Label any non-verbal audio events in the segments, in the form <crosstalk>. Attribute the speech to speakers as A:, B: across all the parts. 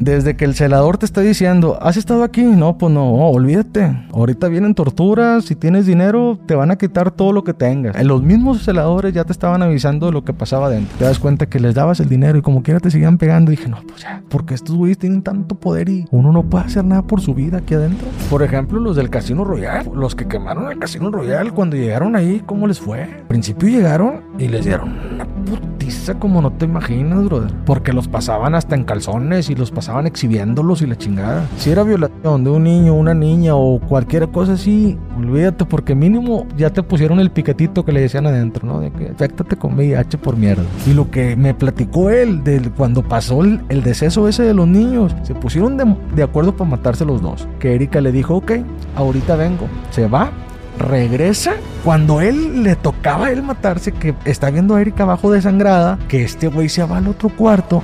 A: Desde que el celador te está diciendo, ¿has estado aquí? No, pues no, olvídate. Ahorita vienen torturas, si tienes dinero, te van a quitar todo lo que tengas. En los mismos celadores ya te estaban avisando de lo que pasaba dentro. Te das cuenta que les dabas el dinero y como quiera te seguían pegando. Dije, no, pues ya, porque estos güeyes tienen tanto poder y uno no puede hacer nada por su vida aquí adentro. Por ejemplo, los del Casino Royal, los que quemaron el Casino Royal, cuando llegaron ahí, ¿cómo les fue? Al principio llegaron y les dieron una putiza como no te imaginas, brother. Porque los pasaban hasta en calzones y los pasaban estaban exhibiéndolos y la chingada. Si era violación de un niño, una niña o cualquier cosa así, olvídate, porque mínimo ya te pusieron el piquetito que le decían adentro, ¿no? De que afectate con VIH por mierda. Y lo que me platicó él de cuando pasó el, deceso ese de los niños, se pusieron de, de acuerdo para matarse los dos. Que Erika le dijo, ok, ahorita vengo. Se va, regresa cuando él le tocaba a él matarse, que está viendo a Erika abajo desangrada, que este güey se va al otro cuarto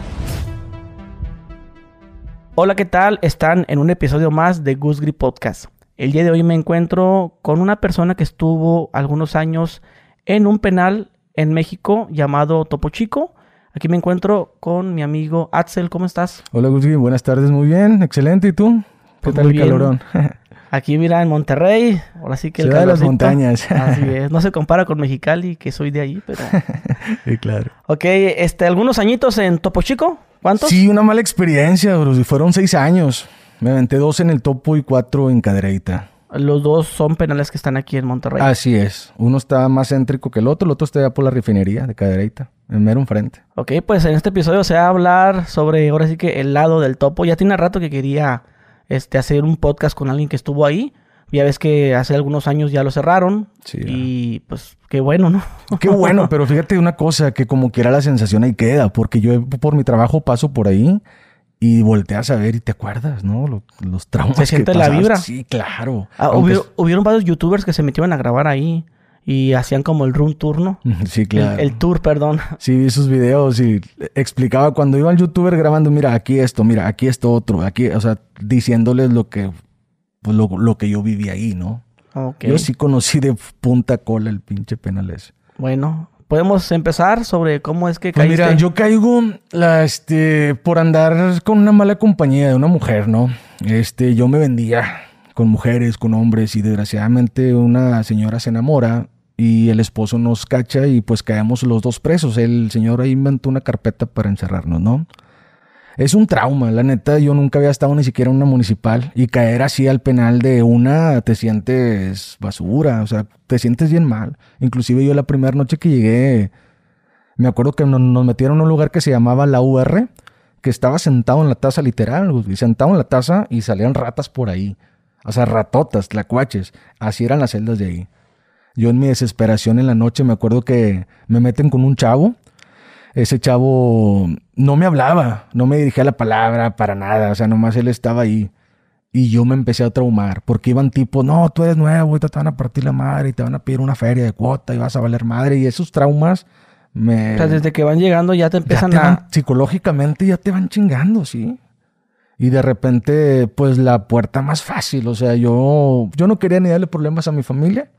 B: Hola, ¿qué tal? Están en un episodio más de Goose Grip Podcast. El día de hoy me encuentro con una persona que estuvo algunos años en un penal en México llamado Topo Chico. Aquí me encuentro con mi amigo Axel. ¿Cómo estás?
A: Hola, Goose Buenas tardes. Muy bien. Excelente. ¿Y tú? ¿Qué
B: pues
A: tal el calorón? <laughs>
B: Aquí mira en Monterrey, ahora sí que
A: el de las montañas. <laughs>
B: Así <laughs> es, no se compara con Mexicali, que soy de ahí, pero
A: Sí, claro.
B: Ok, este algunos añitos en Topo Chico. ¿Cuántos?
A: Sí, una mala experiencia, bro. Fueron seis años. Me aventé dos en el topo y cuatro en Cadereyta.
B: Los dos son penales que están aquí en Monterrey.
A: Así es. Uno está más céntrico que el otro, el otro está ya por la refinería de Cadereyta, en mero enfrente.
B: Ok, pues en este episodio se va a hablar sobre, ahora sí que el lado del topo. Ya tiene rato que quería este, hacer un podcast con alguien que estuvo ahí. Ya ves que hace algunos años ya lo cerraron. Sí. Y pues qué bueno, ¿no? <laughs>
A: Qué bueno, pero fíjate una cosa, que como quiera la sensación ahí queda, porque yo por mi trabajo paso por ahí y volteas a ver y te acuerdas, ¿no? Los, los traumas.
B: Se siente la vibra.
A: Sí, claro.
B: Ah, hubieron varios youtubers que se metieron a grabar ahí y hacían como el room tour, ¿no?
A: Sí, claro.
B: El, tour, perdón.
A: Sí, vi sus videos y explicaba cuando iba el youtuber grabando, mira, aquí esto, mira, aquí esto otro, aquí, o sea, diciéndoles lo que pues lo, que yo viví ahí, ¿no? Yo sí conocí de punta cola el pinche penales.
B: Bueno, podemos empezar sobre cómo es que
A: pues mira, yo caigo la, este, por andar con una mala compañía de una mujer, ¿no? Este, yo me vendía con mujeres, con hombres y desgraciadamente una señora se enamora y el esposo nos cacha y pues caemos los dos presos. El señor ahí inventó una carpeta para encerrarnos, ¿no? Es un trauma, la neta, yo nunca había estado ni siquiera en una municipal y caer así al penal de una te sientes basura, o sea, te sientes bien mal. Inclusive yo la primera noche que llegué, me acuerdo que nos, metieron a un lugar que se llamaba la UR, que estaba sentado en la taza literal, y sentado en la taza y salían ratas por ahí. O sea, ratotas, tlacuaches. Así eran las celdas de ahí. Yo en mi desesperación en la noche me acuerdo que me meten con un chavo ese chavo no me hablaba, no me dirigía la palabra para nada, o sea, nomás él estaba ahí. Y yo me empecé a traumar, porque iban tipo, no, tú eres nuevo, y te van a partir la madre, y te van a pedir una feria de cuota, y vas a valer madre, y esos traumas me...
B: O sea, desde que van llegando ya te empiezan a...
A: psicológicamente ya te van chingando, ¿sí? Y de repente, pues la puerta más fácil, o sea, yo, yo no quería ni darle problemas a mi familia,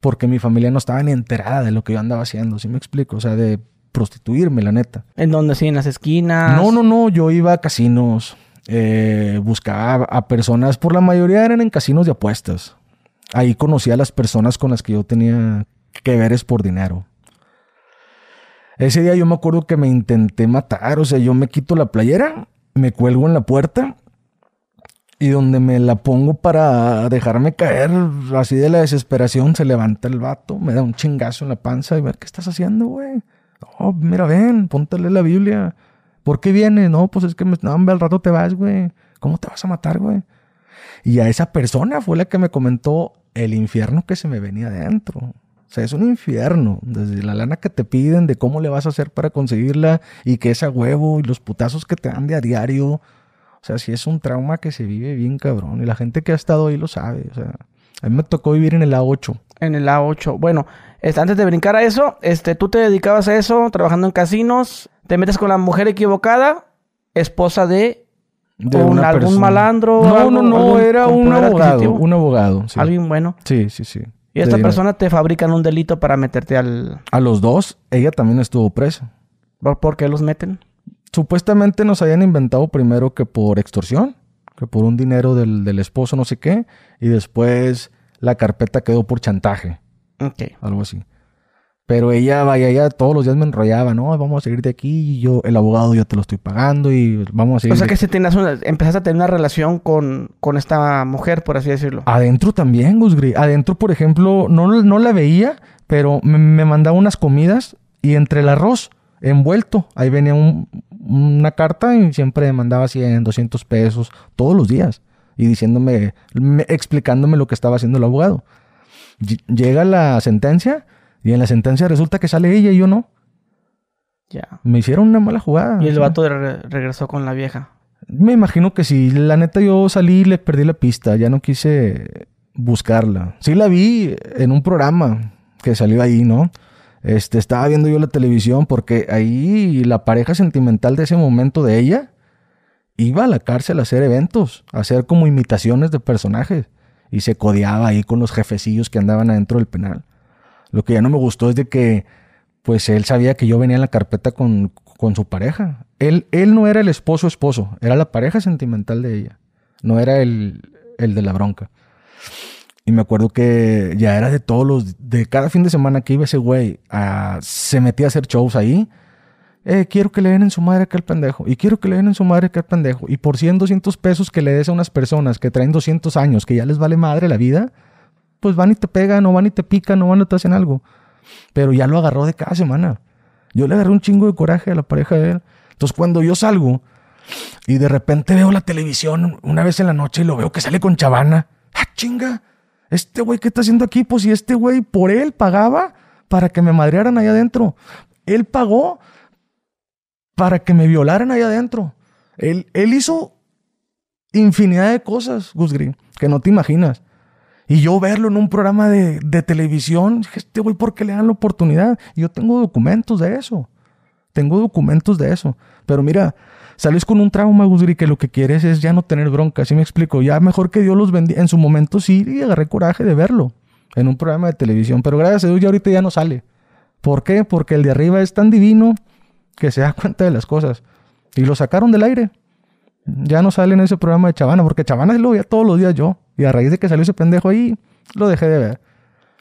A: porque mi familia no estaba ni enterada de lo que yo andaba haciendo, ¿sí me explico? O sea, de prostituirme, la neta.
B: ¿En dónde? ¿Sí? ¿En las esquinas?
A: No, no, no. Yo iba a casinos. Eh, buscaba a personas. Por la mayoría eran en casinos de apuestas. Ahí conocí a las personas con las que yo tenía que ver es por dinero. Ese día yo me acuerdo que me intenté matar. O sea, yo me quito la playera, me cuelgo en la puerta y donde me la pongo para dejarme caer, así de la desesperación, se levanta el vato, me da un chingazo en la panza y ver qué estás haciendo, güey. No, mira, ven, póntale la Biblia. ¿Por qué viene? No, pues es que no, al rato te vas, güey. ¿Cómo te vas a matar, güey? Y a esa persona fue la que me comentó el infierno que se me venía adentro. O sea, es un infierno. Desde la lana que te piden, de cómo le vas a hacer para conseguirla y que es a huevo y los putazos que te dan de a diario. O sea, sí es un trauma que se vive bien cabrón. Y la gente que ha estado ahí lo sabe. O sea, a mí me tocó vivir en el A8.
B: En el A8. Bueno, este, antes de brincar a eso, este, tú te dedicabas a eso, trabajando en casinos, te metes con la mujer equivocada, esposa de,
A: de algún
B: malandro.
A: No, no, no, era un abogado, un abogado.
B: Alguien bueno.
A: Sí, sí, sí.
B: Y esta persona te fabrican un delito para meterte al...
A: A los dos, ella también estuvo presa.
B: ¿Por, qué los meten?
A: supuestamente nos habían inventado primero que por extorsión, que por un dinero del, del esposo, no sé qué, y después la carpeta quedó por chantaje,
B: Ok.
A: algo así. Pero ella, vaya, ella todos los días me enrollaba, no, vamos a seguir de aquí, y yo, el abogado yo te lo estoy pagando y vamos a seguir
B: O sea
A: de
B: que si tenías una, empezaste a tener una relación con, con esta mujer, por así decirlo.
A: Adentro también, Gusgri. Adentro, por ejemplo, no, no la veía, pero me, me mandaba unas comidas y entre el arroz envuelto, ahí venía un- una carta y siempre me mandaba 100, 200 pesos todos los días. Y diciéndome, me- explicándome lo que estaba haciendo el abogado. Ll- Llega la sentencia y en la sentencia resulta que sale ella y yo no.
B: Ya.
A: Me hicieron una mala jugada.
B: Y el vato re- regresó con la vieja.
A: Me imagino que sí. La neta, yo salí y le perdí la pista. Ya no quise buscarla. Sí la vi en un programa que salió ahí, ¿no? Este, estaba viendo yo la televisión porque ahí la pareja sentimental de ese momento de ella iba a la cárcel a hacer eventos, a hacer como imitaciones de personajes. Y se codeaba ahí con los jefecillos que andaban adentro del penal. Lo que ya no me gustó es de que, pues él sabía que yo venía en la carpeta con, con su pareja. Él, él no era el esposo esposo, era la pareja sentimental de ella. No era el, el de la bronca. Y me acuerdo que ya era de todos los, de cada fin de semana que iba ese güey, a- se metía a hacer shows ahí. Eh, quiero que le den en su madre aquel pendejo. Y quiero que le den en su madre aquel pendejo. Y por 100, 200 pesos que le des a unas personas que traen 200 años, que ya les vale madre la vida, pues van y te pegan, o van y te pican, o van y te hacen algo. Pero ya lo agarró de cada semana. Yo le agarré un chingo de coraje a la pareja de él. Entonces cuando yo salgo y de repente veo la televisión una vez en la noche y lo veo que sale con chavana. ¡Ah, chinga! Este güey, ¿qué está haciendo aquí? Pues si este güey por él pagaba para que me madrearan allá adentro. Él pagó para que me violaran allá adentro. Él, él hizo infinidad de cosas, Gus Green, que no te imaginas. Y yo verlo en un programa de, de televisión, dije, este güey, ¿por qué le dan la oportunidad? Yo tengo documentos de eso. Tengo documentos de eso. Pero mira, sales con un trauma, Gusgri, que lo que quieres es ya no tener bronca. ¿Sí me explico? Ya mejor que Dios los bendiga. En su momento sí, y agarré coraje de verlo en un programa de televisión. Pero gracias a Dios ya ahorita ya no sale. ¿Por qué? Porque el de arriba es tan divino que se da cuenta de las cosas. Y lo sacaron del aire. Ya no sale en ese programa de Chavana, porque Chavana lo veía todos los días yo. Y a raíz de que salió ese pendejo ahí, lo dejé de ver.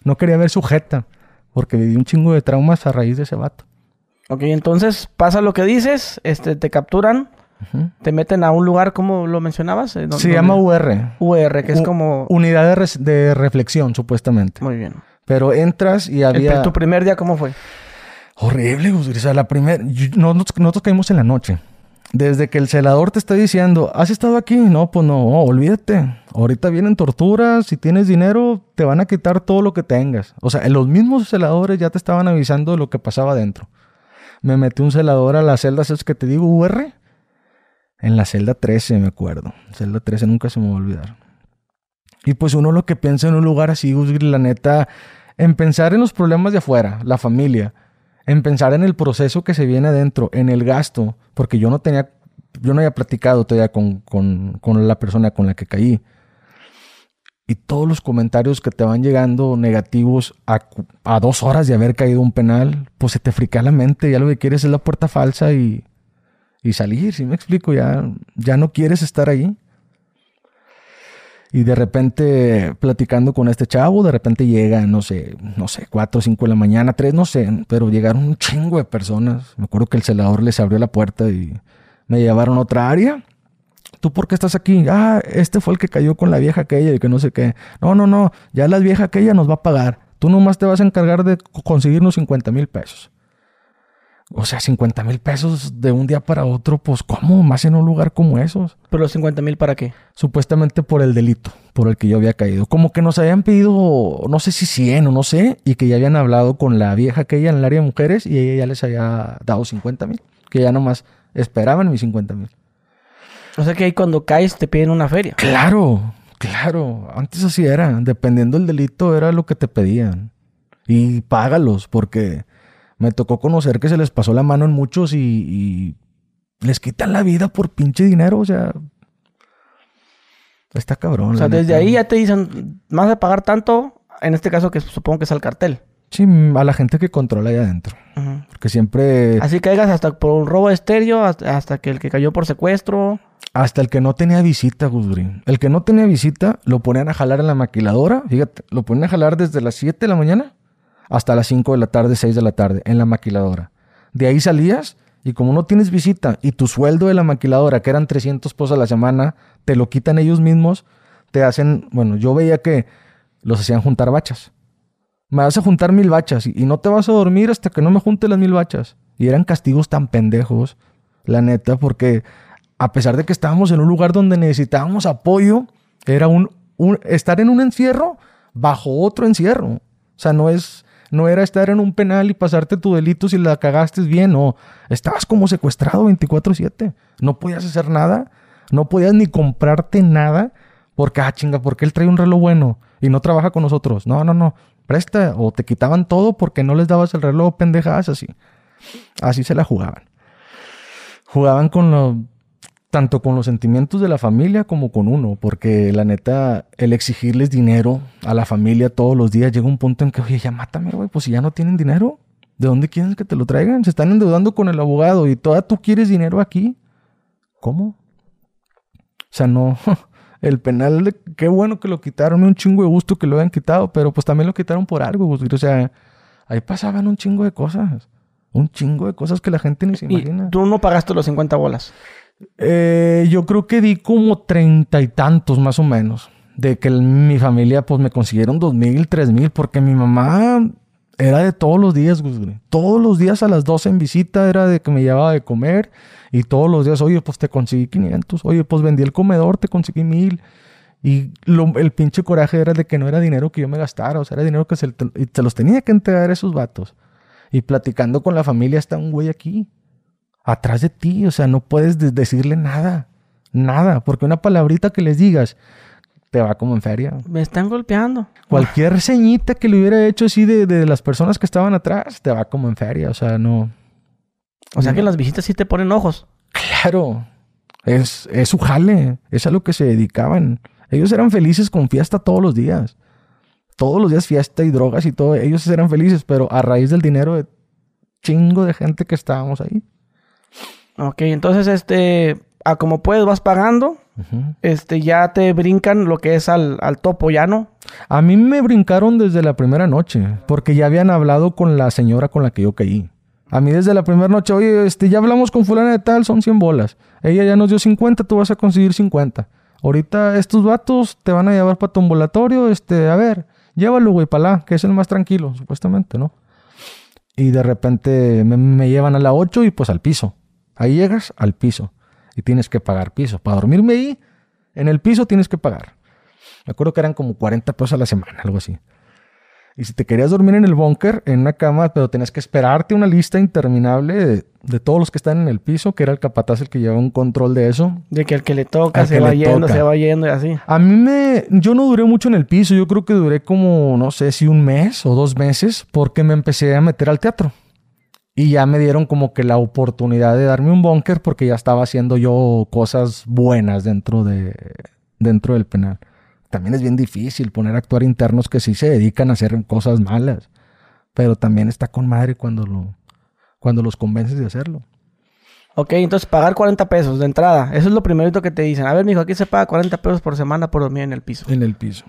A: No quería ver sujeta, porque viví un chingo de traumas a raíz de ese vato.
B: Ok, entonces pasa lo que dices, este, te capturan, te meten a un lugar, ¿cómo lo mencionabas? Eh, ¿dó-
A: Se
B: dónde?
A: llama UR.
B: UR, que es como...
A: Unidad de, de reflexión, supuestamente.
B: Muy bien.
A: Pero entras y había...
B: ¿Tu primer día cómo fue?
A: Horrible. O sea, la primera... Nosotros, caímos en la noche. Desde que el celador te está diciendo, ¿has estado aquí? No, pues no, olvídate. Ahorita vienen torturas, si tienes dinero, te van a quitar todo lo que tengas. O sea, los mismos celadores ya te estaban avisando de lo que pasaba adentro. Me metí un celador a las celdas, es que te digo, UR. En la celda 13, me acuerdo. Celda 13 nunca se me va a olvidar. Y pues uno lo que piensa en un lugar así, Gus, la neta, en pensar en los problemas de afuera, la familia, en pensar en el proceso que se viene adentro, en el gasto, porque yo no tenía, yo no había platicado todavía con, con, con la persona con la que caí. Y todos los comentarios que te van llegando negativos a, a dos horas de haber caído un penal, pues se te frica la mente, ya lo que quieres es la puerta falsa y, y salir, si me explico, ya, ya no quieres estar ahí. Y de repente, platicando con este chavo, de repente llega, no sé, no sé, cuatro o cinco de la mañana, tres, no sé, pero llegaron un chingo de personas. Me acuerdo que el celador les abrió la puerta y me llevaron a otra área. ¿Tú por qué estás aquí? Ah, este fue el que cayó con la vieja aquella y que no sé qué. No, no, no, ya la vieja aquella nos va a pagar. Tú nomás te vas a encargar de co- conseguirnos 50 mil pesos. O sea, 50 mil pesos de un día para otro, pues ¿cómo? Más en un lugar como esos
B: ¿Pero los 50 mil para qué?
A: supuestamente por el delito por el que yo había caído. Como que nos habían pedido, no sé si 100 o no sé, y que ya habían hablado con la vieja aquella en el área de mujeres y ella ya les había dado 50 mil, que ya nomás esperaban mis 50 mil.
B: O sea que ahí cuando caes te piden una feria.
A: Claro, claro, antes así era, dependiendo del delito era lo que te pedían. Y págalos, porque me tocó conocer que se les pasó la mano en muchos y, y les quitan la vida por pinche dinero, o sea... Está cabrón.
B: O sea, desde
A: neta.
B: ahí ya te dicen, más de pagar tanto, en este caso que supongo que es al cartel.
A: Sí, a la gente que controla ahí adentro. Porque siempre...
B: Así caigas hasta por un robo de estéreo, hasta, que el que cayó por secuestro.
A: Hasta el que no tenía visita, Gusgri. El que no tenía visita, lo ponían a jalar en la maquiladora. Fíjate, lo ponían a jalar desde las 7 de la mañana hasta las 5 de la tarde, 6 de la tarde, en la maquiladora. De ahí salías y como no tienes visita y tu sueldo de la maquiladora, que eran 300 pesos a la semana, te lo quitan ellos mismos, te hacen, bueno, yo veía que los hacían juntar bachas. Me vas a juntar mil bachas y, no te vas a dormir hasta que no me junte las mil bachas. Y eran castigos tan pendejos, la neta, porque a pesar de que estábamos en un lugar donde necesitábamos apoyo, era un, un estar en un encierro bajo otro encierro. O sea, no es no era estar en un penal y pasarte tu delito si la cagaste bien, no. Estabas como secuestrado 24/7. No podías hacer nada, no podías ni comprarte nada porque, ah, chinga, porque él trae un reloj bueno y no trabaja con nosotros. No, no, no. Presta o te quitaban todo porque no les dabas el reloj, pendejadas así. Así se la jugaban. Jugaban con lo tanto con los sentimientos de la familia como con uno, porque la neta, el exigirles dinero a la familia todos los días llega un punto en que, oye, ya mátame, güey, pues si ya no tienen dinero, ¿de dónde quieren que te lo traigan? Se están endeudando con el abogado y toda tú quieres dinero aquí. ¿Cómo? O sea, no, <laughs> el penal, qué bueno que lo quitaron, un chingo de gusto que lo hayan quitado, pero pues también lo quitaron por algo, o sea, ahí pasaban un chingo de cosas. Un chingo de cosas que la gente ni se imagina.
B: ¿Y tú no pagaste los 50 bolas?
A: Eh, yo creo que di como treinta y tantos más o menos. De que mi familia pues me consiguieron dos mil, tres mil, porque mi mamá era de todos los días. Todos los días a las 12 en visita era de que me llevaba de comer. Y todos los días, oye, pues te conseguí 500. Oye, pues vendí el comedor, te conseguí mil. Y el pinche coraje era de que no era dinero que yo me gastara. O sea, era dinero que se, los tenía que entregar esos vatos. Y platicando con la familia está un güey aquí atrás de ti. O sea, no puedes decirle nada. Nada. Porque una palabrita que les digas te va como en feria.
B: Me están golpeando.
A: Cualquier <laughs> ceñita que le hubiera hecho así de, las personas que estaban atrás te va como en feria. O sea, no.
B: O sea que las visitas sí te ponen ojos.
A: Claro. Es, es su jale. Es a lo que se dedicaban. Ellos eran felices con fiesta todos los días. Todos los días fiesta y drogas y todo. Ellos eran felices, pero a raíz del dinero de chingo de gente que estábamos ahí.
B: Ok, entonces este, a como puedes vas pagando, este, ya te brincan lo que es al, al topo no.
A: A mí me brincaron desde la primera noche, porque ya habían hablado con la señora con la que yo caí. A mí desde la primera noche, oye, este, ya hablamos con fulana de tal, son 100 bolas. Ella ya nos dio 50, tú vas a conseguir 50. Ahorita estos vatos te van a llevar para tu ambulatorio, este, a ver, llévalo, güey, para que es el más tranquilo, supuestamente, ¿no? Y de repente me, me llevan a la 8 y pues al piso. Ahí llegas al piso y tienes que pagar piso. Para dormirme ahí, en el piso tienes que pagar. Me acuerdo que eran como 40 pesos a la semana, algo así. Y si te querías dormir en el búnker, en una cama, pero tenías que esperarte una lista interminable de, todos los que están en el piso, que era el capataz el que llevaba un control de eso.
B: De que el que le toca se va yendo, se va yendo y así.
A: A mí me... Yo no duré mucho en el piso. Yo creo que duré como, no sé si un mes o dos meses, porque me empecé a meter al teatro. Y ya me dieron como que la oportunidad de darme un búnker porque ya estaba haciendo yo cosas buenas dentro, de, dentro del penal. También es bien difícil poner a actuar internos que sí se dedican a hacer cosas malas. Pero también está con madre cuando, lo, cuando los convences de hacerlo.
B: Ok, entonces pagar 40 pesos de entrada. Eso es lo primerito que te dicen. A ver, mijo, aquí se paga 40 pesos por semana por dormir en el piso.
A: En el piso.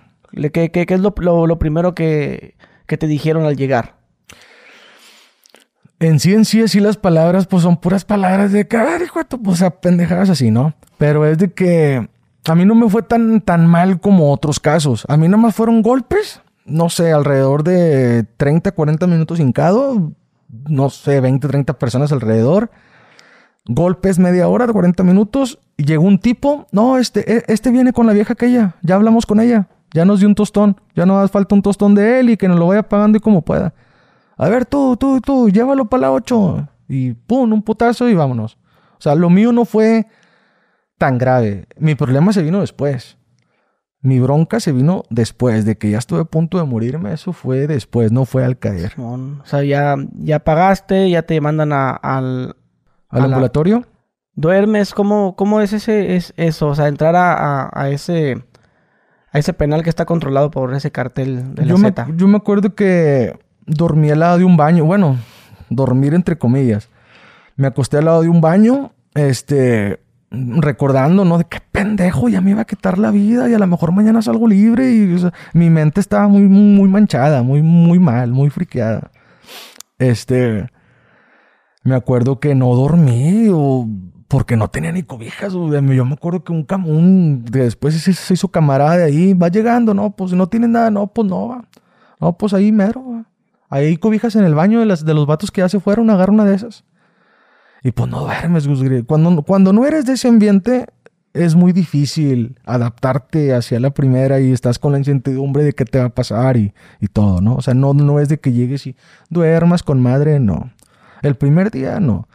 B: ¿Qué, qué, qué es lo, lo, primero que, que te dijeron al llegar?
A: En sí en sí así las palabras pues son puras palabras de que, ah, hijo pues a pendejadas así, ¿no? Pero es de que a mí no me fue tan, tan mal como otros casos. A mí nada más fueron golpes, no sé, alrededor de 30, 40 minutos hincado, no sé, 20, 30 personas alrededor. Golpes media hora, 40 minutos. Llegó un tipo, no, este, e, este viene con la vieja aquella, ya hablamos con ella, ya nos dio un tostón, ya no hace falta un tostón de él y que nos lo vaya pagando y como pueda. A ver, tú, tú, tú, llévalo para la 8. Y pum, un putazo y vámonos. O sea, lo mío no fue tan grave. Mi problema se vino después. Mi bronca se vino después de que ya estuve a punto de morirme. Eso fue después, no fue al caer.
B: O sea, ya, ya pagaste, ya te mandan al...
A: ¿Al ambulatorio?
B: ¿Duermes? ¿Cómo, ¿Cómo es ese es eso? O sea, entrar a, a, ese a ese penal que está controlado por ese cartel de la
A: yo Me, yo me acuerdo que dormí al lado de un baño. Bueno, dormir entre comillas. Me acosté al lado de un baño, este, recordando, ¿no? De qué pendejo, ya me iba a quitar la vida y a lo mejor mañana salgo libre y mi mente estaba muy, muy manchada, muy, muy mal, muy friqueada. Este, me acuerdo que no dormí o porque no tenía ni cobijas. Yo me acuerdo que un, un después se, hizo camarada de ahí, va llegando, no, pues no tiene nada, no, pues no, va. no, pues ahí mero. Ahí cobijas en el baño de, las, de los vatos que ya se fueron, agarra una de esas. Y pues no duermes, Cuando, cuando no eres de ese ambiente, es muy difícil adaptarte hacia la primera y estás con la incertidumbre de qué te va a pasar y, y, todo, ¿no? O sea, no, no es de que llegues y duermas con madre, no. El primer día, no.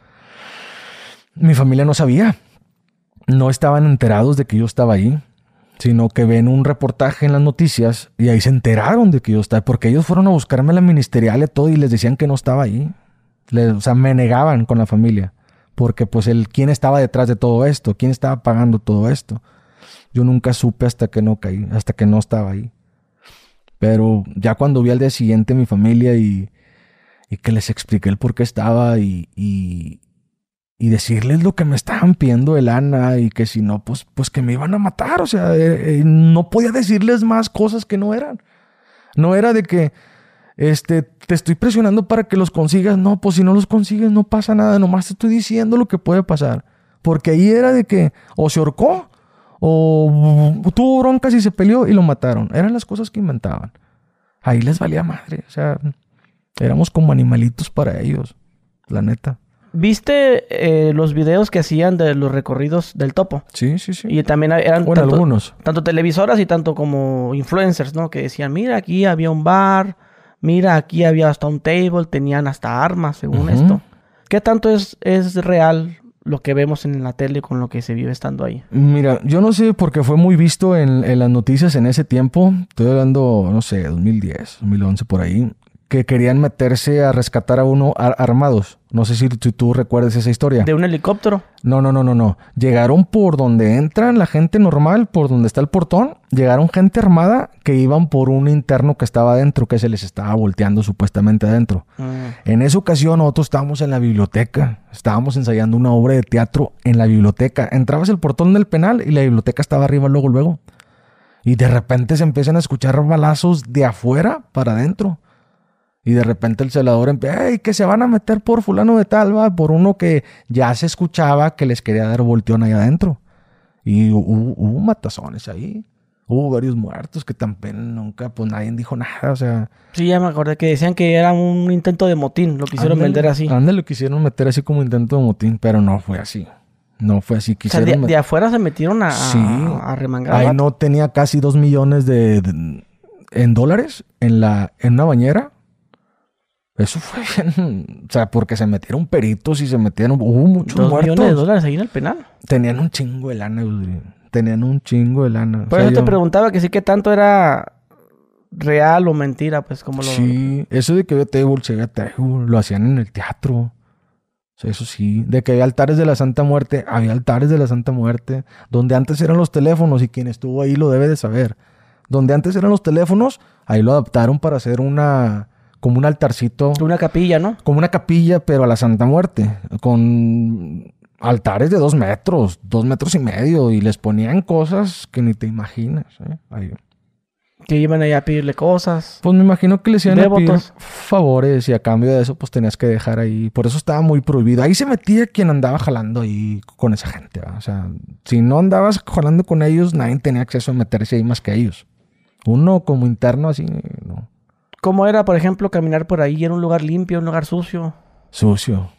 A: Mi familia no sabía. No estaban enterados de que yo estaba ahí, sino que ven un reportaje en las noticias y ahí se enteraron de que yo estaba, porque ellos fueron a buscarme la ministerial y todo y les decían que no estaba ahí. o sea, me negaban con la familia, porque pues el quién estaba detrás de todo esto, quién estaba pagando todo esto. Yo nunca supe hasta que no caí, hasta que no estaba ahí. Pero ya cuando vi al día siguiente mi familia y, y que les expliqué el por qué estaba y decirles lo que me estaban pidiendo el Ana y que si no, pues, pues que me iban a matar. O sea, eh, eh, no podía decirles más cosas que no eran. No era de que este, te estoy presionando para que los consigas. No, pues si no los consigues no pasa nada. Nomás te estoy diciendo lo que puede pasar. Porque ahí era de que o se ahorcó o tuvo broncas y se peleó y lo mataron. Eran las cosas que inventaban. Ahí les valía madre. O sea, éramos como animalitos para ellos. La neta.
B: ¿Viste eh, los videos que hacían de los recorridos del topo?
A: Sí, sí, sí.
B: Y también eran
A: bueno,
B: tanto,
A: algunos.
B: tanto televisoras y tanto como influencers, ¿no? Que decían, mira, aquí había un bar, mira, aquí había hasta un table, tenían hasta armas, según esto. ¿Qué tanto es, es real lo que vemos en la tele con lo que se vive estando ahí?
A: Mira, yo no sé porque fue muy visto en, en las noticias en ese tiempo. Estoy hablando, no sé, 2010, 2011 por ahí que querían meterse a rescatar a uno armados. No sé si, tú recuerdas esa historia.
B: ¿De un helicóptero?
A: No, no, no, no, no. Llegaron por donde entran la gente normal, por donde está el portón. Llegaron gente armada que iban por un interno que estaba adentro, que se les estaba volteando supuestamente adentro. Mm. En esa ocasión nosotros estábamos en la biblioteca. Estábamos ensayando una obra de teatro en la biblioteca. Entrabas el portón del penal y la biblioteca estaba arriba luego, luego. Y de repente se empiezan a escuchar balazos de afuera para adentro. Y de repente el celador empieza, ¡ay, que se van a meter por fulano de tal, va! Por uno que ya se escuchaba que les quería dar volteón ahí adentro. Y hubo, matazones ahí. Hubo varios muertos que también nunca, pues nadie dijo nada, o sea...
B: Sí, ya me acordé que decían que era un intento de motín, lo quisieron vender así.
A: Ándale, lo quisieron meter así como intento de motín, pero no fue así. No fue así.
B: Quisieron de, afuera se metieron a, sí, a, remangar.
A: Ahí no tenía casi dos millones de, en dólares en, la, en una bañera eso fue <laughs> bien. O sea, porque se metieron peritos y se metieron. Hubo muchos
B: ¿Dos
A: muertos.
B: millones de dólares ahí en el penal?
A: Tenían un chingo de lana, Tenían un chingo de lana.
B: Por eso te preguntaba que sí que tanto era real o mentira, pues como lo.
A: Sí, eso de que había table, lo hacían en el teatro. eso sí. De que había altares de la Santa Muerte, había altares de la Santa Muerte. Donde antes eran los teléfonos, y quien estuvo ahí lo debe de saber. Donde antes eran los teléfonos, ahí lo adaptaron para hacer una como un altarcito.
B: Una capilla, ¿no?
A: Como una capilla, pero a la Santa Muerte, con altares de dos metros, dos metros y medio, y les ponían cosas que ni te imaginas. ¿eh?
B: Que iban allá a pedirle cosas.
A: Pues me imagino que les iban a pedir favores y a cambio de eso pues tenías que dejar ahí. Por eso estaba muy prohibido. Ahí se metía quien andaba jalando ahí con esa gente. O sea, si no andabas jalando con ellos, nadie tenía acceso a meterse ahí más que ellos. Uno como interno así, no.
B: ¿Cómo era, por ejemplo, caminar por ahí? ¿Era un lugar limpio, un lugar sucio?
A: Sucio.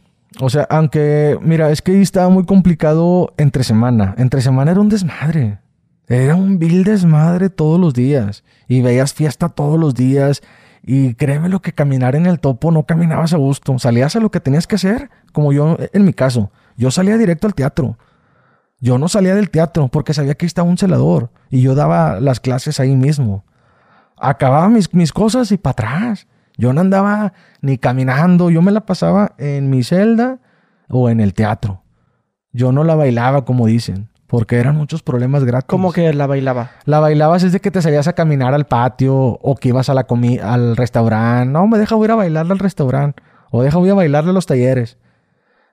A: O sea, aunque, mira, es que ahí estaba muy complicado entre semana. Entre semana era un desmadre. Era un vil desmadre todos los días. Y veías fiesta todos los días. Y créeme lo que caminar en el topo no caminabas a gusto. Salías a lo que tenías que hacer, como yo en mi caso. Yo salía directo al teatro. Yo no salía del teatro porque sabía que ahí estaba un celador. Y yo daba las clases ahí mismo acababa mis, mis cosas y para atrás. Yo no andaba ni caminando, yo me la pasaba en mi celda o en el teatro. Yo no la bailaba como dicen, Porque eran muchos problemas gratis.
B: ¿Cómo que la bailaba?
A: La bailabas es de que te salías a caminar al patio o que ibas a la comi al restaurante. No, me deja voy a ir a bailarle al restaurante. O deja voy a bailarle a los talleres.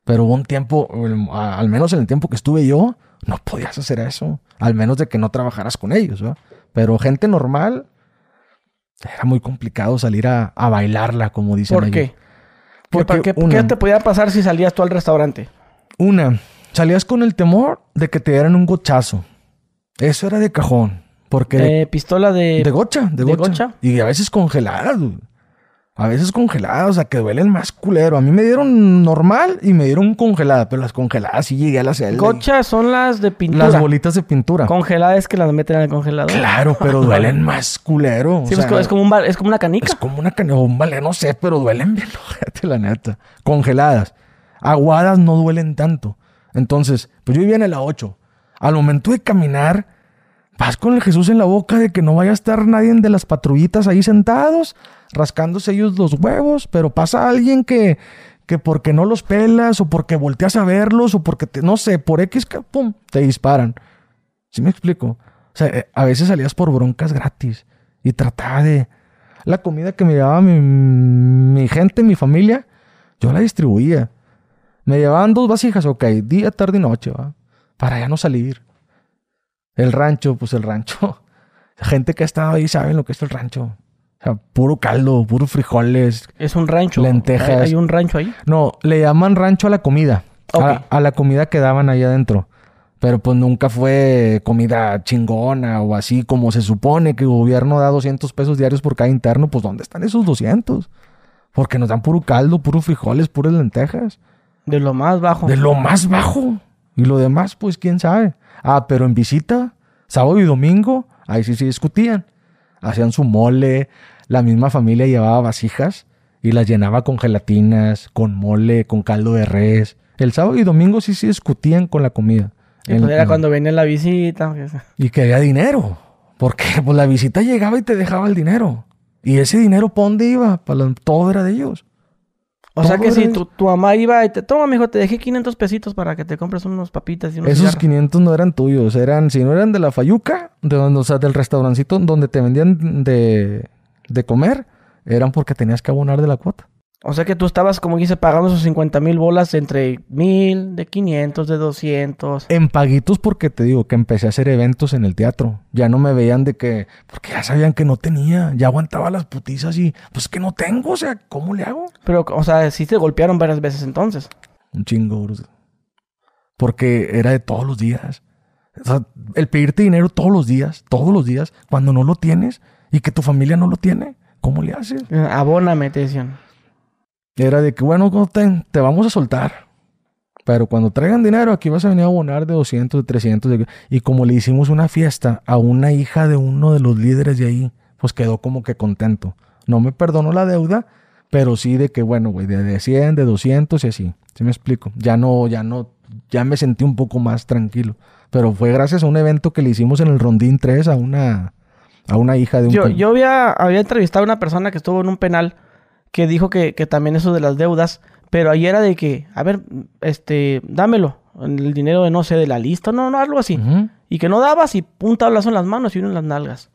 A: Pero hubo un tiempo, al menos en el tiempo que estuve yo, no podías hacer eso. Al menos de que no trabajaras con ellos. Pero gente normal, era muy complicado salir a, a bailarla, como dicen
B: ¿Por qué?
A: Porque
B: ¿Qué, qué-
A: una-
B: qué te podía pasar si salías tú al restaurante?
A: Una, salías con el temor de que te dieran un gochazo. Eso era de cajón. Porque de,
B: Eh, pistola de...
A: de gocha, de,
B: ¿de
A: gocha.
B: gocha?
A: Y a veces congeladas, güey. A veces congeladas, o sea, que duelen más culero. A mí me dieron normal y me dieron congelada, pero las congeladas sí llegué a la celda. y-
B: Gocha son las de pintura.
A: Las bolitas de pintura.
B: Congeladas es que las meten en el congelador.
A: Claro, pero <laughs> duelen más culero. o
B: Sí,
A: sea,
B: es, como, un es como una canica.
A: es como una o un balde, no sé, pero duelen bien, <laughs> la neta. Congeladas. Aguadas no duelen tanto. Entonces, pues yo vivía en el A8. Al momento de caminar, vas con el Jesús en la boca de que no vaya a estar nadie de las patrullitas ahí sentados, rascándose ellos los huevos, pero pasa alguien que, que porque no los pelas, o porque volteas a verlos, o porque, te- no sé, por X, que, pum, te disparan. ¿Sí me explico? O sea, eh, a veces salías por broncas gratis y trataba de... La comida que me llevaba mi, mi gente, mi familia, yo la distribuía. Me llevaban dos vasijas, ok, día, tarde y noche, ¿va? Para ya no salir. El rancho, pues el rancho. <laughs> Gente que ha estado ahí saben lo que es el rancho. O sea, puro caldo, puro frijoles.
B: Es un rancho.
A: Lentejas.
B: Hay, un rancho ahí.
A: No, le llaman rancho a la comida. A, a la comida que daban ahí adentro. Pero pues nunca fue comida chingona o así como se supone que el gobierno da 200 pesos diarios por cada interno. Pues ¿dónde están esos 200? Porque nos dan puro caldo, puro frijoles, puras lentejas.
B: De lo más bajo.
A: De lo más bajo. Y lo demás, pues quién sabe. Ah, pero en visita, sábado y domingo, ahí sí se discutían. Hacían su mole, la misma familia llevaba vasijas y las llenaba con gelatinas, con mole, con caldo de res. El sábado y domingo sí se discutían con la comida.
B: Y
A: En-
B: pues era
A: en-
B: cuando venía la visita.
A: Y que había dinero. Porque pues la visita llegaba y te dejaba el dinero. Y ese dinero, ¿para dónde iba? Para la- todo era de ellos.
B: O sea que si tu, tu mamá iba y te... Toma, mijo, te dejé 500 pesitos para que te compres unos papitas y unos
A: Esos
B: cigarros".
A: 500 no eran tuyos, eran, si no eran de la Fayuca, de donde, o sea, del restaurancito donde te vendían de, de comer, eran porque tenías que abonar de la cuota.
B: O sea que tú estabas, como dice, pagando esos 50 mil bolas entre mil, de 500, de 200.
A: En paguitos porque te digo que empecé a hacer eventos en el teatro. Ya no me veían de que, porque ya sabían que no tenía, ya aguantaba las putizas y pues que no tengo, o sea, ¿cómo le hago?
B: Pero, o sea, sí te golpearon varias veces entonces.
A: Un chingo, bro. Porque era de todos los días. O sea, el pedirte dinero todos los días, todos los días, cuando no lo tienes y que tu familia no lo tiene, ¿cómo le haces?
B: Abóname, te decían.
A: Era de que, bueno, no te, vamos a soltar. Pero cuando traigan dinero, aquí vas a venir a abonar de 200, de 300. de- Y como le hicimos una fiesta a una hija de uno de los líderes de ahí, pues quedó como que contento. No me perdonó la deuda, pero sí de que, bueno, güey, de, de 100, de 200 y así. ¿Sí me explico? Ya no, ya no, ya me sentí un poco más tranquilo. Pero fue gracias a un evento que le hicimos en el Rondín 3 a una, a una hija de un...
B: Yo,
A: com-
B: yo había, había entrevistado a una persona que estuvo en un penal que dijo que, que también eso de las deudas, pero ahí era de que, a ver, este, dámelo, el dinero de no sé, de la lista, no, no, algo así. Y que no dabas y un tablazo en las manos y uno en las nalgas.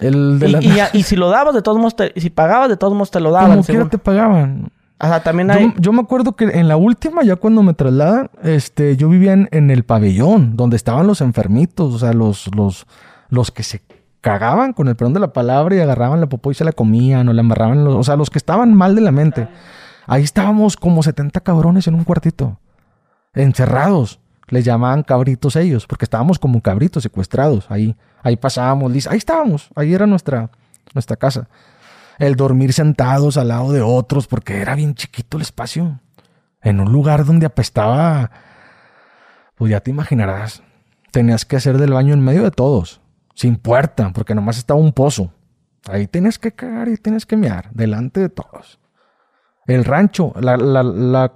A: El de
B: Y,
A: la...
B: y <laughs> si lo dabas, de todos modos, te- si pagabas, de todos modos te lo daban.
A: Como quiera te pagaban.
B: O sea, también hay...
A: Yo, yo me acuerdo que en la última, ya cuando me trasladan, este, yo vivía en, en el pabellón, donde estaban los enfermitos, o sea, los, los, los que se cagaban con el perdón de la palabra y agarraban la popó y se la comían o la amarraban, los- o sea, los que estaban mal de la mente. Ahí estábamos como 70 cabrones en un cuartito, encerrados. Les llamaban cabritos ellos, porque estábamos como cabritos secuestrados. Ahí, ahí pasábamos, lis- ahí estábamos, ahí era nuestra, nuestra casa el dormir sentados al lado de otros, porque era bien chiquito el espacio. En un lugar donde apestaba, pues ya te imaginarás, tenías que hacer del baño en medio de todos, sin puerta, porque nomás estaba un pozo. Ahí tenías que cagar y tienes que mear, delante de todos. El rancho, la, la, la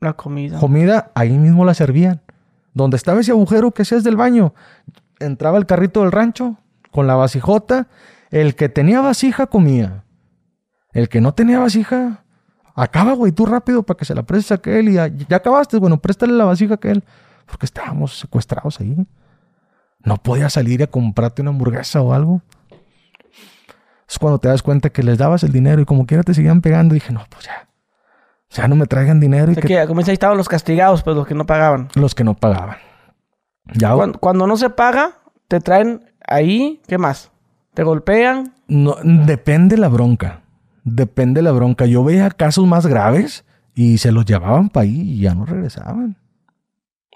B: La comida.
A: comida, ahí mismo la servían. Donde estaba ese agujero que hacías del baño, entraba el carrito del rancho con la vasijota. El que tenía vasija comía. El que no tenía vasija, acaba, güey, tú rápido para que se la prestes a aquel y ya, ya acabaste, bueno, préstale la vasija a aquel. porque estábamos secuestrados ahí. No podía salir a comprarte una hamburguesa o algo. Es cuando te das cuenta que les dabas el dinero y como quiera te seguían pegando. dije, no, pues ya. Ya no me traigan dinero.
B: y que, como ahí estaban los castigados, pues los que no pagaban.
A: Los que no pagaban.
B: Ya, cuando, cuando no se paga, te traen ahí, ¿qué más? ¿Te golpean?
A: No, depende la bronca. Depende la bronca. Yo veía casos más graves y se los llevaban para ahí y ya no regresaban.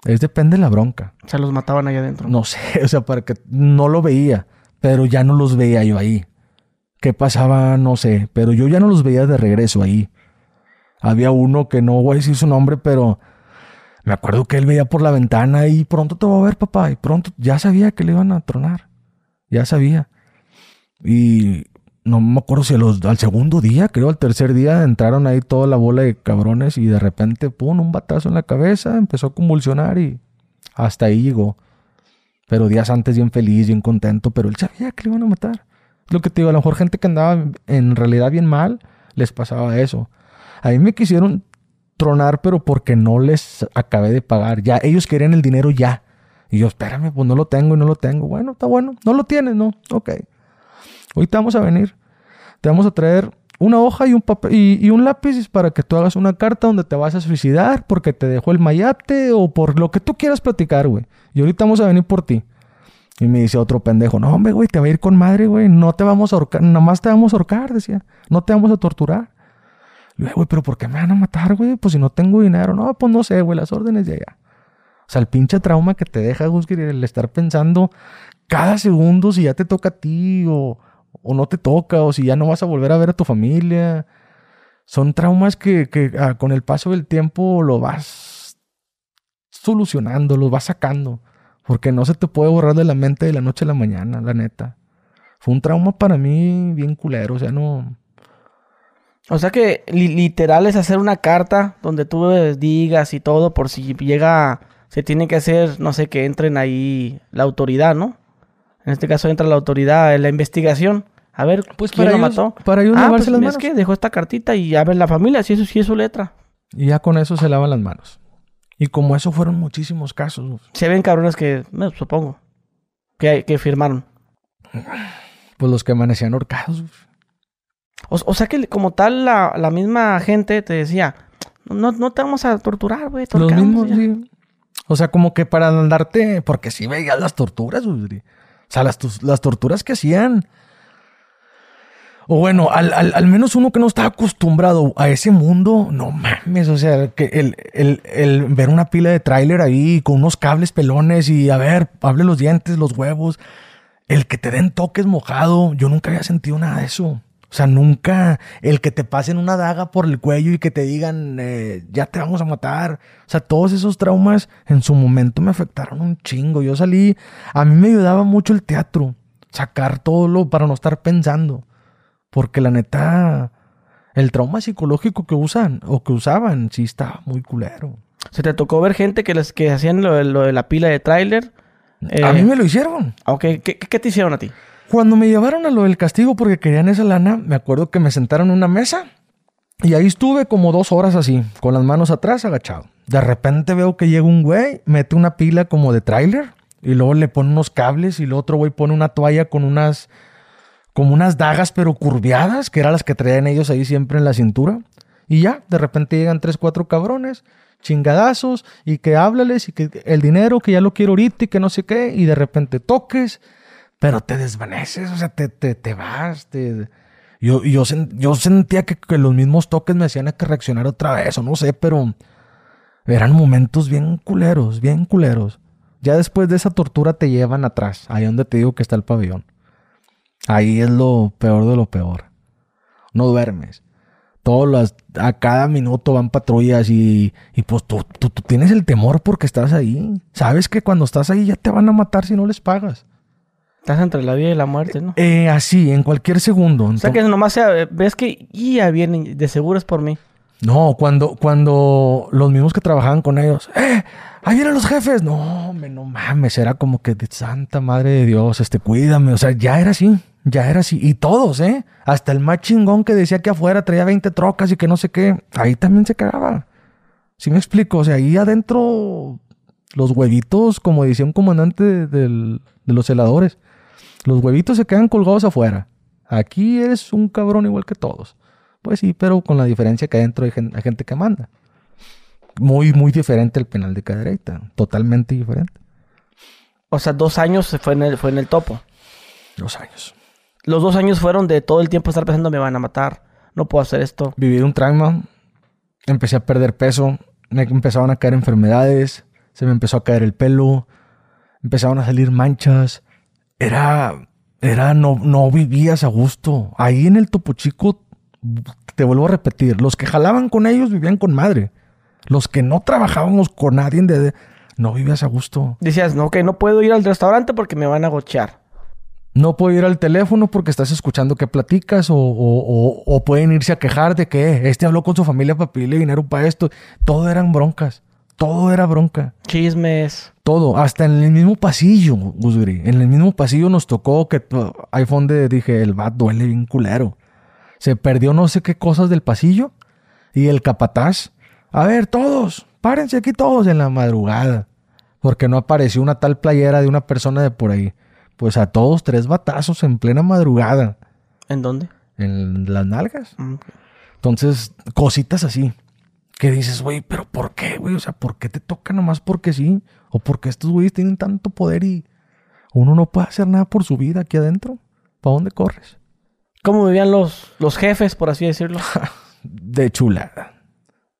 A: Es depende la bronca.
B: Se los mataban ahí adentro.
A: No sé, <laughs> o sea, para que no lo veía, pero ya no los veía yo ahí. ¿Qué pasaba? No sé, pero yo ya no los veía de regreso ahí. Había uno que no voy a decir su nombre, pero me acuerdo que él veía por la ventana y pronto te voy a ver, papá. Y pronto ya sabía que le iban a tronar. Ya sabía. Y no me acuerdo si al segundo día, creo al tercer día, entraron ahí toda la bola de cabrones y de repente, pum, un batazo en la cabeza, empezó a convulsionar y hasta ahí llegó. Pero días antes bien feliz, bien contento, pero él sabía que le iban a matar. Lo que te digo, a lo mejor gente que andaba en realidad bien mal, les pasaba eso. A mí me quisieron tronar, pero porque no les acabé de pagar. Ya, ellos querían el dinero ya. Y yo, espérame, pues no lo tengo y no lo tengo. Bueno, está bueno. No lo tienes, ¿no? Ok. Hoy te vamos a venir. Te vamos a traer una hoja y un papel y, un lápiz para que tú hagas una carta donde te vas a suicidar porque te dejó el mayate o por lo que tú quieras platicar, güey. Y ahorita vamos a venir por ti. Y me dice otro pendejo, no, hombre, güey, te va a ir con madre, güey. No te vamos a ahorcar, nada más te vamos a ahorcar, decía. No te vamos a torturar. Le güey, pero ¿por qué me van a matar, güey? Pues si no tengo dinero. No, pues no sé, güey, las órdenes de allá. O sea, el pinche trauma que te deja, Gusgir, el estar pensando cada segundo si ya te toca a ti o o no te toca, o si ya no vas a volver a ver a tu familia. Son traumas que, ah, con el paso del tiempo lo vas solucionando, los vas sacando. Porque no se te puede borrar de la mente de la noche a la mañana, la neta. Fue un trauma para mí bien culero, o sea, no...
B: O sea que literal es hacer una carta donde tú digas y todo por si llega, se tiene que hacer, no sé, que entren ahí la autoridad, ¿no? En este caso entra la autoridad en la investigación. A ver, pues ¿quién lo mató?
A: Para ellos
B: ah, pues, las manos. Es que dejó esta cartita y a ver la familia, si eso sí es su letra.
A: Y ya con eso se lavan las manos. Y como eso fueron muchísimos casos.
B: Se ven cabrones que, supongo, que, que firmaron.
A: Pues los que amanecían ahorcados.
B: O, sea que como tal la, la, misma gente te decía, no, no te vamos a torturar, güey.
A: Los mismos, sí. O sea, como que para andarte, porque si veías las torturas, güey. O sea, las, las torturas que hacían o bueno, al, menos uno que no está acostumbrado a ese mundo, no mames, o sea, que el, ver una pila de tráiler ahí con unos cables pelones y a ver, hable los dientes, los huevos, el que te den toques mojado, yo nunca había sentido nada de eso. O sea, nunca el que te pasen una daga por el cuello y que te digan, eh, ya te vamos a matar. O sea, todos esos traumas en su momento me afectaron un chingo. Yo salí, a mí me ayudaba mucho el teatro, sacar todo lo para no estar pensando. Porque la neta, el trauma psicológico que usan o que usaban, sí está muy culero.
B: ¿Se te tocó ver gente que, les, que hacían lo, de la pila de tráiler?
A: a mí me lo hicieron.
B: Ok, ¿Qué, ¿Qué, te hicieron a ti?
A: Cuando me llevaron a lo del castigo porque querían esa lana, me acuerdo que me sentaron en una mesa y ahí estuve como dos horas así, con las manos atrás agachado. De repente veo que llega un güey, mete una pila como de tráiler y luego le pone unos cables y el otro güey pone una toalla con unas como unas dagas pero curviadas, que eran las que traían ellos ahí siempre en la cintura. Y ya, de repente llegan tres, cuatro cabrones, chingadazos, y que háblales, y que el dinero, que ya lo quiero ahorita, y que no sé qué, y de repente toques, pero te desvaneces, o sea, te, te, te vas, te... Yo, yo, yo sentía que, que, los mismos toques me hacían que reaccionar otra vez, o no sé, pero eran momentos bien culeros, bien culeros. Ya después de esa tortura te llevan atrás, ahí donde te digo que está el pabellón. Ahí es lo peor de lo peor. No duermes. Todos las, a cada minuto van patrullas y, y pues tú, tú, tienes el temor porque estás ahí. Sabes que cuando estás ahí ya te van a matar si no les pagas.
B: Estás entre la vida y la muerte, ¿no?
A: Eh, así, en cualquier segundo.
B: O sea que nomás sea, ves que ya vienen, de seguro es por mí.
A: No, cuando, cuando los mismos que trabajaban con ellos, ¡eh! ¡Ahí vienen los jefes! No, me, no mames, era como que de santa madre de Dios, este, cuídame. O sea, ya era así. Ya era así. Y todos, ¿eh? Hasta el más chingón que decía que afuera traía 20 trocas y que no sé qué. Ahí también se cagaba. ¿Sí me explico? O sea, ahí adentro Los huevitos, como decía un comandante de, los celadores, los huevitos se quedan colgados afuera. Aquí eres un cabrón igual que todos. Pues sí, pero con la diferencia que adentro hay gen- hay gente que manda. Muy, muy diferente al penal de Cadereyta. Totalmente diferente.
B: O sea, dos años se fue en el, fue en el topo.
A: Dos años.
B: Los dos años fueron de todo el tiempo estar pensando, me van a matar, no puedo hacer esto.
A: Viví un trauma. Empecé a perder peso. Me empezaban a caer enfermedades. Se me empezó a caer el pelo. Empezaron a salir manchas. Era. Era. No, no vivías a gusto. Ahí en el Topo Chico, te vuelvo a repetir: los que jalaban con ellos vivían con madre. Los que no trabajábamos con nadie, de, no vivías a gusto.
B: Decías, no, que no puedo ir al restaurante porque me van a gochear.
A: No puedo ir al teléfono porque estás escuchando que platicas o, o- o- o pueden irse a quejar de que este habló con su familia para pedirle dinero para esto. Todo eran broncas. Todo era bronca.
B: Chismes.
A: Todo. Hasta en el mismo pasillo, Gusgri. En el mismo pasillo nos tocó que fue donde dije, el bat duele bien culero. Se perdió no sé qué cosas del pasillo y el capataz. A ver, todos, párense aquí todos en la madrugada. Porque no apareció una tal playera de una persona de por ahí. Pues a todos tres batazos en plena madrugada.
B: ¿En dónde?
A: En las nalgas.
B: Mm,
A: Entonces, cositas así. Que dices, güey, pero ¿por qué, güey? O sea, ¿por qué te toca nomás porque sí? ¿O porque estos güeyes tienen tanto poder y uno no puede hacer nada por su vida aquí adentro? ¿Para dónde corres?
B: ¿Cómo vivían los, los jefes, por así decirlo? <laughs>
A: De chulada.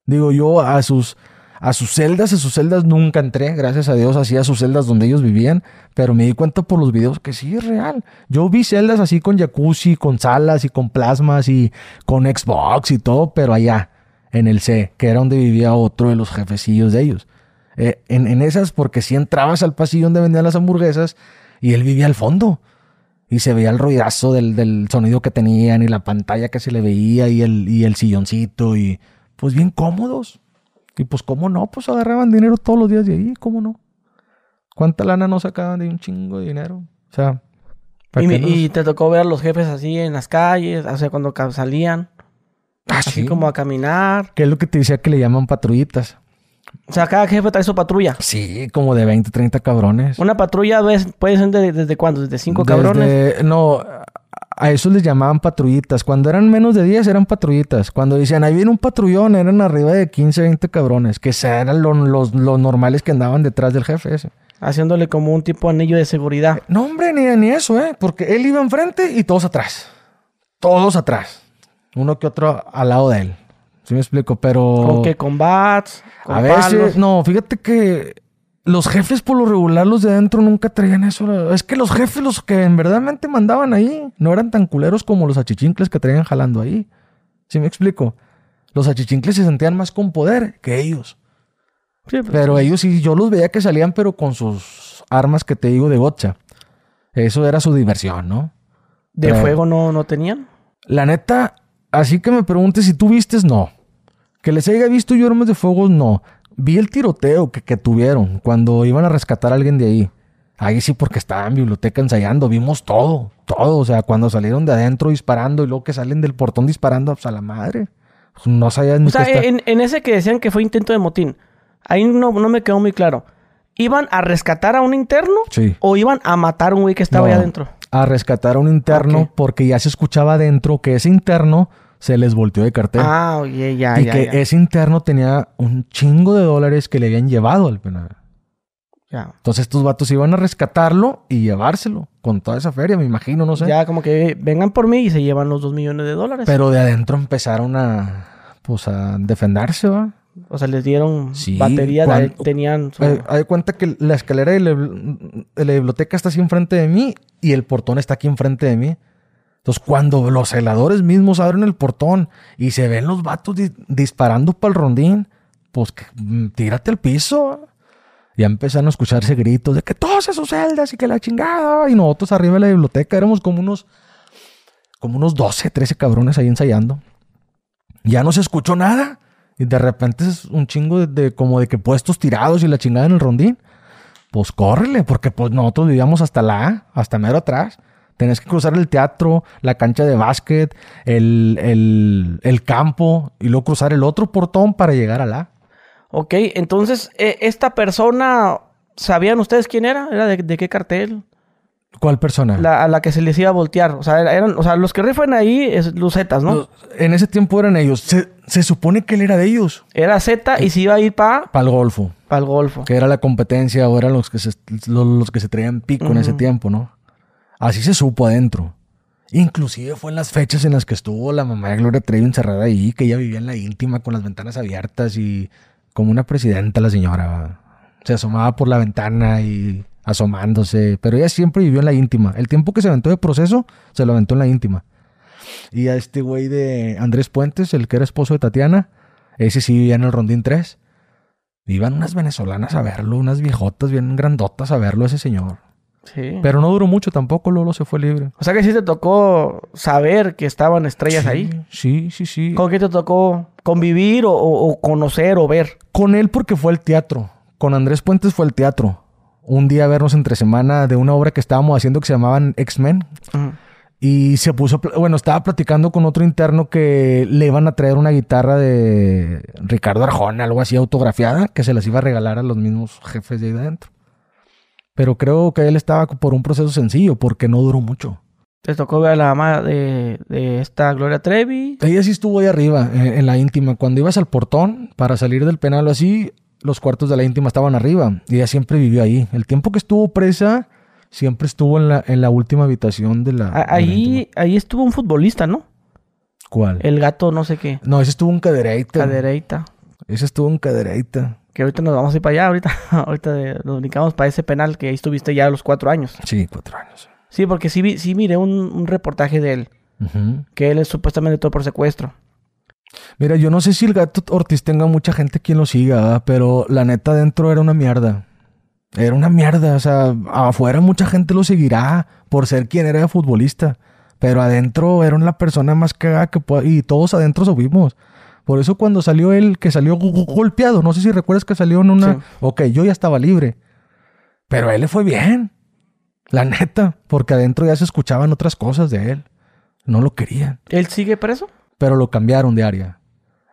A: Digo, yo a sus, a sus celdas, a sus celdas nunca entré, gracias a Dios, así a sus celdas donde ellos vivían, pero me di cuenta por los videos que sí es real. Yo vi celdas así con jacuzzi, con salas y con plasmas y con Xbox y todo, pero allá, en el C, que era donde vivía otro de los jefecillos de ellos. Eh, en, en esas, porque si entrabas al pasillo donde vendían las hamburguesas y él vivía al fondo. Y se veía el ruidazo del, del sonido que tenían y la pantalla que se le veía y el, y el silloncito y pues bien cómodos. Y pues cómo no, pues agarraban dinero todos los días de ahí, cómo no. ¿Cuánta lana no sacaban de un chingo de dinero? O sea, ¿para
B: Y,
A: nos-
B: y te tocó ver a los jefes así en las calles, o sea, cuando salían,
A: Ah,
B: así
A: sí.
B: como a caminar.
A: ¿Qué es lo que te decía que le llaman patrullitas?
B: O sea, cada jefe trae su patrulla.
A: Sí, como de 20, 30 cabrones.
B: Una patrulla ves, puede ser de- desde cuándo, desde cinco
A: Desde-
B: cabrones.
A: No, a eso les llamaban patrullitas. Cuando eran menos de 10 eran patrullitas. Cuando decían, ahí viene un patrullón, eran arriba de 15, 20 cabrones. Que eran lo- los, los normales que andaban detrás del jefe ese.
B: Haciéndole como un tipo de anillo de seguridad.
A: No, hombre, ni, ni eso, ¿eh? Porque él iba enfrente y todos atrás. Todos atrás. Uno que otro al lado de él. ¿Sí me explico? Pero...
B: Con que con bats, con
A: a veces... No, fíjate que... Los jefes por lo regular, los de adentro nunca traían eso. Es que los jefes, los que en verdad mandaban ahí, no eran tan culeros como los achichincles que traían jalando ahí. ¿Sí me explico? Los achichincles se sentían más con poder que ellos.
B: Sí, pues,
A: Pero ellos sí, yo los veía que salían, pero con sus armas que te digo de gotcha. Eso era su diversión, ¿no?
B: de
A: pero-
B: fuego no, no tenían.
A: La neta, así que me preguntes si tú vistes, no. Que les haya visto yo armas de fuego, no. Vi el tiroteo que, que tuvieron cuando iban a rescatar a alguien de ahí. Ahí sí, porque estaba en biblioteca ensayando. Vimos todo, todo. O sea, cuando salieron de adentro disparando y luego que salen del portón disparando, pues a la madre. Pues, no sabías ni
B: O sea,
A: está-
B: en, ese que decían que fue intento de motín, ahí no, no me quedó muy claro. ¿Iban a rescatar a un interno
A: Sí.
B: o iban a matar a un güey que estaba
A: No,
B: ahí adentro?
A: A rescatar a un interno porque ya se escuchaba adentro que ese interno se les volteó de cartel.
B: Ah, oye, ya,
A: y
B: ya,
A: que
B: ya.
A: ese interno tenía un chingo de dólares que le habían llevado al penal.
B: Ya.
A: Entonces estos vatos iban a rescatarlo y llevárselo con toda esa feria, me imagino, no sé.
B: Ya como que vengan por mí y se llevan los dos millones de dólares.
A: Pero de adentro empezaron a, pues, a defenderse, ¿va?
B: o sea, les dieron
A: Sí,
B: batería,
A: cuan-
B: de- tenían su...
A: Eh, Haz de cuenta que la escalera de la, de la biblioteca está así enfrente de mí y el portón está aquí enfrente de mí. Entonces, cuando los celadores mismos abren el portón y se ven los vatos di- disparando para el rondín, pues mm, tírate al piso. Ya empezaron a escucharse gritos de que todos a sus celdas y que la chingada. Y nosotros arriba de la biblioteca éramos como unos, como unos 12, 13 cabrones ahí ensayando. Ya no se escuchó nada. Y de repente es un chingo de, como de que puestos tirados y la chingada en el rondín. Pues córrele, porque pues nosotros vivíamos hasta la hasta mero atrás. Tenés que cruzar el teatro, la cancha de básquet, el, el, el campo y luego cruzar el otro portón para llegar a la.
B: Ok, entonces, eh, esta persona, ¿sabían ustedes quién era? ¿Era de, de qué cartel?
A: ¿Cuál persona?
B: La- a la que se les iba a voltear. O sea, eran, o sea los que rifan ahí es lucetas, ¿no?
A: Los- en ese tiempo eran ellos. Se, se supone que él era de ellos.
B: Era Z y se iba a ir para
A: Para el Golfo.
B: el Golfo.
A: Que era la competencia o eran los que se, los, los que se traían pico en ese tiempo, ¿no? Así se supo adentro. Inclusive fue en las fechas en las que estuvo la mamá de Gloria Trevi encerrada ahí, que ella vivía en la íntima con las ventanas abiertas y como una presidenta la señora. Se asomaba por la ventana y asomándose, pero ella siempre vivió en la íntima. El tiempo que se aventó de proceso, se lo aventó en la íntima. Y a este güey de Andrés Puentes, el que era esposo de Tatiana, ese sí vivía en el Rondín 3. Iban unas venezolanas a verlo, unas viejotas bien grandotas a verlo ese señor.
B: Sí.
A: Pero no duró mucho tampoco, Lolo se fue libre.
B: o sea que sí te tocó saber que estaban estrellas
A: Sí,
B: ahí.
A: Sí, sí, sí.
B: ¿Con qué te tocó convivir o, conocer o ver?
A: Con él porque fue el teatro. Con Andrés Puentes fue el teatro. Un día a vernos entre semana de una obra que estábamos haciendo que se llamaban X-Men. Y se puso, bueno, estaba platicando con otro interno que le iban a traer una guitarra de Ricardo Arjona, algo así autografiada, que se las iba a regalar a los mismos jefes de ahí adentro. Pero creo que él estaba por un proceso sencillo, porque no duró mucho.
B: Te tocó ver a la mamá de, de esta Gloria Trevi.
A: Ella sí estuvo ahí arriba, en, en la íntima. Cuando ibas al portón para salir del penal o así, los cuartos de la íntima estaban arriba. Y ella siempre vivió ahí. El tiempo que estuvo presa, siempre estuvo en la, en la última habitación de la.
B: A-
A: de la
B: ahí, ahí estuvo un futbolista, ¿no?
A: ¿Cuál?
B: El gato no sé qué.
A: No, ese estuvo en cadereita.
B: Cadereita.
A: Ese estuvo en cadereita.
B: Que ahorita nos vamos a ir para allá. Ahorita, <laughs> ahorita nos ubicamos para ese penal que ahí estuviste ya a los cuatro años.
A: Sí, cuatro años.
B: Sí, porque sí, sí miré un, un reportaje de él. Que él es supuestamente todo por secuestro.
A: Mira, yo no sé si el gato Ortiz tenga mucha gente quien lo siga, pero la neta adentro era una mierda. Era una mierda, o sea, afuera mucha gente lo seguirá por ser quien era de futbolista, pero adentro era una persona más cagada que y todos adentro subimos. Por eso cuando salió él, que salió go- go- golpeado, no sé si recuerdas que salió en una...
B: Sí.
A: Ok, yo ya estaba libre, pero a él le fue bien, la neta, porque adentro ya se escuchaban otras cosas de él. No lo querían
B: ¿Él sigue preso?
A: pero lo cambiaron de área.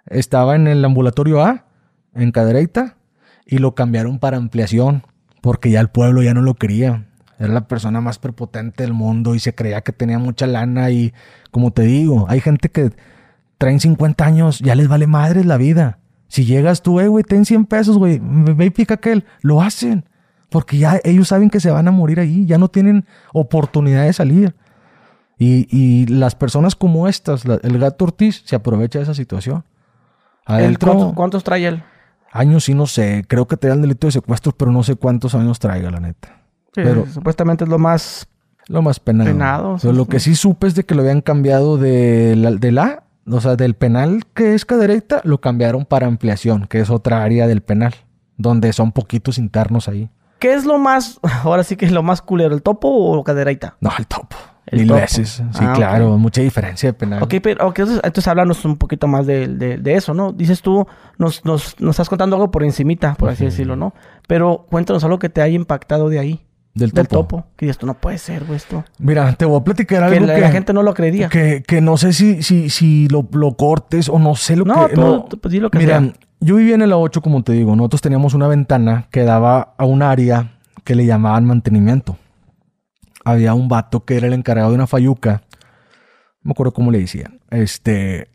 A: Estaba en el ambulatorio A, en Cadereyta, y lo cambiaron para ampliación, porque ya el pueblo ya no lo quería. Era la persona más prepotente del mundo y se creía que tenía mucha lana y, como te digo, hay gente que traen 50 años, ya les vale madres la vida. Si llegas tú, eh, güey, ten 100 pesos, güey, ve y pica aquel, lo hacen. Porque ya ellos saben que se van a morir ahí, ya no tienen oportunidad de salir. Y, y las personas como estas, la- el gato Ortiz, se aprovecha de esa situación.
B: ¿Él
A: Adentro,
B: ¿cuántos, cuántos trae él?
A: años sí no sé, creo que te dan delito de secuestro, pero no sé cuántos años traiga, la neta.
B: Sí,
A: Pero-
B: supuestamente es lo más...
A: Lo más penado.
B: Penado,
A: O sea,
B: sí,
A: lo
B: sí.
A: que sí supe es de que lo habían cambiado de la, de la, o sea, del penal que es cadereita, lo cambiaron para ampliación, que es otra área del penal, donde son poquitos internos ahí.
B: ¿Qué es lo más... <laughs> Ahora sí que es lo más culero? ¿El topo o cadereita?
A: No, el topo.
B: El
A: Mil
B: topo.
A: veces. Sí,
B: Ah,
A: claro. Mucha diferencia de penal.
B: Ok, pero ok, entonces, entonces háblanos un poquito más de, de- de eso, ¿no? Dices tú, nos, nos, nos estás contando algo por encimita, por así decirlo, ¿no? Pero cuéntanos algo que te haya impactado de ahí,
A: Del
B: del
A: topo.
B: topo. Que tú, no puede ser, güey, esto.
A: Mira, te voy a platicar
B: Que
A: algo
B: la,
A: que,
B: la gente no lo creería.
A: que, que no sé si, si, si lo, lo cortes o no sé lo
B: no,
A: que...
B: tú,
A: no.
B: tú, pues, di lo que
A: Mira,
B: sea.
A: yo vivía en el A8, como te digo. Nosotros teníamos una ventana que daba a un área que le llamaban mantenimiento. Había un vato que era el encargado de una fayuca. No me acuerdo cómo le decían. Este.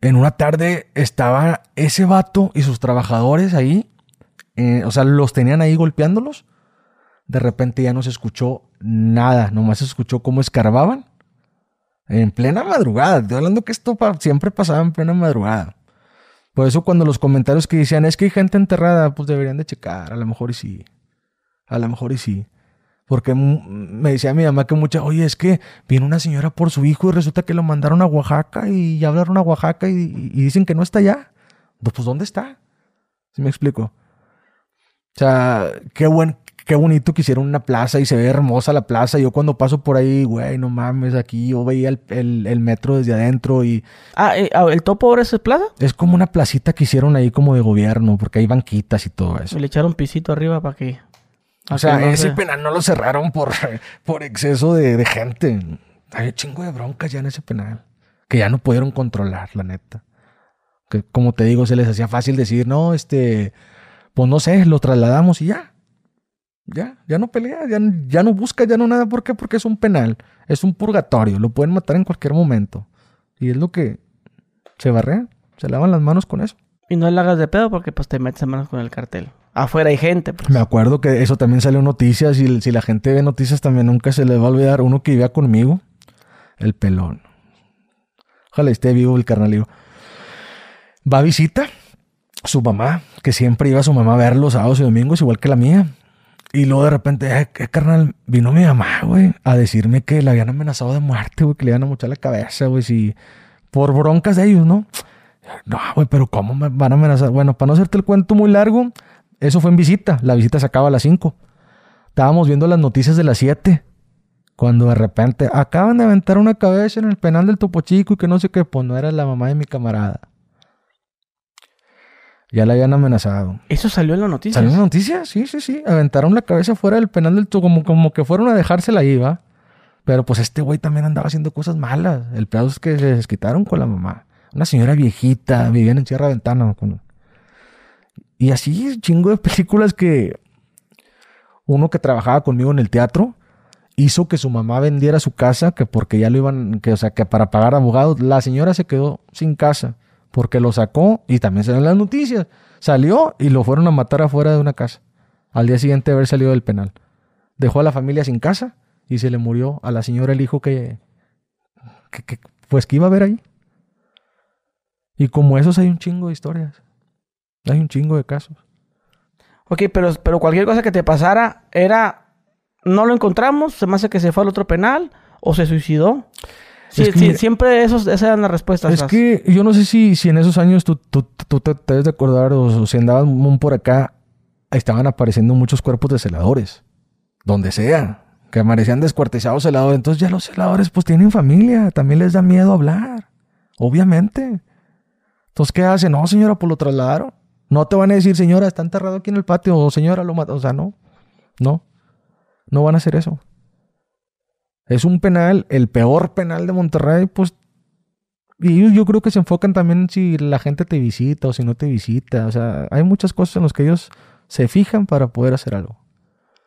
A: En una tarde estaba ese vato y sus trabajadores ahí. eh, o sea, los tenían ahí golpeándolos. De repente ya no se escuchó nada. Nomás se escuchó cómo escarbaban. En plena madrugada. Estoy hablando que esto siempre pasaba en plena madrugada. Por eso cuando los comentarios que decían es que hay gente enterrada, pues deberían de checar. A lo mejor y sí. A lo mejor y sí. Porque me decía mi mamá que mucha, oye, es que viene una señora por su hijo y resulta que lo mandaron a Oaxaca y ya hablaron a Oaxaca y, dicen que no está allá. No, Pues ¿dónde está? ¿Sí me explico? O sea, qué buen, qué bonito que hicieron una plaza y se ve hermosa la plaza. Yo cuando paso por ahí, güey, no mames, aquí yo veía el, el- el metro desde adentro y
B: Ah, eh, ah, ¿el topo ahora es plaza?
A: es como una placita que hicieron ahí como de gobierno, porque hay banquitas y todo eso.
B: Y le echaron pisito arriba para que...
A: O sea,
B: no
A: ese
B: se-
A: penal no lo cerraron por, <laughs> por exceso de, de gente. Hay un chingo de broncas ya en ese penal. Que ya no pudieron controlar, la neta. Que como te digo, se les hacía fácil decir, no, este, pues no sé, lo trasladamos y ya. Ya, ya no pelea, ya, ya no busca, ya no nada. ¿Por qué? Porque es un penal, es un purgatorio, lo pueden matar en cualquier momento. Y es lo que se barrea, se lavan las manos con eso.
B: Y no le hagas de pedo porque pues te metes en manos con el cartel. Afuera hay gente. Pues.
A: Me acuerdo que eso también salió en noticias y si la gente ve noticias también nunca se les va a olvidar uno que vivía conmigo, el pelón. Ojalá esté vivo el carnalío. Va a visita su mamá, que siempre iba a su mamá a ver los sábados y domingos, igual que la mía. Y luego de repente, eh, ¿qué carnal? Vino mi mamá, güey, a decirme que le habían amenazado de muerte, güey, que le iban a mochar la cabeza, güey, si... Por broncas de ellos, ¿no? No, güey, pero ¿cómo me van a amenazar? Bueno, para no hacerte el cuento muy largo, eso fue en visita. La visita se acaba a las 5. Estábamos viendo las noticias de las 7. Cuando de repente acaban de aventar una cabeza en el penal del Topo Chico y que no sé qué, pues no era la mamá de mi camarada. Ya la habían amenazado.
B: ¿Eso salió en la noticia?
A: ¿Salió en la noticia? Sí, sí, sí. Aventaron la cabeza fuera del penal del como, como que fueron a dejársela ahí, ¿va? Pero pues este güey también andaba haciendo cosas malas. El pedazo es que se desquitaron con la mamá. Una señora viejita, vivían en Sierra Ventana. Y así, chingo de películas que uno que trabajaba conmigo en el teatro hizo que su mamá vendiera su casa, que porque ya lo iban, que o sea, que para pagar abogados, la señora se quedó sin casa porque lo sacó y también se en las noticias. Salió y lo fueron a matar afuera de una casa. Al día siguiente de haber salido del penal. Dejó a la familia sin casa y se le murió a la señora el hijo que, que, pues que iba a ver ahí. Y como esos hay un chingo de historias. Hay un chingo de casos.
B: Ok, pero, pero cualquier cosa que te pasara era, no lo encontramos, se me hace que se fue al otro penal o se suicidó. Sí, sí, siempre esos, esas eran las respuestas.
A: Es que yo no sé si, si en esos años tú, tú, te, debes de acordar o, si andabas por acá, estaban apareciendo muchos cuerpos de celadores. Donde sea. Que aparecían descuartizados celadores. Entonces ya los celadores pues tienen familia. También les da miedo hablar. Obviamente. Entonces, ¿qué hacen? No, señora, pues lo trasladaron. No te van a decir, señora, está enterrado aquí en el patio. O señora, lo mató. O sea, no. No. No van a hacer eso. Es un penal, el peor penal de Monterrey, pues. Y yo creo que se enfocan también si la gente te visita o si no te visita. O sea, hay muchas cosas en las que ellos se fijan para poder hacer algo.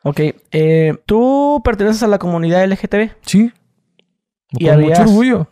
B: Ok. Eh, ¿Tú perteneces a la comunidad LGTB?
A: Sí.
B: Y Con mucho orgullo.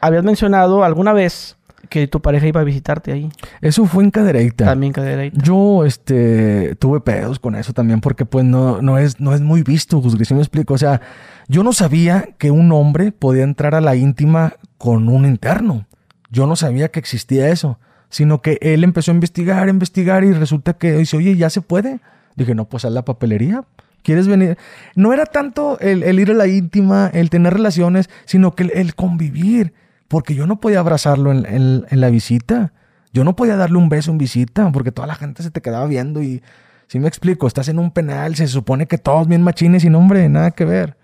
B: Habías mencionado alguna vez que tu pareja iba a visitarte ahí.
A: Eso fue en Cadereyta.
B: También Cadereyta.
A: Yo, este, tuve pedos con eso también porque pues no, no, es, no es muy visto, pues, si me explico. O sea, yo no sabía que un hombre podía entrar a la íntima con un interno. Yo no sabía que existía eso, sino que él empezó a investigar, a investigar y resulta que dice, oye, ¿ya se puede? Dije, no, pues a la papelería. ¿Quieres venir? No era tanto el, ir a la íntima, el tener relaciones, sino que el convivir porque yo no podía abrazarlo en, la visita. Yo no podía darle un beso en visita porque toda la gente se te quedaba viendo y si me explico, estás en un penal, se supone que todos bien machines y no, hombre, nada que ver.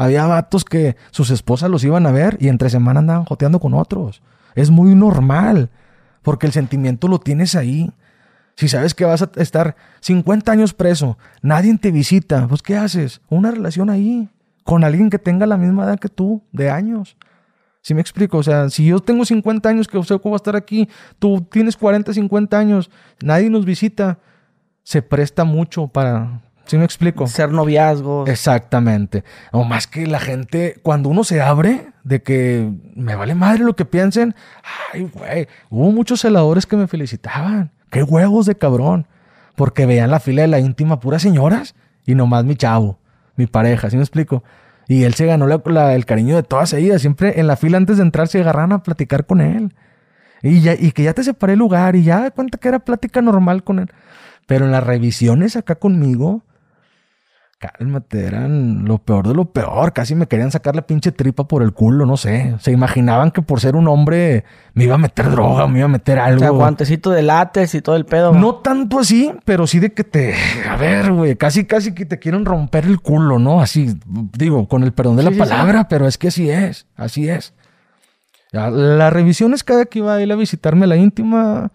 A: Había vatos que sus esposas los iban a ver y entre semana andaban joteando con otros. Es muy normal porque el sentimiento lo tienes ahí. Si sabes que vas a estar 50 años preso, nadie te visita, pues ¿qué haces? Una relación ahí con alguien que tenga la misma edad que tú, de años. ¿Sí me explico? O sea, si yo tengo 50 años que usted cómo va a estar aquí, tú tienes 40, 50 años, nadie nos visita, se presta mucho para... ¿Sí me explico?
B: Ser noviazgos.
A: Exactamente. O más que la gente, cuando uno se abre de que me vale madre lo que piensen, ay, güey, hubo muchos celadores que me felicitaban. Qué huevos de cabrón. Porque veían la fila de la íntima puras señoras y nomás mi chavo, mi pareja, ¿sí me explico? Y él se ganó el cariño de todas ellas. Siempre en la fila antes de entrar se agarraron a platicar con él. Y, ya, y que ya te separé el lugar y ya de cuenta que era plática normal con él. Pero en las revisiones acá conmigo, Cálmate, eran lo peor de lo peor. Casi me querían sacar la pinche tripa por el culo, no sé. Se imaginaban que por ser un hombre me iba a meter droga, me iba a meter algo. O
B: guantecito de látex y todo el pedo.
A: No tanto así, pero sí de que te. A ver, güey, casi, casi que te quieren romper el culo, ¿no? Así, digo, con el perdón de la palabra, pero es que así es, así es. Las revisiones cada que iba a ir a visitarme la íntima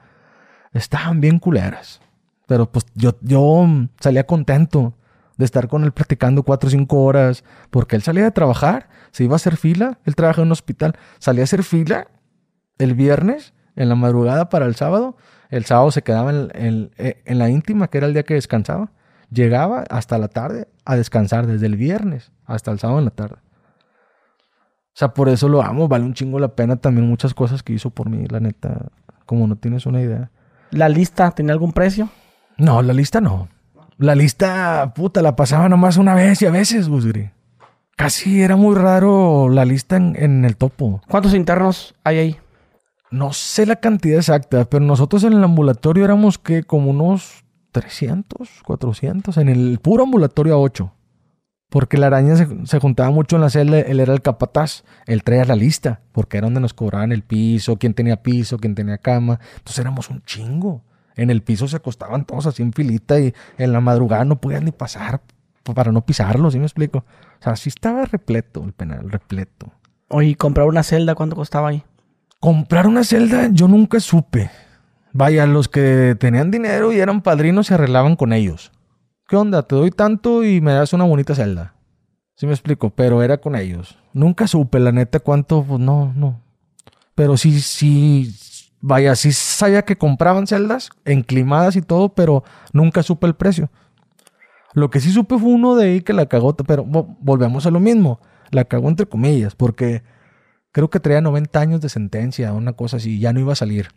A: estaban bien culeras. Pero pues yo, yo salía contento de estar con él platicando cuatro o cinco horas, porque él salía de trabajar, se iba a hacer fila, él trabaja en un hospital, salía a hacer fila el viernes en la madrugada para el sábado. El sábado se quedaba en, en- en la íntima, que era el día que descansaba. Llegaba hasta la tarde a descansar, desde el viernes hasta el sábado en la tarde. O sea, por eso lo amo, vale un chingo la pena también muchas cosas que hizo por mí, la neta, como no tienes una idea.
B: ¿La lista tenía algún precio?
A: No, la lista no. La lista, puta, la pasaba nomás una vez y a veces, Gusgri. Casi era muy raro la lista en, en el topo.
B: ¿Cuántos internos hay ahí?
A: No sé la cantidad exacta, pero nosotros en el ambulatorio éramos que como unos 300, 400, en el puro ambulatorio a 8. Porque la araña se, se juntaba mucho en la celda, él era el capataz, él traía la lista, porque era donde nos cobraban el piso, quién tenía piso, quién tenía cama. Entonces éramos un chingo. En el piso se acostaban todos así en filita y en la madrugada no podían ni pasar para no pisarlo, ¿sí me explico? O sea, sí estaba repleto el penal, repleto.
B: Oye, ¿y comprar una celda cuánto costaba ahí?
A: Comprar una celda yo nunca supe. Vaya, los que tenían dinero y eran padrinos se arreglaban con ellos. ¿Qué onda? Te doy tanto y me das una bonita celda. Sí me explico, pero era con ellos. Nunca supe, la neta, cuánto, pues no, no. Pero sí, sí, vaya, sí sabía que compraban celdas enclimadas y todo, pero nunca supe el precio. Lo que sí supe fue uno de ahí que la cagó, pero vo- volvemos a lo mismo. La cagó entre comillas, porque creo que traía 90 años de sentencia, una cosa así, ya no iba a salir.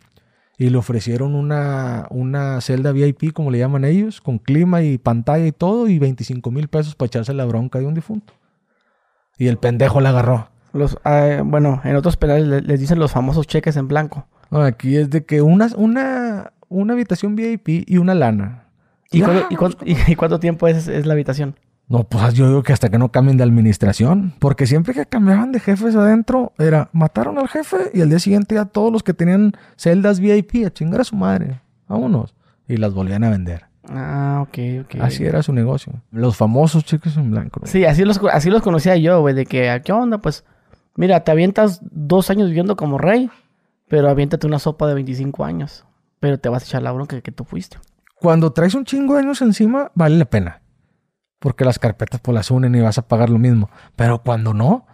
A: Y le ofrecieron una, una celda VIP, como le llaman ellos, con clima y pantalla y todo, y 25 mil pesos para echarse la bronca de un difunto. Y el pendejo la agarró.
B: Los, ah, bueno, en otros penales le- les dicen los famosos cheques en blanco.
A: Aquí es de que una, una, una habitación VIP y una lana.
B: ¿Y, y cuánto- y- y cuánto tiempo es, es la habitación?
A: No, pues yo digo que hasta que no cambien de administración. Porque siempre que cambiaban de jefes adentro, era mataron al jefe y al día siguiente ya todos los que tenían celdas VIP a chingar a su madre. Vámonos. Y las volvían a vender.
B: Ah, ok, ok.
A: Así era su negocio. Los famosos cheques en blanco.
B: Sí, así los, así los conocía yo, güey, de que, ¿a ¿qué onda? Pues, mira, te avientas dos años viviendo como rey, pero aviéntate una sopa de 25 años. Pero te vas a echar la bronca que tú fuiste.
A: Cuando traes un chingo de años encima, vale la pena. Porque las carpetas pues las unen y vas a pagar lo mismo. Pero cuando no,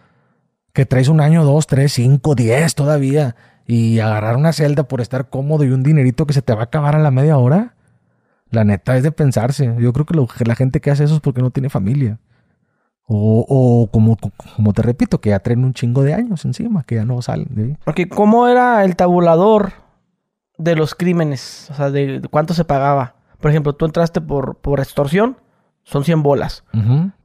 A: que traes un año, dos, tres, cinco, diez todavía, y agarrar una celda por estar cómodo y un dinerito que se te va a acabar a la media hora, la neta es de pensarse. Yo creo que, que la gente que hace eso es porque no tiene familia. O, o como, como te repito, que ya traen un chingo de años encima, que ya no salen.
B: Porque, ¿cómo era el tabulador de los crímenes? O sea, de, de cuánto se pagaba. Por ejemplo, tú entraste por, por extorsión, son 100 bolas.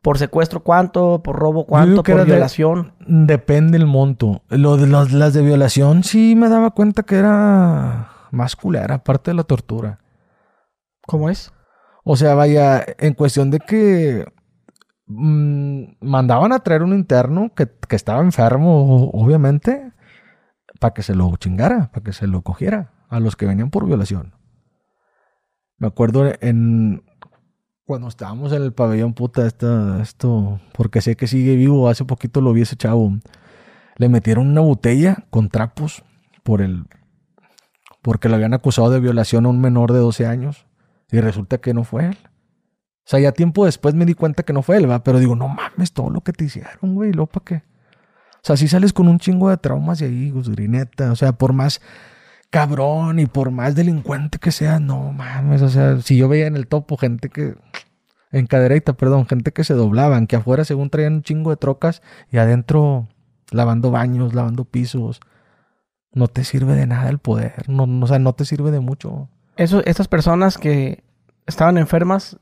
B: Por secuestro, ¿cuánto? Por robo, ¿cuánto? Por
A: era de-
B: violación.
A: Depende el monto. Lo de las, las de violación sí me daba cuenta que era más culera, aparte de la tortura.
B: ¿Cómo es?
A: O sea, vaya, en cuestión de que mandaban a traer un interno que, que estaba enfermo, obviamente, para que se lo chingara, para que se lo cogiera a los que venían por violación. Me acuerdo en cuando estábamos en el pabellón, puta, esta, esto, porque sé que sigue vivo, hace poquito lo vi ese chavo. Le metieron una botella con trapos por el porque lo habían acusado de violación a un menor de 12 años. Y resulta que no fue él. Sea, ya tiempo después me di cuenta que no fue él, ¿va? Pero digo, no mames, todo lo que te hicieron, güey, ¿lo para qué? O sea, si sales con un chingo de traumas de ahí, Gusgrineta. O sea, por más cabrón y por más delincuente que seas, no mames. O sea, si yo veía en el topo gente que. En cadereita, perdón, gente que se doblaban, que afuera según traían un chingo de trocas y adentro lavando baños, lavando pisos. No te sirve de nada el poder. No, no, o sea, no te sirve de mucho.
B: Eso, estas personas que estaban enfermas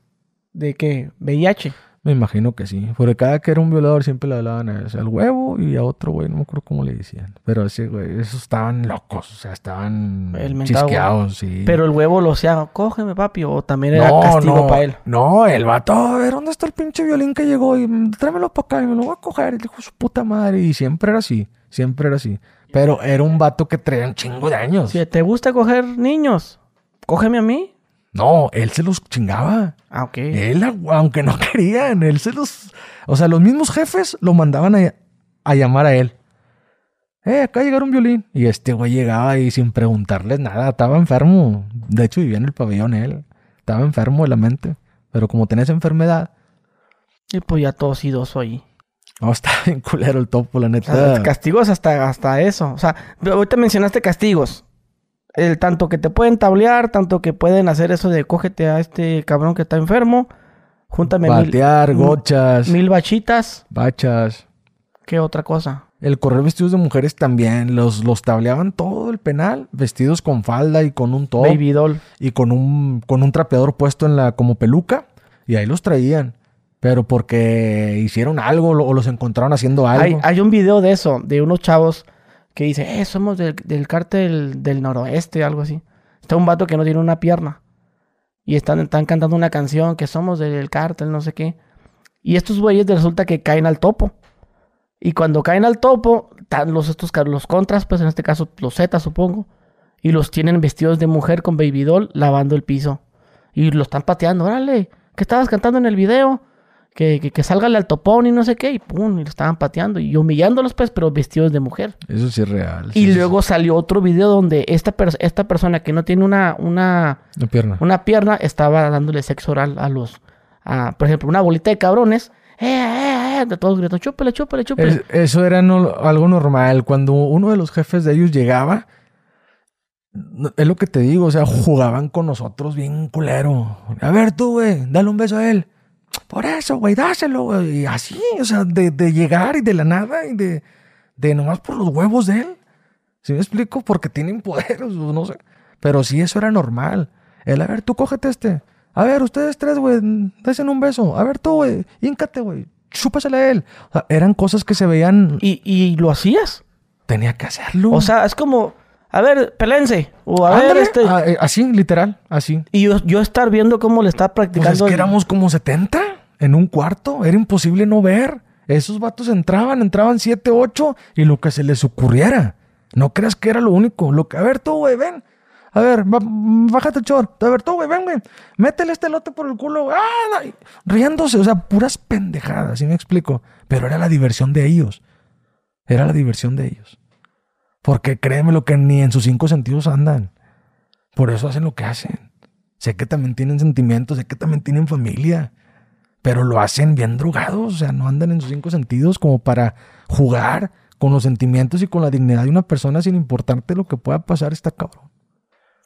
B: de qué? VIH.
A: Me imagino que sí. Porque cada que era un violador siempre le hablaban a ese, al huevo y a otro güey, no me acuerdo cómo le decían. Pero ese güey, esos estaban locos, o sea, estaban
B: El
A: chisqueados, sí.
B: Pero el huevo lo hacía, cógeme papi, o también era castigo
A: no,
B: para él.
A: No, el vato, a ver, ¿dónde está el pinche violín que llegó? Y tráemelo para acá y me lo voy a coger. Y dijo su puta madre. Y siempre era así, siempre era así. Pero era un vato que traía un chingo de años.
B: Si te gusta coger niños, cógeme a mí.
A: No, él se los chingaba.
B: Ah, ok.
A: Él, aunque no <laughs> querían, él se los... O sea, los mismos jefes lo mandaban a, a llamar a él. Eh, acá llegaron un violín. Y este güey llegaba y sin preguntarles nada, estaba enfermo. De hecho, vivía en el pabellón él. Estaba enfermo de la mente. Pero como tenía esa enfermedad,
B: Y pues ya todo sidoso ahí.
A: no, estaba <laughs> bien culero el topo, la
B: O
A: neta.
B: sea, castigos hasta, hasta eso. O sea, ahorita mencionaste castigos. El tanto que te pueden tablear, tanto que pueden hacer eso de cógete a este cabrón que está enfermo. Júntame mil,
A: Batear, gochas,
B: mil bachitas.
A: bachas.
B: ¿Qué otra cosa?
A: El correr vestidos de mujeres también. Los, los tableaban todo el penal. Vestidos con falda y con un top.
B: Baby doll.
A: Y con un, con un trapeador puesto en la como peluca. Y ahí los traían. Pero porque hicieron algo o los encontraron haciendo algo.
B: Hay, hay un video de eso, de unos chavos que dicen, eh, somos del, del cártel del noroeste, algo así. Está un vato que no tiene una pierna. Y están, están cantando una canción que somos del cártel, no sé qué. Y estos güeyes resulta que caen al topo. Y cuando caen al topo, están los, estos, los contras, pues en este caso los Z supongo. Y los tienen vestidos de mujer con baby doll lavando el piso. Y lo están pateando, órale, ¿qué estabas cantando en el video? Que, que, que salga al topón y no sé qué. Y pum, y lo estaban pateando y humillándolos pues, pero vestidos de mujer.
A: Eso sí es real.
B: Y
A: sí,
B: luego salió otro video donde esta, esta persona que no tiene una, una.
A: La pierna.
B: una pierna estaba dándole sexo oral a los, a, por ejemplo, una bolita de cabrones. Eh, eh, eh, de todos gritando, chúpele, chúpele, chúpele.
A: Es- eso era no- algo normal. Cuando uno de los jefes de ellos llegaba, es lo que te digo, o sea, jugaban con nosotros bien culero. A ver tú, güey, dale un beso a él. Por eso, güey, dáselo, güey. Y así, o sea, de, de llegar y de la nada y de, de nomás por los huevos de él. ¿Sí me explico? Porque tienen poder, <laughs> no sé. Pero sí, eso era normal. El, a ver, tú cógete este. A ver, ustedes tres, güey, desen un beso. A ver tú, güey, híncate, güey. Chúpasele a él. O sea, eran cosas que se veían.
B: Y, y lo hacías.
A: Tenía que hacerlo.
B: O sea, es como, a ver, pelense. O a ver, este.
A: eh, así, literal, así.
B: Y yo, yo estar viendo cómo le está
A: Pues
B: practicando.
A: es que
B: el-
A: éramos como 70 en un cuarto. Era imposible no ver. Esos vatos entraban, entraban 7, 8 y lo que se les ocurriera. No creas que era lo único. Lo que, a ver tú, güey, ven. A ver, bájate el short. A ver tú, güey, ven, güey. Métele este lote por el culo. güey. Ah, riéndose, o sea, puras pendejadas, ¿sí me explico? Pero era la diversión de ellos. Era la diversión de ellos. Porque créeme lo que ni en sus cinco sentidos andan. Por eso hacen lo que hacen. Sé que también tienen sentimientos, sé que también tienen familia, pero lo hacen bien drogados, o sea, no andan en sus cinco sentidos como para jugar con los sentimientos y con la dignidad de una persona sin importarte lo que pueda pasar, está cabrón.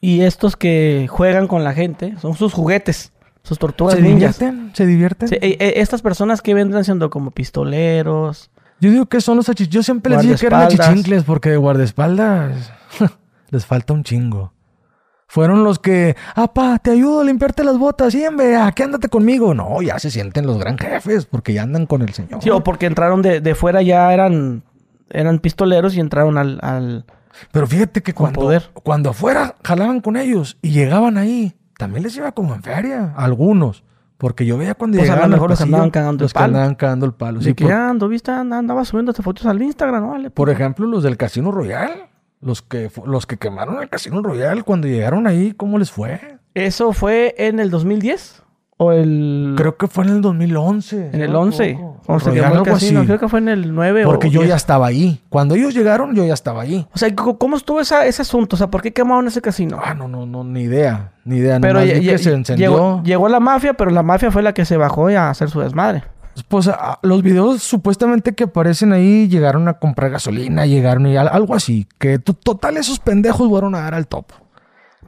B: Y estos que juegan con la gente son sus juguetes, sus tortugas
A: Se
B: ninjas.
A: divierten, se divierten.
B: Sí, e- e- estas personas que vendrán siendo como pistoleros.
A: Yo digo que son los achich... Yo siempre les dije que eran achichincles porque de guardaespaldas <laughs> les falta un chingo. Fueron los que, apá, te ayudo a limpiarte las botas, sí, hombre, aquí ándate conmigo. No, ya se sienten los gran jefes porque ya andan con el señor.
B: Sí, o porque entraron de, de fuera ya eran, eran pistoleros y entraron al... al-
A: Pero fíjate que cuando,
B: poder.
A: cuando afuera jalaban con ellos y llegaban ahí, también les iba como en feria, a algunos. Porque yo veía cuando
B: Pues a lo
A: llegaban
B: mejor los que
A: pasillo,
B: andaban cagando el
A: los
B: palo.
A: andaban cagando el palo. Sí,
B: que
A: por,
B: "Ah, ando, viste, And- andaba subiendo estas fotos al Instagram, ¿no? Vale,
A: por ejemplo, los del Casino Royal. Los que, los que quemaron el Casino Royal, cuando llegaron ahí, ¿cómo les fue?
B: ¿Eso fue en el 2010? ¿O el...?
A: Creo que fue en el 2011.
B: En el
A: ¿no?
B: 11.
A: Poco.
B: Cuando se
A: Royal,
B: el casino.
A: así.
B: Creo que fue en el 9
A: Porque
B: o
A: yo
B: 10.
A: ya estaba ahí. Cuando ellos llegaron, yo ya estaba ahí.
B: O sea, ¿cómo estuvo esa, ese asunto? O sea, ¿por qué quemaron ese casino?
A: Ah, no, no, no, ni idea. Ni idea.
B: pero
A: vi que se encendió.
B: llegó, llegó la mafia, pero la mafia fue la que se bajó a hacer su desmadre.
A: Pues a- los videos supuestamente que aparecen ahí llegaron a comprar gasolina, llegaron y al- algo así. Que to- total esos pendejos fueron a dar al top.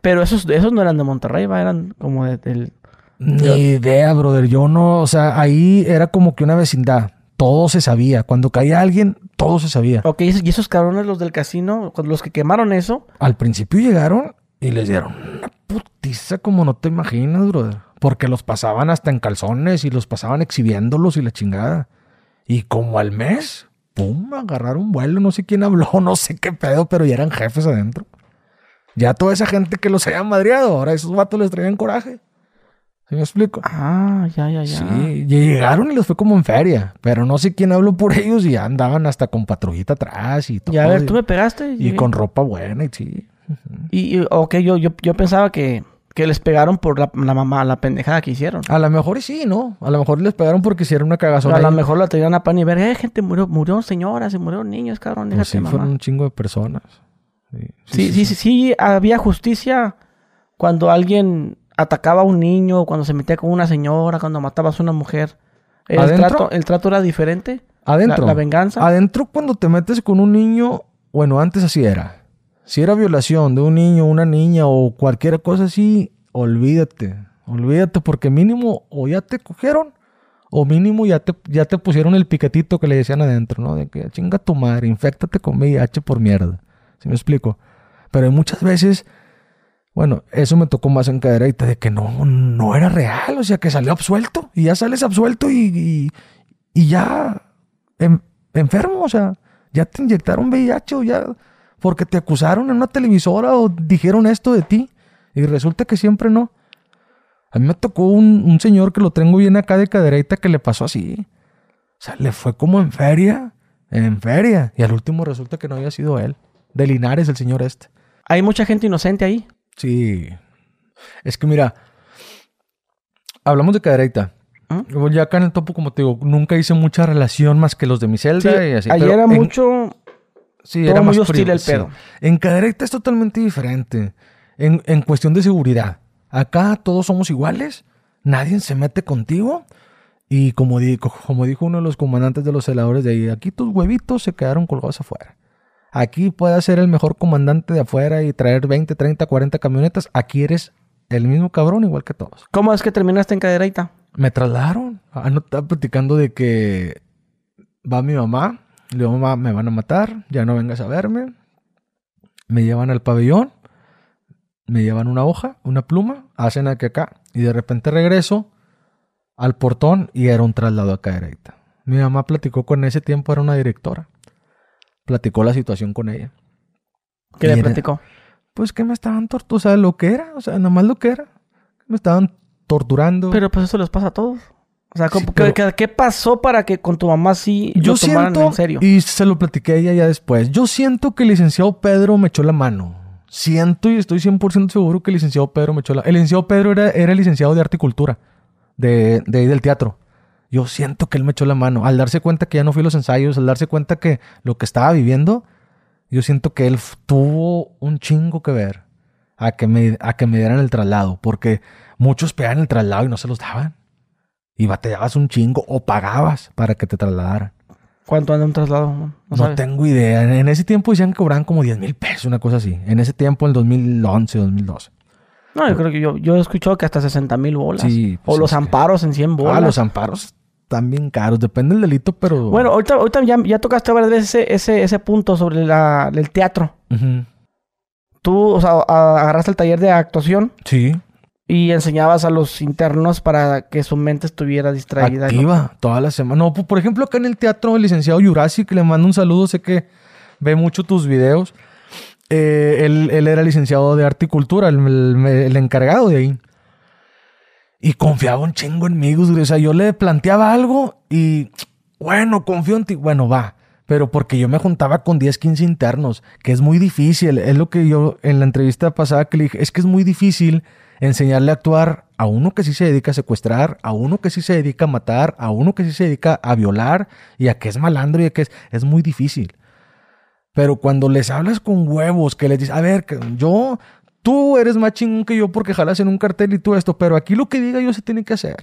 B: Pero esos, esos no eran de Monterrey, ¿va? eran como de- del...
A: Ni idea, brother. Yo no, o sea, ahí era como que una vecindad. Todo se sabía. Cuando caía alguien, todo se sabía.
B: Ok, y esos- cabrones, los del casino, los que quemaron eso,
A: Al principio llegaron y les dieron una putiza como no te imaginas, brother. Porque los pasaban hasta en calzones y los pasaban exhibiéndolos y la chingada. Y como al mes, pum, agarraron vuelo. No sé quién habló, <laughs> no sé qué pedo, pero ya eran jefes adentro. Ya toda esa gente que los habían madreado, ahora esos vatos les traían coraje. ¿Sí me explico?
B: ah, ya, ya, ya.
A: Sí, y llegaron y les fue como en feria. Pero no sé quién habló por ellos y ya andaban hasta con patrullita atrás y todo.
B: Y a ver,
A: y-
B: tú me pegaste.
A: y con ropa buena y sí.
B: Y, y, ok, yo, yo, yo pensaba que, que les pegaron por la, la mamá, la pendejada que hicieron.
A: A lo mejor y sí, ¿no? A lo mejor les pegaron porque hicieron una cagazona.
B: a lo mejor la tenían a pan y ver, eh, gente, murió, murió señoras, se murieron niños, cabrón,
A: Pues sí,
B: déjate,
A: fueron
B: mamá.
A: un chingo de personas.
B: Sí, sí, sí, sí, había justicia cuando alguien atacaba a un niño, cuando se metía con una señora, cuando matabas a una mujer. El
A: ¿Adentro?
B: trato, el trato era diferente.
A: Adentro.
B: La, la venganza.
A: Adentro cuando te metes con un niño, bueno, antes así era. Si era violación de un niño, una niña o cualquier cosa así, olvídate. Olvídate porque mínimo o ya te cogieron o mínimo ya te, ya te pusieron el piquetito que le decían adentro, ¿no? De que chinga tu madre, infectate con VIH por mierda. ¿Sí me explico? Pero muchas veces, bueno, eso me tocó más en cadereita, de que no, no era real, o sea, que salió absuelto y ya sales absuelto y, y, ya enfermo, o sea, ya te inyectaron VIH o ya porque te acusaron en una televisora o dijeron esto de ti y resulta que siempre no. A mí me tocó un, señor que lo tengo bien acá de cadereita que le pasó así. O sea, le fue como en feria, en feria. Y al último resulta que no había sido él. De Linares, el señor este.
B: ¿Hay mucha gente inocente ahí?
A: Sí. Es que mira, hablamos de cadereita. ¿Ah? Ya acá en el topo, como te digo, nunca hice mucha relación más que los de mi celda y así.
B: Ayer era mucho...
A: Sí, era muy hostil el pedo. En cadereita es totalmente diferente. En, en cuestión de seguridad. Acá todos somos iguales, nadie se mete contigo. Y como, como dijo uno de los comandantes de los celadores de ahí, aquí tus huevitos se quedaron colgados afuera. Aquí puedes ser el mejor comandante de afuera y traer 20, 30, 40 camionetas. Aquí eres el mismo cabrón igual que todos.
B: ¿Cómo es que terminaste en Cadereita?
A: Me trasladaron. Ah, no estaba platicando de que va mi mamá. Le digo, mamá, me van a matar. Ya no vengas a verme. Me llevan al pabellón me llevan una hoja, una pluma, hacen aquí acá. Y de repente regreso al portón y era un traslado a Cadereyta. Mi mamá platicó con ese tiempo, era una directora. Platicó la situación con ella.
B: ¿Qué le platicó?
A: Pues que me estaban torturando, o sea, lo que era, o sea, nomás lo que era. Me estaban torturando.
B: Pero pues eso les pasa a todos. O sea, ¿qué, pasó para que con tu mamá sí
A: yo lo tomaran siento, en serio? Y se lo platiqué a ella ya después. Yo siento que el licenciado Pedro me echó la mano. Siento y estoy 100% seguro que el licenciado Pedro me echó la... El licenciado Pedro era, era el licenciado de arte y cultura de, de ahí del teatro. Yo siento que él me echó la mano. Al darse cuenta que ya no fui a los ensayos, al darse cuenta que lo que estaba viviendo, yo siento que él tuvo un chingo que ver a que me, a que me dieran el traslado. Porque muchos pegaban el traslado y no se los daban. Y batallabas un chingo o pagabas para que te trasladaran.
B: ¿Cuánto anda un traslado?
A: No, tengo idea. En, ese tiempo decían que cobraban como 10 mil pesos, una cosa así. En ese tiempo, en el 2011, 2012.
B: No, yo creo que yo, yo he escuchado que hasta 60 mil bolas. Sí, o pues los amparos en 100 bolas. Ah,
A: los amparos están bien caros. Depende del delito, pero...
B: Bueno, ahorita, ahorita ya, ya, tocaste varias veces ese, ese, ese punto sobre la, el teatro. Tú, o sea, agarraste el taller de actuación.
A: Sí.
B: Y enseñabas a los internos para que su mente estuviera distraída.
A: Activa, toda la semana. No, por ejemplo, acá en el teatro, el licenciado que le mando un saludo, sé que ve mucho tus videos. Eh, él, era licenciado de arte y cultura, el, encargado de ahí. Y confiaba un chingo en mí, o sea, yo le planteaba algo y, bueno, confío en ti. Bueno, va. Pero porque yo me juntaba con 10, 15 internos, que es muy difícil. Es lo que yo en la entrevista pasada que le dije, es que es muy difícil enseñarle a actuar a uno que sí se dedica a secuestrar, a uno que sí se dedica a matar, a uno que sí se dedica a violar y a que es malandro y a que es, es muy difícil. Pero cuando les hablas con huevos, que les dices, a ver, yo, tú eres más chingón que yo porque jalas en un cartel y todo esto, pero aquí lo que diga yo se tiene que hacer.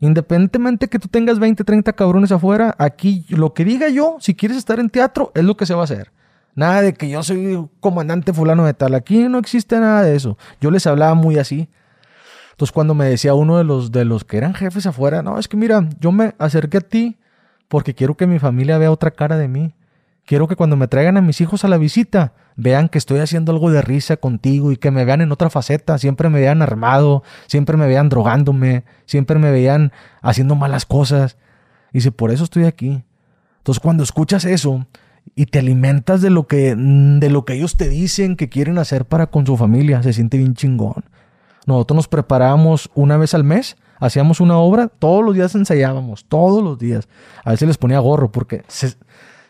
A: Independientemente que tú tengas 20, 30 cabrones afuera, aquí lo que diga yo, si quieres estar en teatro, es lo que se va a hacer. Nada de que yo soy comandante fulano de tal. Aquí no existe nada de eso. Yo les hablaba muy así. Entonces cuando me decía uno de los, de los que eran jefes afuera, no, es que mira, yo me acerqué a ti porque quiero que mi familia vea otra cara de mí. Quiero que cuando me traigan a mis hijos a la visita, vean que estoy haciendo algo de risa contigo y que me vean en otra faceta. Siempre me vean armado, siempre me vean drogándome, siempre me vean haciendo malas cosas. Y dice, por eso estoy aquí. Entonces cuando escuchas eso, y te alimentas de lo que de lo que ellos te dicen que quieren hacer para con su familia, se siente bien chingón. Nosotros nos preparábamos una vez al mes, hacíamos una obra, todos los días ensayábamos, todos los días. A veces les ponía gorro porque se,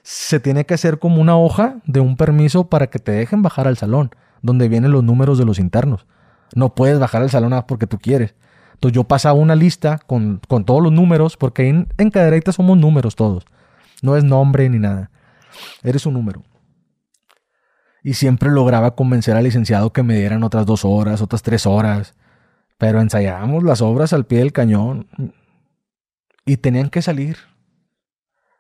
A: se tiene que hacer como una hoja de un permiso para que te dejen bajar al salón, donde vienen los números de los internos. No puedes bajar al salón porque tú quieres. Entonces yo pasaba una lista con, con todos los números, porque en, en Cadereyta somos números todos. No es nombre ni nada. Eres un número. Y siempre lograba convencer al licenciado que me dieran otras dos horas, otras tres horas. Pero ensayábamos las obras al pie del cañón. Y tenían que salir.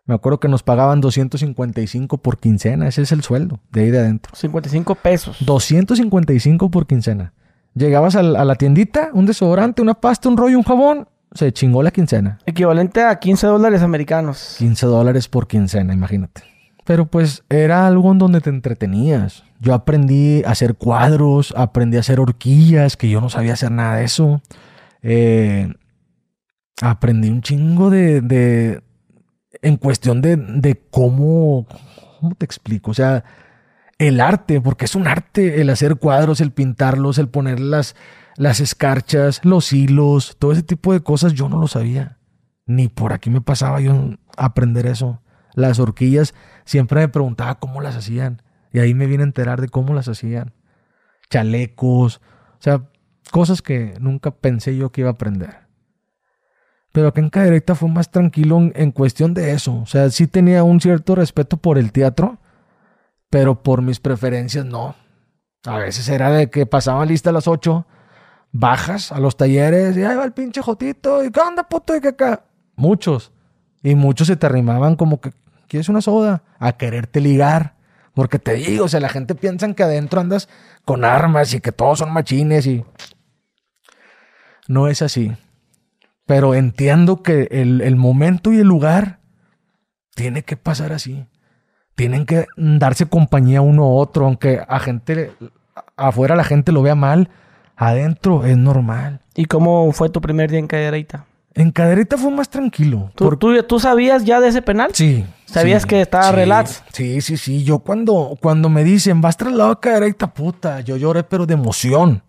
A: Me acuerdo que nos pagaban 255 por quincena. Ese es el sueldo de ahí de adentro.
B: 55 pesos.
A: 255 por quincena. Llegabas a la, a la tiendita, un desodorante, una pasta, un rollo, un jabón. Se chingó la quincena.
B: Equivalente a 15 dólares americanos.
A: 15 dólares por quincena, imagínate. Pero pues era algo en donde te entretenías. Yo aprendí a hacer cuadros, aprendí a hacer horquillas, que yo no sabía hacer nada de eso. Eh, aprendí un chingo de, de en cuestión de, de cómo, ¿cómo te explico? O sea, el arte, porque es un arte el hacer cuadros, el pintarlos, el poner las, las escarchas, los hilos, todo ese tipo de cosas, yo no lo sabía. Ni por aquí me pasaba yo aprender eso. Las horquillas, siempre me preguntaba cómo las hacían. Y ahí me vine a enterar de cómo las hacían. Chalecos, o sea, cosas que nunca pensé yo que iba a aprender. Pero acá en Cadereyta fue más tranquilo en, cuestión de eso. O sea, sí tenía un cierto respeto por el teatro, pero por mis preferencias no. A veces era de que pasaban lista a las 8, bajas a los talleres y ahí va el pinche Jotito. ¿Y qué onda, puto? ¿Y qué acá? Muchos. Y muchos se te arrimaban como que, ¿quieres una soda? A quererte ligar. Porque te digo, o sea, la gente piensa que adentro andas con armas y que todos son machines y... No es así. Pero entiendo que el, momento y el lugar tiene que pasar así. Tienen que darse compañía uno a otro, aunque a gente afuera la gente lo vea mal, adentro es normal.
B: ¿Y cómo fue tu primer día en?
A: En Cadereyta fue más tranquilo.
B: ¿Tú, tú, tú sabías ya de ese penal?
A: Sí.
B: ¿Sabías
A: sí,
B: que estaba
A: sí,
B: relax?
A: Sí, sí, sí. Yo cuando, cuando me dicen, vas trasladado a Cadereyta, puta, yo lloré pero de emoción.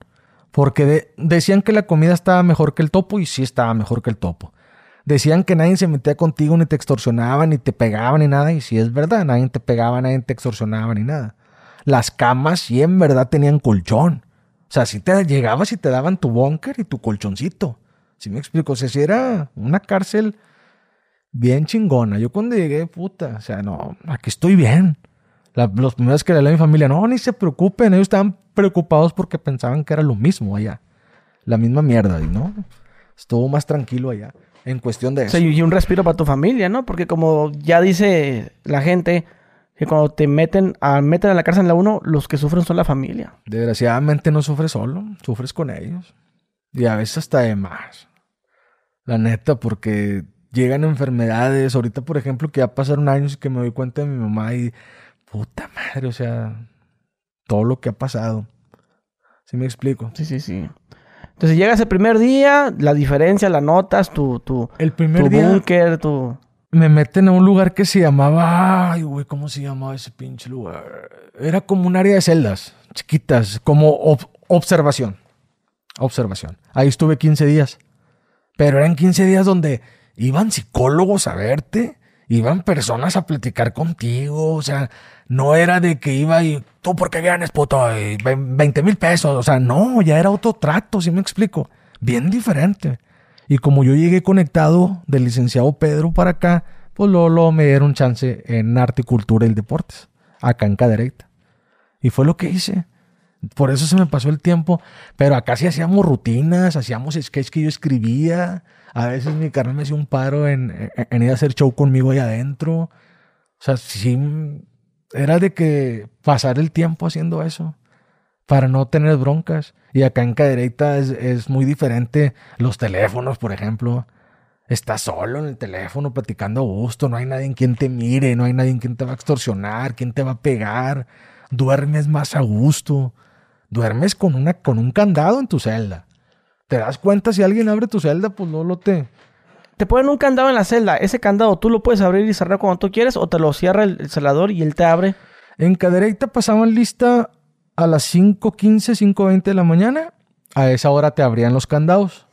A: Porque de, decían que la comida estaba mejor que el topo y sí estaba mejor que el topo. Decían que nadie se metía contigo, ni te extorsionaba, ni te pegaban, ni nada. Y sí es verdad, nadie te pegaba, nadie te extorsionaba, ni nada. Las camas sí en verdad tenían colchón. O sea, si te llegabas y te daban tu búnker y tu colchoncito. ¿Sí me explico? O sea, si era una cárcel bien chingona. Yo cuando llegué, puta, o sea, no, aquí estoy bien. La, los primeros que le hablé a mi familia, no, ni se preocupen, ellos estaban preocupados porque pensaban que era lo mismo allá. La misma mierda, no, estuvo más tranquilo allá en cuestión de eso.
B: O sea, y un respiro para tu familia, ¿no? Porque como ya dice la gente, que cuando te meten a, meten a la cárcel en la uno, los que sufren son la familia.
A: Desgraciadamente no sufres solo, sufres con ellos. Y a veces hasta de más. La neta, porque llegan enfermedades. Ahorita, por ejemplo, que ya pasaron años y que me doy cuenta de mi mamá y puta madre, o sea, todo lo que ha pasado. ¿Sí me explico?
B: Sí, sí, sí. Entonces llegas el primer día, la diferencia, la notas, tu, tu,
A: El primer
B: tu
A: día
B: búnker, tu...
A: me meten a un lugar que se llamaba. Ay, güey, ¿cómo se llamaba ese pinche lugar? Era como un área de celdas chiquitas, como ob- observación. Observación. Ahí estuve 15 días. Pero eran 15 días donde iban psicólogos a verte, iban personas a platicar contigo. O sea, no era de que iba y tú, ¿por qué vienes, puto? Y ve- 20 mil pesos. O sea, no, ya era otro trato, si me explico. Bien diferente. Y como yo llegué conectado del licenciado Pedro para acá, pues luego, luego me dieron chance en arte, cultura y deportes, acá en Cadereyta. Y fue lo que hice. Por eso se me pasó el tiempo. Pero acá sí hacíamos rutinas, hacíamos sketch que yo escribía. A veces mi carnal me hacía un paro en, en- ir a hacer show conmigo ahí adentro. O sea, sí, era de que pasar el tiempo haciendo eso para no tener broncas. Y acá en Cadereyta es, es muy diferente. Los teléfonos, por ejemplo. Estás solo en el teléfono platicando a gusto. No hay nadie en quien te mire. No hay nadie en quien te va a extorsionar. Quien te va a pegar. Duermes más a gusto. Duermes con, una, con un candado en tu celda. Te das cuenta si alguien abre tu celda, pues no lo te...
B: Te ponen un candado en la celda. Ese candado tú lo puedes abrir y cerrar cuando tú quieres o te lo cierra el, el celador y él te abre.
A: En Cadereyta pasaban lista a las 5.15, 5.20 de la mañana. A esa hora te abrían los candados.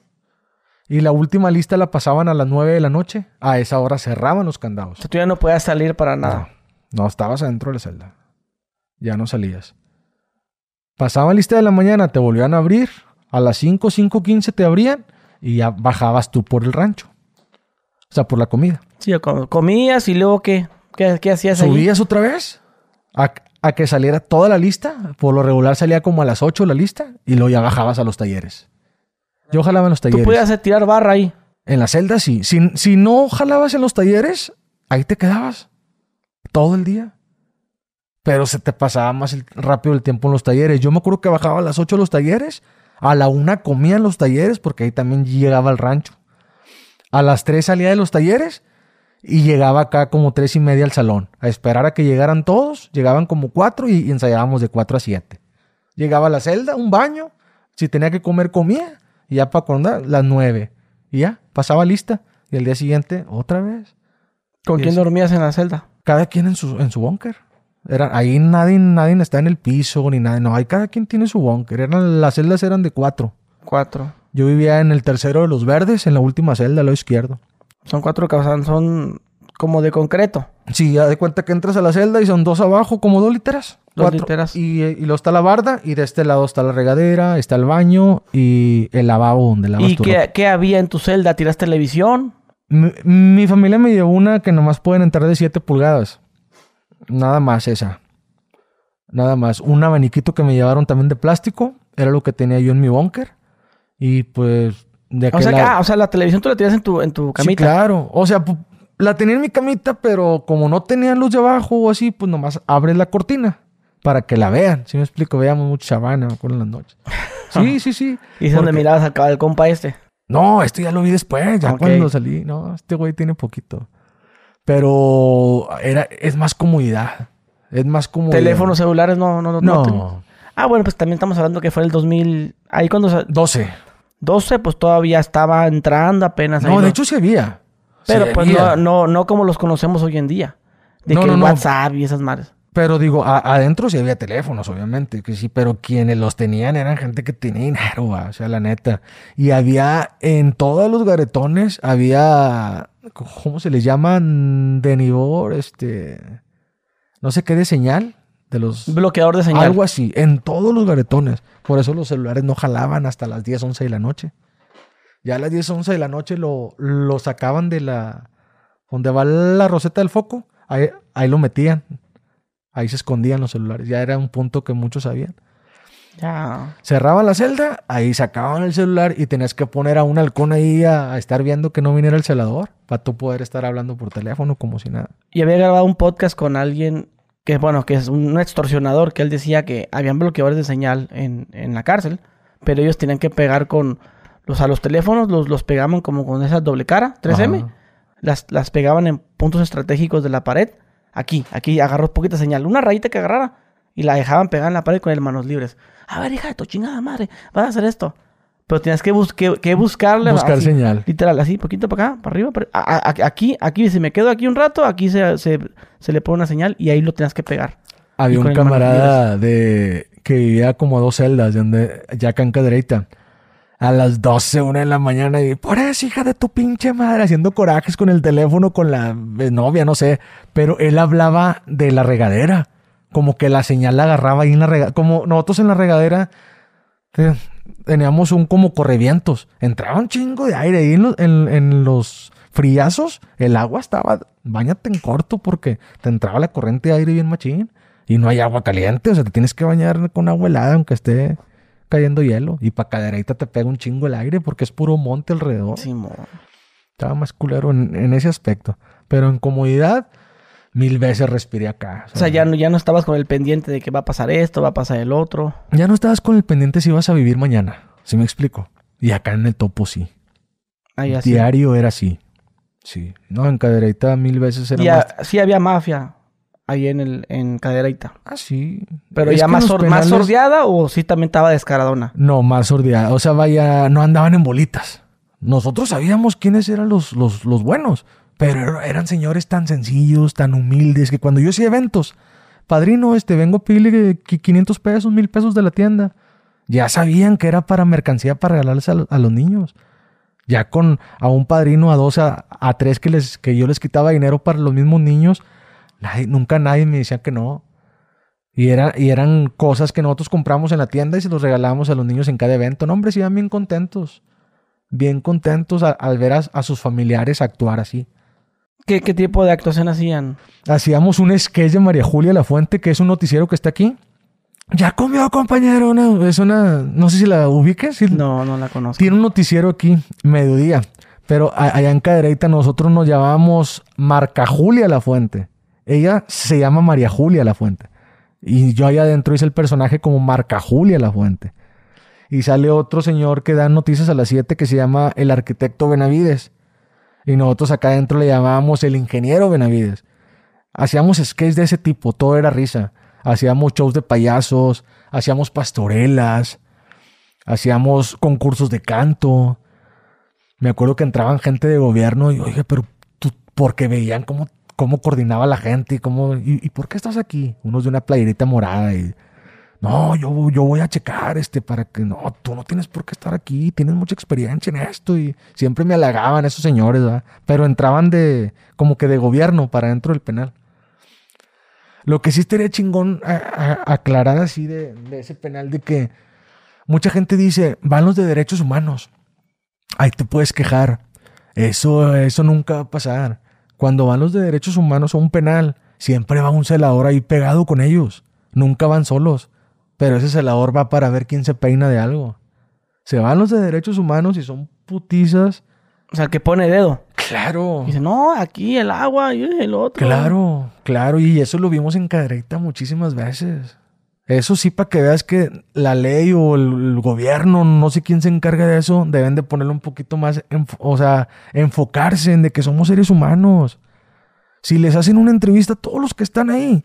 A: Y la última lista la pasaban a las 9 de la noche. A esa hora cerraban los
B: O
A: candados.
B: sea, tú ya no puedes salir para nada.
A: No, no, estabas adentro de la celda. Ya no salías. Pasaban lista de la mañana, te volvían a abrir. A las 5, 5.15 te abrían y ya bajabas tú por el rancho. O sea, por la comida.
B: Sí, comías y luego ¿qué? ¿Qué, qué hacías ahí?
A: ¿Subías otra vez? A, a que saliera toda la lista. Por lo regular salía como a las 8 la lista y luego ya bajabas a los talleres. Yo jalaba en los
B: Tú
A: talleres.
B: podías tirar barra ahí.
A: En la celda sí. Si, si no jalabas en los talleres, ahí te quedabas todo el día. Pero se te pasaba más el- rápido el tiempo en los talleres. Yo me acuerdo que bajaba a las 8 los talleres, a la una comía en los talleres, porque ahí también llegaba al rancho. A las 3 salía de los talleres y llegaba acá como tres y media al salón, a esperar a que llegaran todos. Llegaban como cuatro y, y ensayábamos de 4 a 7. Llegaba a la celda, un baño, si tenía que comer, comía, y ya para cuando las 9. Y ya, pasaba lista. Y al día siguiente, otra vez.
B: ¿Con
A: Y
B: quién dormías en la celda?
A: Cada quien en su, en su búnker. Era, ahí nadie, nadie está en el piso ni nada. No, ahí cada quien tiene su búnker. Eran, las celdas eran de cuatro.
B: Cuatro.
A: Yo vivía en el tercero de los verdes, en la última celda, al lado izquierdo.
B: Son cuatro casas, son como de concreto.
A: Sí, ya de cuenta que entras a la celda y son dos abajo, como dos literas.
B: Dos
A: Cuatro.
B: literas.
A: Y, y luego está la barda, y de este lado está la regadera, está el baño y el lavabo donde lavas
B: ¿Y
A: tu
B: qué,
A: ropa.
B: qué había en tu celda? ¿Tiras televisión?
A: Mi, mi familia me llevó una que nomás pueden entrar de 7 pulgadas. Nada más esa. Nada más. Un abaniquito que me llevaron también de plástico. Era lo que tenía yo en mi búnker. Y pues de
B: O sea, que-
A: lado-
B: ah, o sea, la televisión tú la tiras en tu, en tu
A: Sí,
B: camita.
A: claro. O sea, la tenía en mi camita, pero como no tenía luz de abajo o así, pues nomás abres la cortina para que la vean. Si me explico, veíamos mucho Chavana, me acuerdo en las noches. <laughs> Sí, sí, sí.
B: Y es donde
A: Porque-
B: mirabas al, al compa este.
A: No, esto ya lo vi después, ya cuando salí. No, este güey tiene poquito. Pero era, es más comodidad. Es más comodidad.
B: Teléfonos celulares no, no, no.
A: No,
B: Ah, bueno, pues también estamos hablando que fue el 2000. Ahí cuando. sa-
A: 12.
B: 12, pues todavía estaba entrando apenas. ahí
A: No, de
B: lo-
A: hecho sí había.
B: Pero
A: Sí
B: pues
A: había.
B: no, no, no como los conocemos hoy en día. De
A: No,
B: que
A: no,
B: el
A: no.
B: WhatsApp y esas madres.
A: Pero digo, a- adentro sí había teléfonos, obviamente, que sí, pero quienes los tenían eran gente que tenía dinero, o sea, la neta. Y había, en todos los garetones, había, ¿cómo se les llaman? Denivor, este, no sé qué de señal, de los...
B: Bloqueador de señal.
A: Algo así, en todos los garetones. Por eso los celulares no jalaban hasta las 10, 11 de la noche. Ya a las 10, 11 de la noche lo, lo sacaban de la... Donde va la roseta del foco, ahí, ahí lo metían. Ahí se escondían los celulares. Ya era un punto que muchos sabían.
B: Ya.
A: Cerraban la celda, ahí sacaban el celular y tenías que poner a un halcón ahí a, a estar viendo que no viniera el celador para tú poder estar hablando por teléfono como si nada.
B: Y había grabado un podcast con alguien que, bueno, que es un extorsionador, que él decía que habían bloqueadores de señal en, en la cárcel, pero ellos tenían que pegar con los a los teléfonos, los, los pegaban como con esa doble cara, 3M,
A: Ajá.
B: las, las pegaban en puntos estratégicos de la pared. Aquí, aquí agarró poquita señal, una rayita que agarrara y la dejaban pegar en la pared con el manos libres. A ver, hija de tu chingada madre, vas a hacer esto. Pero tienes que, bus- que, que buscarle.
A: Buscar
B: así,
A: señal.
B: Literal, así, poquito para acá, para arriba. para- a- a- aquí, aquí, si me quedo aquí un rato, aquí se, se, se le pone una señal y ahí lo tienes que pegar.
A: Había un camarada de que vivía como a dos celdas, de donde ya acá en Cadereyta. A las 12, una de la mañana, y por eso, hija de tu pinche madre, haciendo corajes con el teléfono, con la eh, novia, no sé. Pero él hablaba de la regadera. Como que la señal la agarraba ahí en la regadera. Como nosotros en la regadera te- teníamos un como correvientos. Entraba un chingo de aire ahí en los, en- en los friazos. El agua estaba, bañate en corto porque te entraba la corriente de aire bien machín. Y no hay agua caliente, o sea, te tienes que bañar con agua helada aunque esté cayendo hielo. Y para cadereita te pega un chingo el aire porque es puro monte alrededor.
B: Simón.
A: Estaba más culero en, en ese aspecto. Pero en comodidad, mil veces respiré acá.
B: O sea, ya no, ya no estabas con el pendiente de que va a pasar esto, va a pasar el otro.
A: ya no estabas con el pendiente si ibas a vivir mañana. ¿Sí me explico? Y acá en el topo sí. Diario era así. Sí. No, en cadereita mil veces era
B: Y
A: más...
B: sí había mafia ahí en el en Cadereyta.
A: Ah, sí.
B: Pero
A: Es
B: ya más, sor- más
A: penales-
B: sordeada o sí también estaba descaradona.
A: No, más sordeada. O sea, vaya, no andaban en bolitas. Nosotros sabíamos quiénes eran los, los, los buenos, pero eran señores tan sencillos, tan humildes, que cuando yo hacía eventos, padrino, este, vengo a pedirle que 500 pesos, 1000 pesos de la tienda. Ya sabían que era para mercancía para regalarles a, lo- a los niños. Ya con a un padrino, a dos, a, tres que, les, que yo les quitaba dinero para los mismos niños, nadie- nunca nadie me decía que no. Y, era, y eran cosas que nosotros compramos en la tienda y se los regalábamos a los niños en cada evento. No, hombre, se iban bien contentos. Bien contentos al ver a sus familiares actuar así.
B: ¿Qué, qué tipo de actuación hacían?
A: Hacíamos un sketch de María Julia La Fuente, que es un noticiero que está aquí. Ya comió, compañero. Una- es una. No sé si la ubiques. sí.
B: No, no la conozco.
A: Tiene un noticiero aquí, mediodía. Pero allá en Cadereyta nosotros nos llamábamos Marca Julia La Fuente. Ella se llama María Julia La Fuente. Y yo allá adentro hice el personaje como Marca Julia La Fuente. Y sale otro señor que da noticias a las 7 que se llama el arquitecto Benavides. Y nosotros acá adentro le llamábamos el ingeniero Benavides. Hacíamos sketches de ese tipo, todo era risa. Hacíamos shows de payasos, hacíamos pastorelas, hacíamos concursos de canto. Me acuerdo que entraban gente de gobierno y, oye, pero tú, porque veían cómo, cómo coordinaba la gente y cómo, y, por qué estás aquí? Unos de una playerita morada y, no, yo, voy a checar este para que, no, tú no tienes por qué estar aquí, tienes mucha experiencia en esto y siempre me halagaban esos señores, ¿verdad? Pero entraban de, como que de gobierno para dentro del penal. Lo que sí estaría chingón aclarar así de, ese penal de que mucha gente dice, van los de derechos humanos. Ahí te puedes quejar. Eso, eso nunca va a pasar. Cuando van los de derechos humanos a un penal, siempre va un celador ahí pegado con ellos. Nunca van solos. Pero ese celador va para ver quién se peina de algo. Se van los de derechos humanos y son putizas.
B: O sea, el que pone dedo.
A: Claro.
B: dice, no, aquí el agua y el otro.
A: Claro, claro. Y eso lo vimos en Cadereyta muchísimas veces. Eso sí, para que veas que la ley o el, gobierno, no sé quién se encarga de eso, deben de ponerlo un poquito más, o sea, enfocarse en de que somos seres humanos. Si les hacen una entrevista a todos los que están ahí,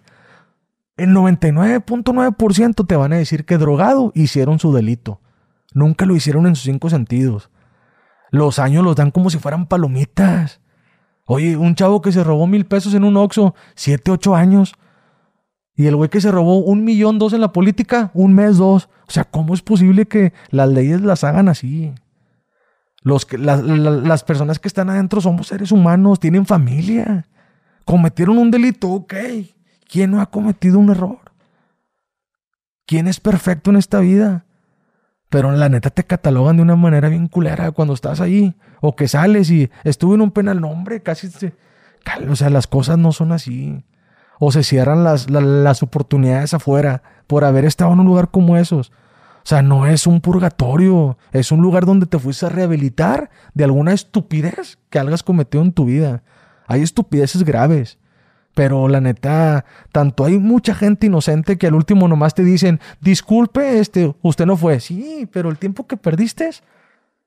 A: el 99.9% te van a decir que drogado hicieron su delito. Nunca lo hicieron en sus cinco sentidos. Los años los dan como si fueran palomitas. Oye, un chavo que se robó mil pesos en un Oxxo, siete, ocho años. Y el güey que se robó un millón dos en la política, un mes, dos. O sea, ¿cómo es posible que las leyes las hagan así? Los que, las personas que están adentro somos seres humanos, tienen familia. Cometieron un delito, ok. ¿Quién no ha cometido un error? ¿Quién es perfecto en esta vida? Pero la neta te catalogan de una manera bien culera cuando estás ahí. O que sales y estuve en un penal. No, hombre, casi se... O sea, las cosas no son así. O se cierran las, las, oportunidades afuera por haber estado en un lugar como esos. O sea, no es un purgatorio. Es un lugar donde te fuiste a rehabilitar de alguna estupidez que hayas cometido en tu vida. Hay estupideces graves. Pero la neta, tanto hay mucha gente inocente que al último nomás te dicen, disculpe, este, usted no fue. Sí, pero el tiempo que perdiste,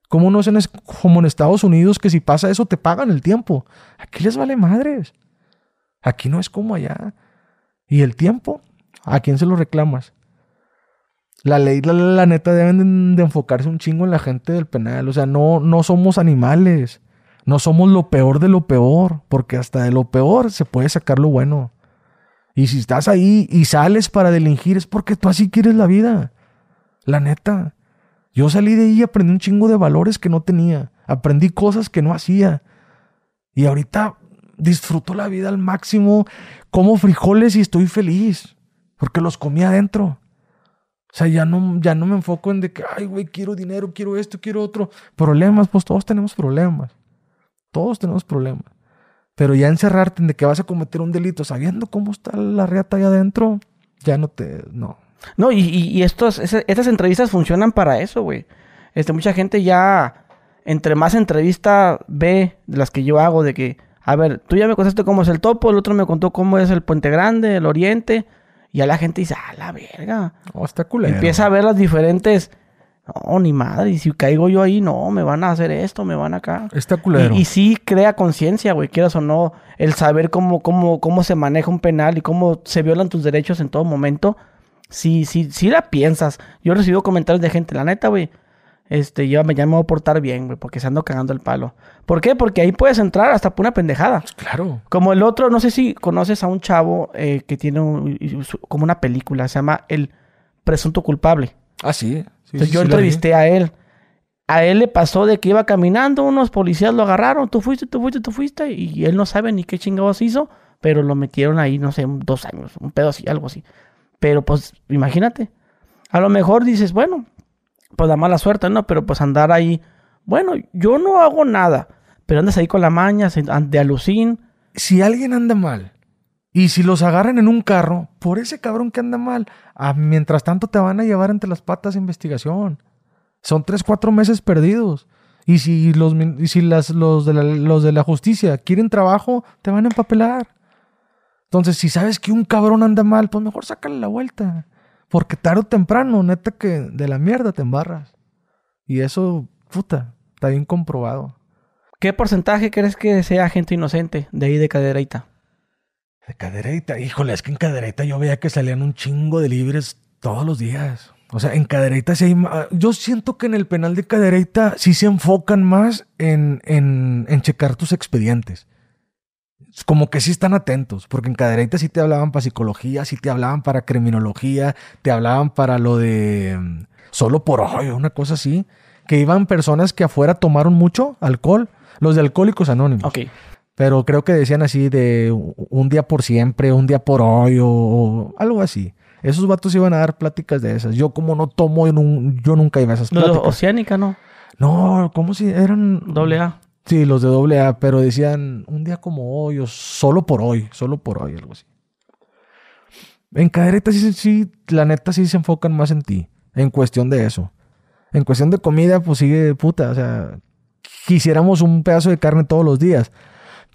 A: como no es en, como en Estados Unidos que si pasa eso te pagan el tiempo. Aquí les vale madres. Aquí no es como allá. ¿Y el tiempo? ¿A quién se lo reclamas? La ley, la, neta, deben de, enfocarse un chingo en la gente del penal. O sea, no, no somos animales. No somos lo peor de lo peor, porque hasta de lo peor se puede sacar lo bueno. Y si estás ahí y sales para delinquir es porque tú así quieres la vida. La neta. Yo salí de ahí y aprendí un chingo de valores que no tenía. Aprendí cosas que no hacía. Y ahorita disfruto la vida al máximo. Como frijoles y estoy feliz. Porque los comí adentro. O sea, ya no, ya no me enfoco en de que, ay, güey, quiero dinero, quiero esto, quiero otro. Problemas, pues todos tenemos problemas. Todos tenemos problemas. Pero ya encerrarte en de que vas a cometer un delito sabiendo cómo está la reata ahí adentro, ya no te. No.
B: No, y, y, estos, estas entrevistas funcionan para eso, güey. Este, mucha gente ya, entre más entrevista ve de las que yo hago, de que, a ver, tú ya me contaste cómo es el topo, el otro me contó cómo es el Puente Grande, el Oriente, y ya la gente dice, ah, la verga.
A: Oh, está culero.
B: Empieza a ver las diferentes no, ni madre. Y si caigo yo ahí, no, me van a hacer esto, me van acá.
A: Está culero.
B: Y, sí crea conciencia, güey, quieras o no, el saber cómo, cómo, cómo se maneja un penal y cómo se violan tus derechos en todo momento. Sí, sí, sí la piensas. Yo he recibido comentarios de gente, la neta, güey. Este, yo me, ya me voy a portar bien, güey, porque se ando cagando el palo. ¿Por qué? Porque ahí puedes entrar hasta por una pendejada.
A: Claro.
B: Como el otro, no sé si conoces a un chavo eh, que tiene como una película, se llama El Presunto Culpable.
A: Ah, sí.
B: Yo entrevisté a él. A él le pasó de que iba caminando, unos policías lo agarraron, tú fuiste, tú fuiste, tú fuiste, y él no sabe ni qué chingados hizo, pero lo metieron ahí, no sé, dos años, un pedo así, algo así. Pero pues, imagínate. A lo mejor dices, bueno, pues la mala suerte, ¿no? Pero pues andar ahí, bueno, yo no hago nada, pero andas ahí con la maña, de alucín.
A: Si alguien anda mal, y si los agarran en un carro, por ese cabrón que anda mal, ah, mientras tanto te van a llevar entre las patas de investigación. Son tres, cuatro meses perdidos. Y si los, y si los, de la, los de la justicia quieren trabajo, te van a empapelar. Entonces, si sabes que un cabrón anda mal, pues mejor sácale la vuelta. Porque tarde o temprano, neta, que de la mierda te embarras. Y eso, puta, está bien comprobado.
B: ¿Qué porcentaje crees que sea gente inocente de ahí de Cadereyta?
A: De cadereita, híjole, es que en cadereita yo veía que salían un chingo de libres todos los días. O sea, en cadereita sí hay ma- Yo siento que en el penal de cadereita sí se enfocan más en, en, en checar tus expedientes. Es Como que sí están atentos, porque en cadereita sí te hablaban para psicología, sí te hablaban para criminología, te hablaban para lo de mm, solo por hoy, una cosa así. Que iban personas que afuera tomaron mucho alcohol, los de Alcohólicos Anónimos.
B: Ok.
A: Pero creo que decían así de un día por siempre, un día por hoy o, o algo así. Esos vatos iban a dar pláticas de esas. Yo como no tomo, yo, nun- yo nunca iba a esas pláticas.
B: Oceánica, ¿no?
A: No, ¿cómo si eran?
B: Doble A.
A: Sí, los de doble A, pero decían un día como hoy o solo por hoy, solo por hoy, algo así. En cadereta sí, sí, la neta sí se enfocan más en ti, en cuestión de eso. En cuestión de comida, pues sigue puta, o sea, quisiéramos un pedazo de carne todos los días,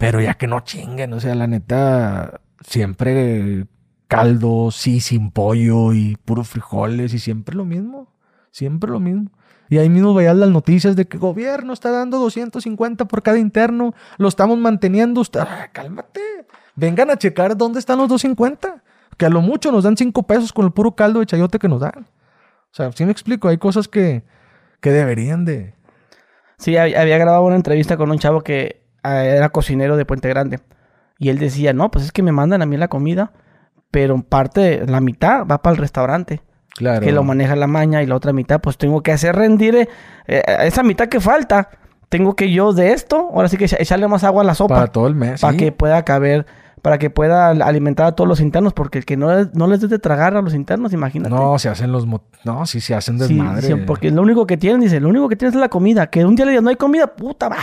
A: pero ya que no chinguen, o sea, la neta, siempre caldo, sí, sin pollo y puros frijoles y siempre lo mismo, siempre lo mismo. Y ahí mismo veías las noticias de que el gobierno está dando 250 por cada interno, lo estamos manteniendo. Usted, Ah, cálmate, vengan a checar dónde están los 250, que a lo mucho nos dan 5 pesos con el puro caldo de chayote que nos dan. O sea, sí me explico, hay cosas que, que deberían de...
B: Sí, hab- había grabado una entrevista con un chavo que era cocinero de Puente Grande. Y él decía, no, pues es que me mandan a mí la comida, pero parte, la mitad va para el restaurante.
A: Claro.
B: que lo maneja la maña y la otra mitad pues tengo que hacer rendir eh, eh, esa mitad que falta tengo que yo de esto ahora sí que echa- echarle más agua a la sopa
A: Para todo el mes.
B: para
A: sí.
B: que pueda caber para que pueda alimentar a todos los internos porque el que no, no les dé de tragar a los internos imagínate
A: No, se hacen los... No, sí se hacen
B: Sí,
A: desmadre.
B: sí, porque lo único que tienen dice lo único que tienen es la comida que un día le digan no hay comida puta va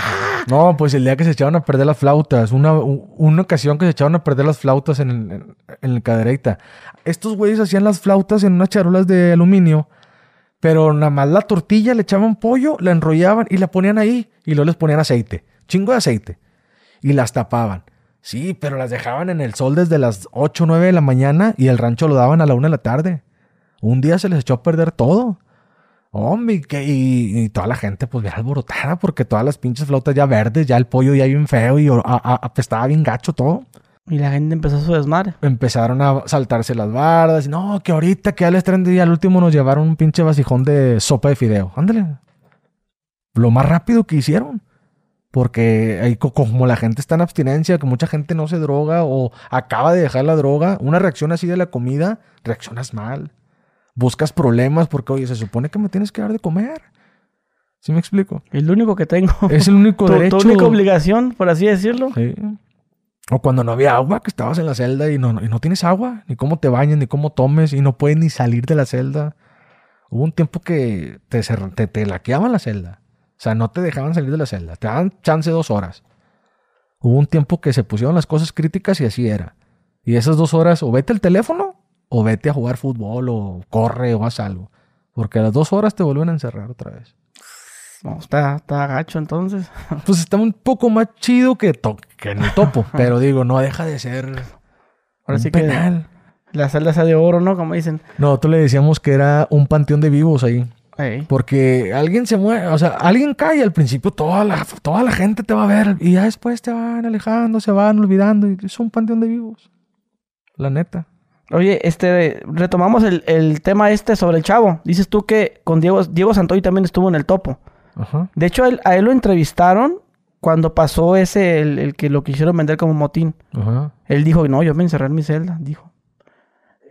A: No, pues el día que se echaron a perder las flautas, una, una ocasión que se echaron a perder las flautas en el, en, en el cadereita. Estos güeyes hacían las flautas en unas charolas de aluminio, pero nada más la tortilla le echaban pollo, la enrollaban y la ponían ahí y luego les ponían aceite, chingo de aceite, y las tapaban. Sí, pero las dejaban en el sol desde las 8 o 9 de la mañana y el rancho lo daban a la 1 de la tarde. Un día se les echó a perder todo. Hombre, y, que- y- y toda la gente pues bien alborotada porque todas las pinches flautas ya verdes, ya el pollo ya bien feo y a- a- apestaba bien gacho todo.
B: y la gente empezó su desmadre
A: Empezaron a saltarse las bardas y no, que ahorita que traen de día, al último nos llevaron un pinche vasijón de sopa de fideo. Ándale. Lo más rápido que hicieron. Porque ahí co- como la gente está en abstinencia, que mucha gente no se droga o acaba de dejar la droga, una reacción así de la comida, reaccionas mal. Buscas problemas porque, oye, se supone que me tienes que dar de comer. ¿Sí me explico?
B: es lo único que tengo
A: Es el único <laughs>
B: tu, tu
A: derecho.
B: única obligación por así decirlo
A: Sí. O cuando no había agua, que estabas en la celda y no, y no tienes agua, ni cómo te bañes, ni cómo tomes, y no puedes ni salir de la celda. Hubo un tiempo que te, te, te laqueaban la celda. O sea, no te dejaban salir de la celda. Te daban chance dos horas. Hubo un tiempo que se pusieron las cosas críticas y así era. Y esas dos horas, o vete al teléfono, o vete a jugar fútbol, o corre, o haz algo. Porque a las dos horas te vuelven a encerrar otra vez.
B: no, está, está gacho entonces <laughs>
A: Pues está un poco más chido que, to- que en el topo. <laughs> pero digo, no deja de ser
B: Ahora
A: un
B: sí que-
A: penal.
B: la celda sea de oro no como dicen
A: Nosotros le decíamos que era un panteón de vivos ahí. Porque alguien se muere, o sea, alguien cae y al principio toda la, toda la gente te va a ver y ya después te van alejando, se van olvidando y es un panteón de vivos. La neta.
B: Oye, este, retomamos el, el tema este sobre el chavo. Dices tú que con Diego, Diego Santoy también estuvo en el topo.
A: Ajá.
B: De hecho, a él, a él lo entrevistaron cuando pasó ese, el, el que lo quisieron vender como motín.
A: Ajá.
B: Él dijo, no, yo me encerré en mi celda, dijo.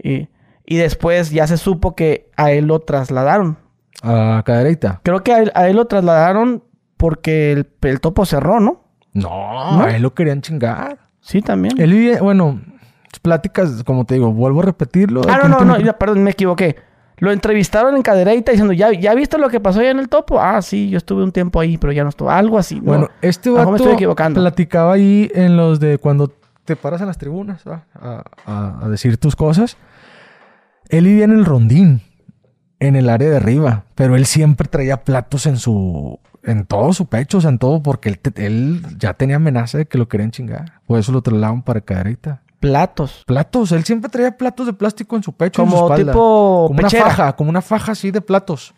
B: Y, y después ya se supo que a él lo trasladaron.
A: A cadereita.
B: Creo que a él, a él lo trasladaron porque el, el topo cerró, ¿no?
A: No,
B: ¿No?
A: a él lo querían chingar.
B: Sí, también.
A: Él vive, bueno, pláticas, como te digo, vuelvo a repetirlo.
B: Ah, no, no, no, perdón, me equivoqué. Lo entrevistaron en Cadereita diciendo, ¿ya, ¿ya viste lo que pasó allá en el topo? Ah, sí, yo estuve un tiempo ahí, pero ya no estuve. Algo así. ¿no?
A: Bueno, este vato
B: me estoy equivocando.
A: platicaba ahí en los de cuando te paras en las tribunas a, a- a decir tus cosas. Él vivía en el rondín, en el área de arriba, pero él siempre traía platos en su En todo su pecho, o sea, en todo, porque él, él ya tenía amenaza de que lo querían chingar. Por eso lo trasladaban para caderita.
B: Platos.
A: Platos, él siempre traía platos de plástico en su pecho. y en su
B: Como
A: espalda.
B: tipo
A: Como una faja, como una faja así de platos.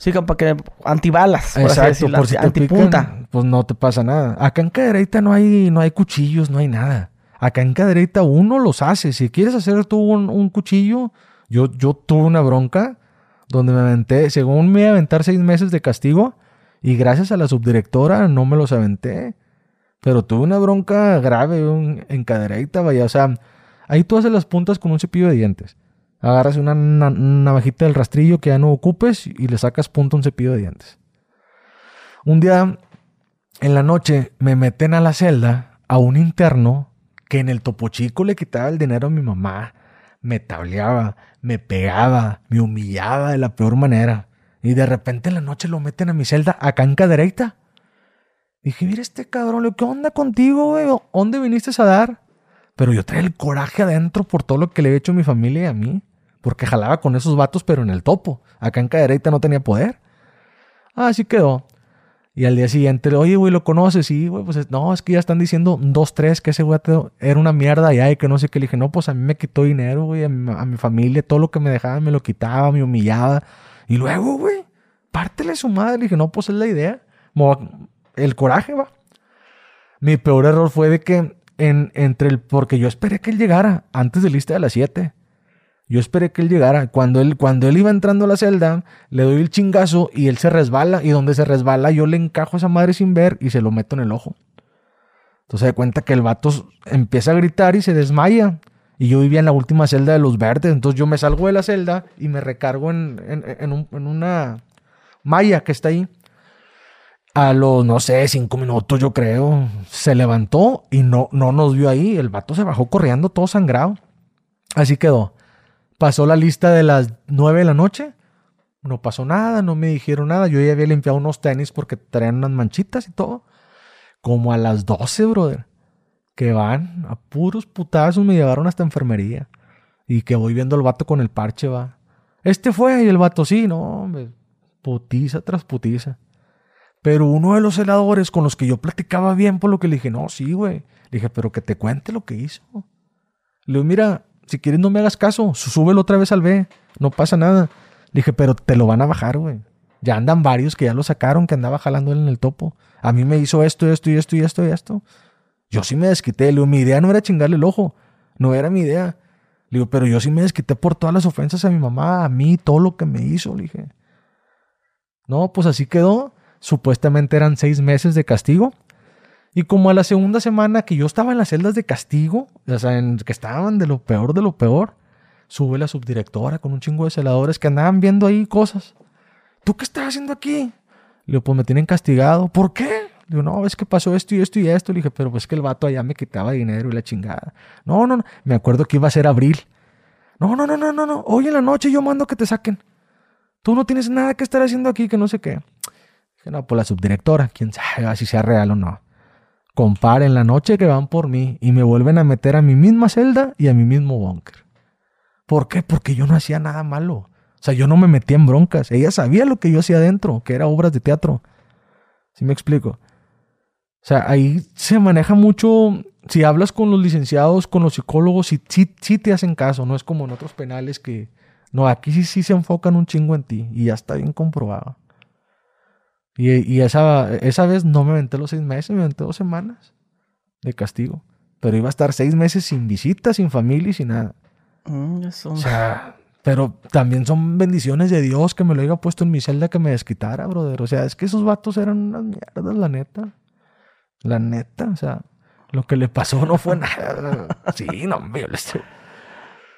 B: Sí, para que antibalas. Por
A: Exacto, por si te
B: antipunta.
A: pican, pues no te pasa nada. Acá en Cadereyta no hay, no hay cuchillos, no hay nada. Acá en Cadereyta uno los hace. Si quieres hacer tú un, un cuchillo, yo, yo tuve una bronca donde me aventé, según me iba a aventar seis meses de castigo, y gracias a la subdirectora no me los aventé. Pero tuve una bronca grave un- en Cadereyta, vaya. O sea, ahí tú haces las puntas con un cepillo de dientes. Agarras una, na- navajita del rastrillo que ya no ocupes y le sacas punta a un cepillo de dientes. Un día en la noche me meten a la celda a un interno que en el topo chico le quitaba el dinero a mi mamá, me tableaba, me pegaba, me humillaba de la peor manera. Y de repente en la noche lo meten a mi celda acá en Cadereyta. Dije, mira este cabrón, ¿qué onda contigo, güey? ¿Dónde viniste a dar? Pero yo traía el coraje adentro por todo lo que le había hecho a mi familia y a mí. Porque jalaba con esos vatos, pero en el topo. Acá en Cadereyta no tenía poder. Así quedó. Y al día siguiente, oye, güey, ¿lo conoces? Sí, güey, pues es- no, es que ya están diciendo dos, tres, que ese güey era una mierda ya y que no sé qué. Le dije, no, pues a mí me quitó dinero, güey, a mi, a mi familia, todo lo que me dejaba me lo quitaba, me humillaba. Y luego, güey, pártele su madre. Le dije, no, pues es la idea. El coraje, va. Mi peor error fue de que en, entre el, porque yo esperé que él llegara antes de lista de las 7. Yo esperé que él llegara. Cuando él, cuando él iba entrando a la celda, le doy el chingazo y él se resbala. Y donde se resbala, yo le encajo a esa madre sin ver y se lo meto en el ojo. Entonces se da cuenta que el vato empieza a gritar y se desmaya. Y yo vivía en la última celda de los verdes. Entonces yo me salgo de la celda y me recargo en, en una malla que está ahí. A los, no sé, cinco minutos yo creo, se levantó y no, no nos vio ahí. El vato se bajó corriendo todo sangrado. Así quedó. Pasó la lista de las nueve de la noche. No pasó nada, no me dijeron nada. Yo ya había limpiado unos tenis porque traían unas manchitas y todo. Como a las 12, brother. Que van a puros putazos, me llevaron hasta enfermería. Y que voy viendo al vato con el parche, va. Este fue, y el vato sí, no, hombre. Putiza tras putiza. Pero uno de los celadores con los que yo platicaba bien, por lo que le dije, no, sí, güey. Le dije, pero que te cuente lo que hizo. Le digo, mira, si quieres no me hagas caso, sú- súbelo otra vez al B, no pasa nada. Le dije, pero te lo van a bajar, güey. Ya andan varios que ya lo sacaron, que andaba jalando él en el topo. A mí me hizo esto, esto y esto y esto y esto. Yo sí me desquité. Le digo, mi idea no era chingarle el ojo. No era mi idea. Le digo, pero yo sí me desquité por todas las ofensas a mi mamá, a mí, todo lo que me hizo. Le dije, no, pues así quedó. Supuestamente eran seis meses de castigo. Y como a la segunda semana que yo estaba en las celdas de castigo, o sea, en, que estaban de lo peor de lo peor, sube la subdirectora con un chingo de celadores que andaban viendo ahí cosas. ¿Tú qué estás haciendo aquí? Le digo, pues me tienen castigado. ¿Por qué? Le digo, no, es que pasó esto y esto y esto. Le dije, pero pues que el vato allá me quitaba dinero y la chingada. No, no, no. Me acuerdo que iba a ser abril. No, no, no, no, no, no. Hoy en la noche yo mando que te saquen. Tú no tienes nada que estar haciendo aquí, que no sé qué. Dije, no, pues la subdirectora, quién sabe si sea real o no. Comparen la noche que van por mí y me vuelven a meter a mi misma celda y a mi mismo búnker. ¿Por qué? Porque yo no hacía nada malo. O sea, yo no me metía en broncas. Ella sabía lo que yo hacía adentro, que era obras de teatro. ¿Sí me explico? O sea, ahí se maneja mucho. Si hablas con los licenciados, con los psicólogos, sí, sí, sí te hacen caso. No es como en otros penales que. No, aquí sí, sí se enfocan un chingo en ti y ya está bien comprobado. Y, y esa, esa vez no me aventé los seis meses, me aventé dos semanas de castigo. Pero iba a estar seis meses sin visitas, sin familia y sin nada.
B: Mm, eso.
A: O sea, pero también son bendiciones de Dios que me lo haya puesto en mi celda que me desquitara, brother. O sea, es que esos vatos eran unas mierdas, la neta. La neta, o sea, lo que le pasó no fue nada. <laughs> Sí, no, les-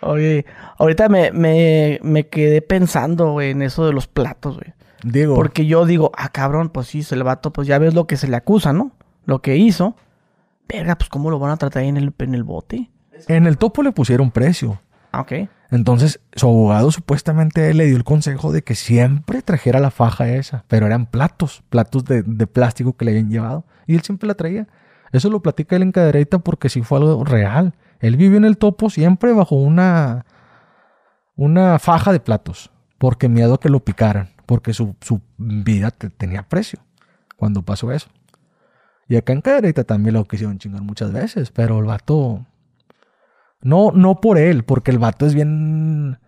B: Oye, ahorita me, me, me quedé pensando, güey, en eso de los platos, güey.
A: Digo,
B: Porque yo digo, ah, cabrón, pues sí, el vato, pues ya ves lo que se le acusa, ¿no? Lo que hizo. Verga, pues cómo lo van a tratar ahí en el, en el bote.
A: en el topo le pusieron precio.
B: Ah, ok.
A: Entonces, su abogado supuestamente le dio el consejo de que siempre trajera la faja esa, pero eran platos, platos de, de plástico que le habían llevado. Y él siempre la traía. Eso lo platica él en Cadereyta porque sí fue algo real. Él vivió en el topo siempre bajo una, una faja de platos, porque miedo a que lo picaran, porque su, su vida te- tenía precio. cuando pasó eso. Y acá en Cadereyta también lo quisieron chingar muchas veces, pero el vato... No, no por él, porque el vato es bien...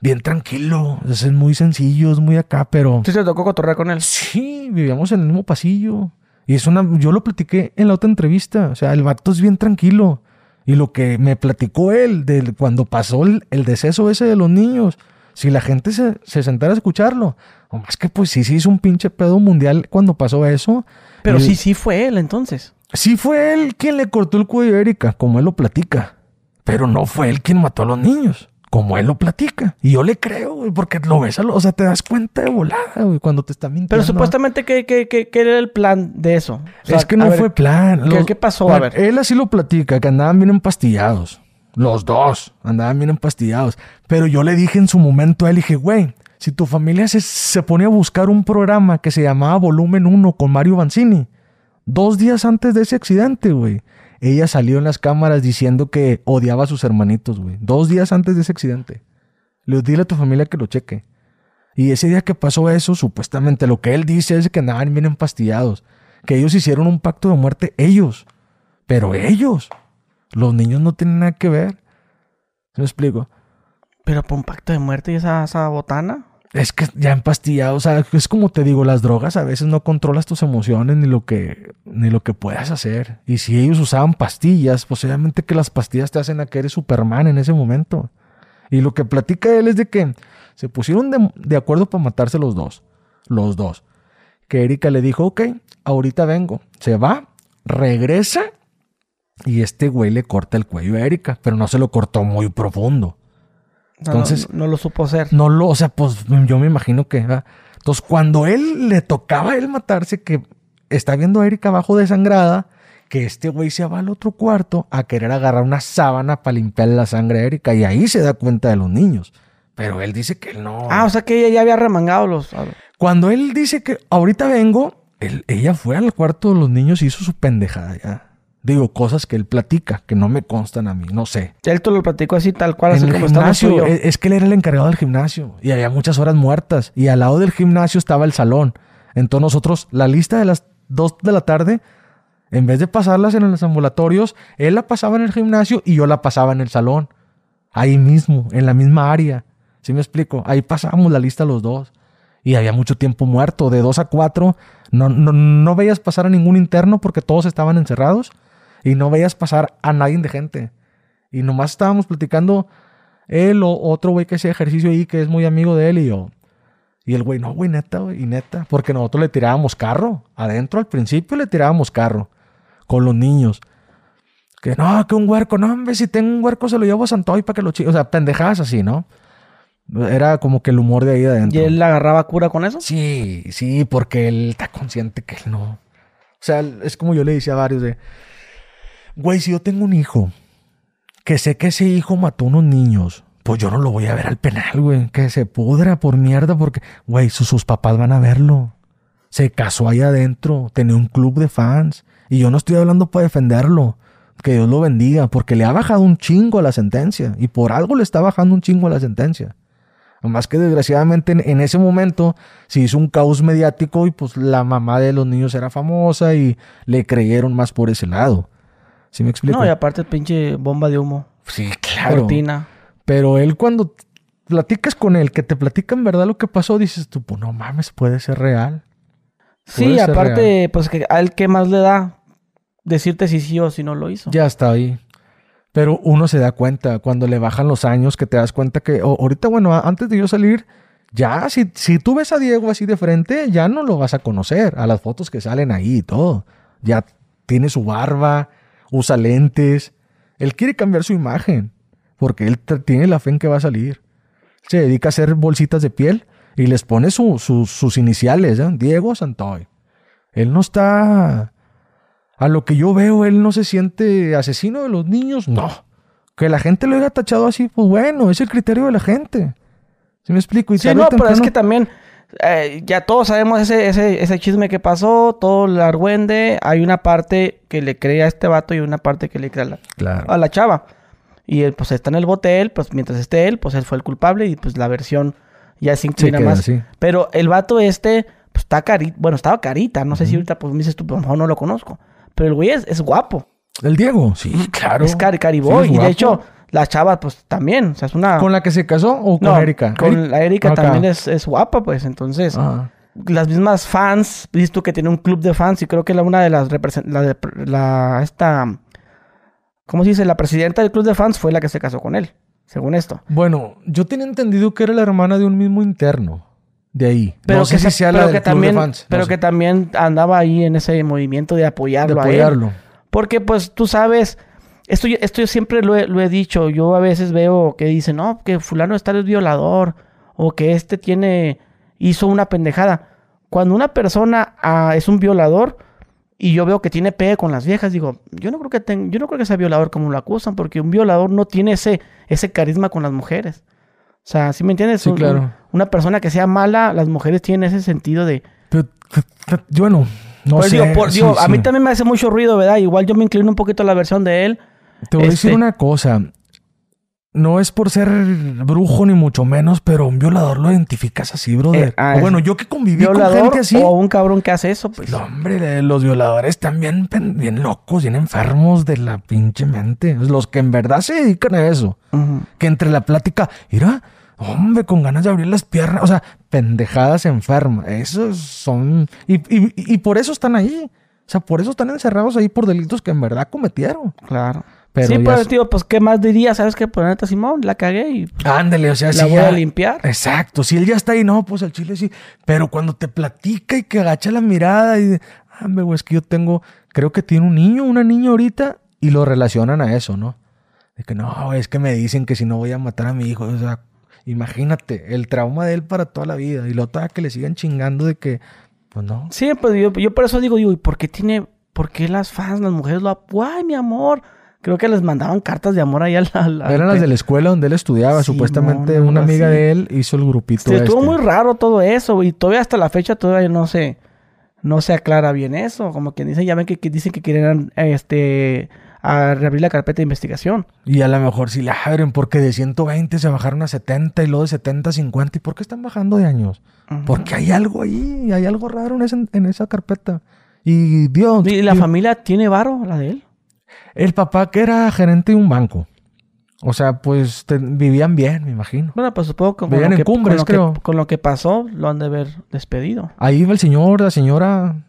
A: Bien tranquilo, es muy sencillo, es muy acá, pero...
B: ¿Sí se tocó cotorrear con él?
A: Sí, vivíamos en el mismo pasillo. Y es una... Yo lo platiqué en la otra entrevista. O sea, el vato es bien tranquilo. Y lo que me platicó él de cuando pasó el, el deceso ese de los niños, si la gente se, se sentara a escucharlo, o más que pues sí se hizo un pinche pedo mundial cuando pasó eso.
B: Pero sí, sí fue él entonces.
A: Sí fue él quien le cortó el cuello a Erika, como él lo platica. Pero no fue él quien mató a los niños, como él lo platica. Y yo le creo, güey, porque lo ves, a lo- o sea, te das cuenta de volada, güey, cuando te está mintiendo.
B: Pero supuestamente, ¿qué, qué, qué, qué era el plan de eso? O sea,
A: es que no
B: ver,
A: fue plan.
B: ¿qué- qué pasó? A ver.
A: Él así lo platica, que andaban bien empastillados. Los dos andaban bien empastillados. Pero yo le dije en su momento a él, dije, güey, si tu familia se, se pone a buscar un programa que se llamaba Volumen 1 con Mario Banzini, dos días antes de ese accidente, güey, ella salió en las cámaras diciendo que odiaba a sus hermanitos, güey. Dos días antes de ese accidente. Le dile a tu familia que lo cheque. Y ese día que pasó eso, supuestamente lo que él dice es que andaban bien empastillados. Que ellos hicieron un pacto de muerte, ellos. Pero ellos. Los niños no tienen nada que ver. ¿Se me explico?
B: Pero por un pacto de muerte y esa, esa botana.
A: Es que ya empastillado, o sea, es como te digo, las drogas a veces no controlas tus emociones ni lo que ni lo que puedas hacer. Y si ellos usaban pastillas, pues obviamente que las pastillas te hacen a que eres Superman en ese momento. Y lo que platica él es de que se pusieron de, de acuerdo para matarse los dos. Los dos. Que Erika le dijo, ok, ahorita vengo. Se va, regresa y este güey le corta el cuello a Erika, pero no se lo cortó muy profundo.
B: No,
A: Entonces-
B: no, no lo supo hacer.
A: No lo, o sea, pues yo me imagino que. ¿verdad? Entonces, cuando él le tocaba a él matarse, que está viendo a Erika abajo desangrada, que este güey se va al otro cuarto a querer agarrar una sábana para limpiar la sangre a Erika, y ahí se da cuenta de los niños. Pero él dice que él no.
B: Ah, o sea que ella ya había remangado los.
A: Cuando él dice que ahorita vengo, él- ella fue al cuarto de los niños y hizo su pendejada ya. Digo, cosas que él platica, que no me constan a mí, no sé.
B: Él te lo platicó así, tal cual,
A: En
B: así
A: el
B: como
A: gimnasio,
B: yo.
A: es, es que él era el encargado del gimnasio y había muchas horas muertas. Y al lado del gimnasio estaba el salón. Entonces nosotros, la lista de las 2 de la tarde, en vez de pasarlas en los ambulatorios, él la pasaba en el gimnasio y yo la pasaba en el salón. Ahí mismo, en la misma área. ¿Sí me explico? Ahí pasábamos la lista los dos. Y había mucho tiempo muerto, de 2 a 4. No, no, no veías pasar a ningún interno porque todos estaban encerrados. Y no veías pasar a nadie de gente. Y nomás estábamos platicando él o otro güey que hacía ejercicio ahí, que es muy amigo de él y yo. Y el güey, no, güey, neta, güey, y neta. Porque nosotros le tirábamos carro. Adentro al principio le tirábamos carro. Con los niños. Que no, que un huerco, no, hombre, si tengo un huerco se lo llevo a Santoy para que lo chique. O sea, pendejadas así, ¿no? Era como que el humor de ahí de adentro.
B: ¿Y él agarraba cura con eso?
A: Sí, sí, porque él está consciente que él no. O sea, es como yo le decía a varios de, güey, si yo tengo un hijo, que sé que ese hijo mató unos niños, pues yo no lo voy a ver al penal, güey, que se pudra por mierda, porque, güey, sus, sus papás van a verlo. Se casó ahí adentro, tenía un club de fans, y yo no estoy hablando para defenderlo. Que Dios lo bendiga, porque le ha bajado un chingo a la sentencia, y por algo le está bajando un chingo a la sentencia. Más que desgraciadamente en, en, ese momento se hizo un caos mediático y pues la mamá de los niños era famosa y le creyeron más por ese lado. ¿Sí me explico?
B: No, y aparte pinche bomba de humo.
A: Sí, claro.
B: Cortina.
A: Pero él cuando platicas con él, que te platica en verdad lo que pasó, dices tú, pues no mames, puede ser real.
B: Sí,
A: ser
B: aparte,
A: real.
B: pues que a él qué más le da decirte si sí o si no lo hizo.
A: Ya está ahí. Pero uno se da cuenta cuando le bajan los años que te das cuenta que o- ahorita, bueno, antes de yo salir, ya, si, si tú ves a Diego así de frente, ya no lo vas a conocer. A las fotos que salen ahí y todo. Ya tiene su barba, usa lentes. Él quiere cambiar su imagen porque él tiene la fe en que va a salir. Se dedica a hacer bolsitas de piel y les pone su- su- sus iniciales, ¿eh? Diego Santoy. Él no está... A lo que yo veo, él no se siente asesino de los niños, no. Que la gente lo haya tachado así, pues bueno, es el criterio de la gente. ¿Sí me explico? Y
B: Sí, no, pero es que también eh, ya todos sabemos ese, ese, ese chisme que pasó, todo el argüende. Hay una parte que le cree a este vato y una parte que le cree a la,
A: Claro.
B: a la chava. Y él, pues está en el bote él, pues mientras esté él, pues él fue el culpable y pues la versión ya se inclina
A: queda
B: más.
A: así.
B: Pero el vato este, pues está carita, bueno, estaba carita, no sé si ahorita pues me dices tú, pues a lo mejor no lo conozco, pero el güey es, es guapo.
A: El Diego, sí, claro.
B: Es cari cariboy.
A: Sí, es
B: y de hecho, la chava, pues también. O sea, es una.
A: ¿Con la que se casó o con
B: No,
A: Erika?
B: Con la Erika también es, es guapa, pues. Entonces, las mismas fans, tú que tiene un club de fans y creo que la una de las represent- la, de- la esta ¿cómo se dice? La presidenta del club de fans fue la que se casó con él, según esto.
A: Bueno, yo tenía entendido que era la hermana de un mismo interno. De ahí.
B: Pero
A: no sé
B: que,
A: si sea la
B: que
A: del club
B: también,
A: de fans. no
B: pero
A: sé.
B: que también andaba ahí en ese movimiento de
A: de
B: apoyarlo, a él.
A: apoyarlo.
B: Porque pues tú sabes, esto, yo- esto yo siempre lo he, lo he dicho, yo a veces veo que dicen, no, que fulano está es violador o que este tiene, hizo una pendejada. Cuando una persona ah, es un violador y yo veo que tiene pegue con las viejas, digo, yo no creo que ten- yo no creo que sea violador como lo acusan, porque un violador no tiene ese, ese carisma con las mujeres. O sea, ¿sí me entiendes?
A: Sí,
B: Un-
A: claro.
B: un- una persona que sea mala, las mujeres tienen ese sentido de,
A: Pero, bueno, no
B: pues
A: sé.
B: digo, por-
A: sí,
B: digo, a
A: sí.
B: mí también me hace mucho ruido, ¿verdad? Igual yo me inclino un poquito a la versión de él.
A: Te voy a decir
B: este-
A: una cosa. No es por ser brujo ni mucho menos, pero un violador lo identificas así, brother.
B: Eh, ah,
A: O bueno, yo que conviví con gente así.
B: o un cabrón que hace eso, pues.
A: No, hombre, los violadores están bien, locos, bien enfermos de la pinche mente. Los que en verdad se dedican a eso. Que entre la plática, mira, hombre, con ganas de abrir las piernas. O sea, pendejadas enfermas. Esos son. Y, y- y por eso están ahí. O sea, por eso están encerrados ahí por delitos que en verdad cometieron.
B: Claro.
A: Pero
B: sí, pero tío, pues qué más diría, ¿sabes qué? Pues neta Simón, la cagué y
A: Ándale, o sea,
B: la
A: si
B: voy
A: ya-
B: a limpiar.
A: Exacto, si él ya está ahí, no, pues el chile sí. Pero cuando te platica y que agacha la mirada y hombre, güey, es que yo tengo, creo que tiene un niño, una niña ahorita, y lo relacionan a eso, ¿no? De que no, es que me dicen que si no voy a matar a mi hijo, o sea, imagínate, el trauma de él para toda la vida. Y lo otra que le sigan chingando de que, pues no.
B: Sí, pues yo, yo por eso digo, digo, ¿y por qué tiene, por qué las fans, las mujeres lo ay, mi amor? Creo que les mandaban cartas de amor ahí al- al-
A: Eran las de la escuela donde él estudiaba, supuestamente una amiga
B: así.
A: de él hizo el grupito.
B: Sí, estuvo
A: este.
B: muy raro todo eso, y todavía hasta la fecha todavía no se, no se aclara bien eso. Como que dicen, ya ven que, que dicen que quieren este a reabrir la carpeta de investigación.
A: Y a lo mejor si la abren porque de 120 se bajaron a 70 y luego de 70 a 50. ¿Y por qué están bajando de años? Porque hay algo ahí, hay algo raro en esa, en esa carpeta. Y Dios,
B: ¿Y la
A: Dios-
B: familia tiene varo, la de él?
A: El papá que era gerente de un banco. O sea, pues te- vivían bien, me imagino.
B: Bueno, pues supongo que con,
A: Vivían
B: lo
A: en
B: que,
A: Cumbres,
B: con, lo
A: creo.
B: que, con lo que pasó, lo han de haber despedido.
A: Ahí iba el señor, la señora.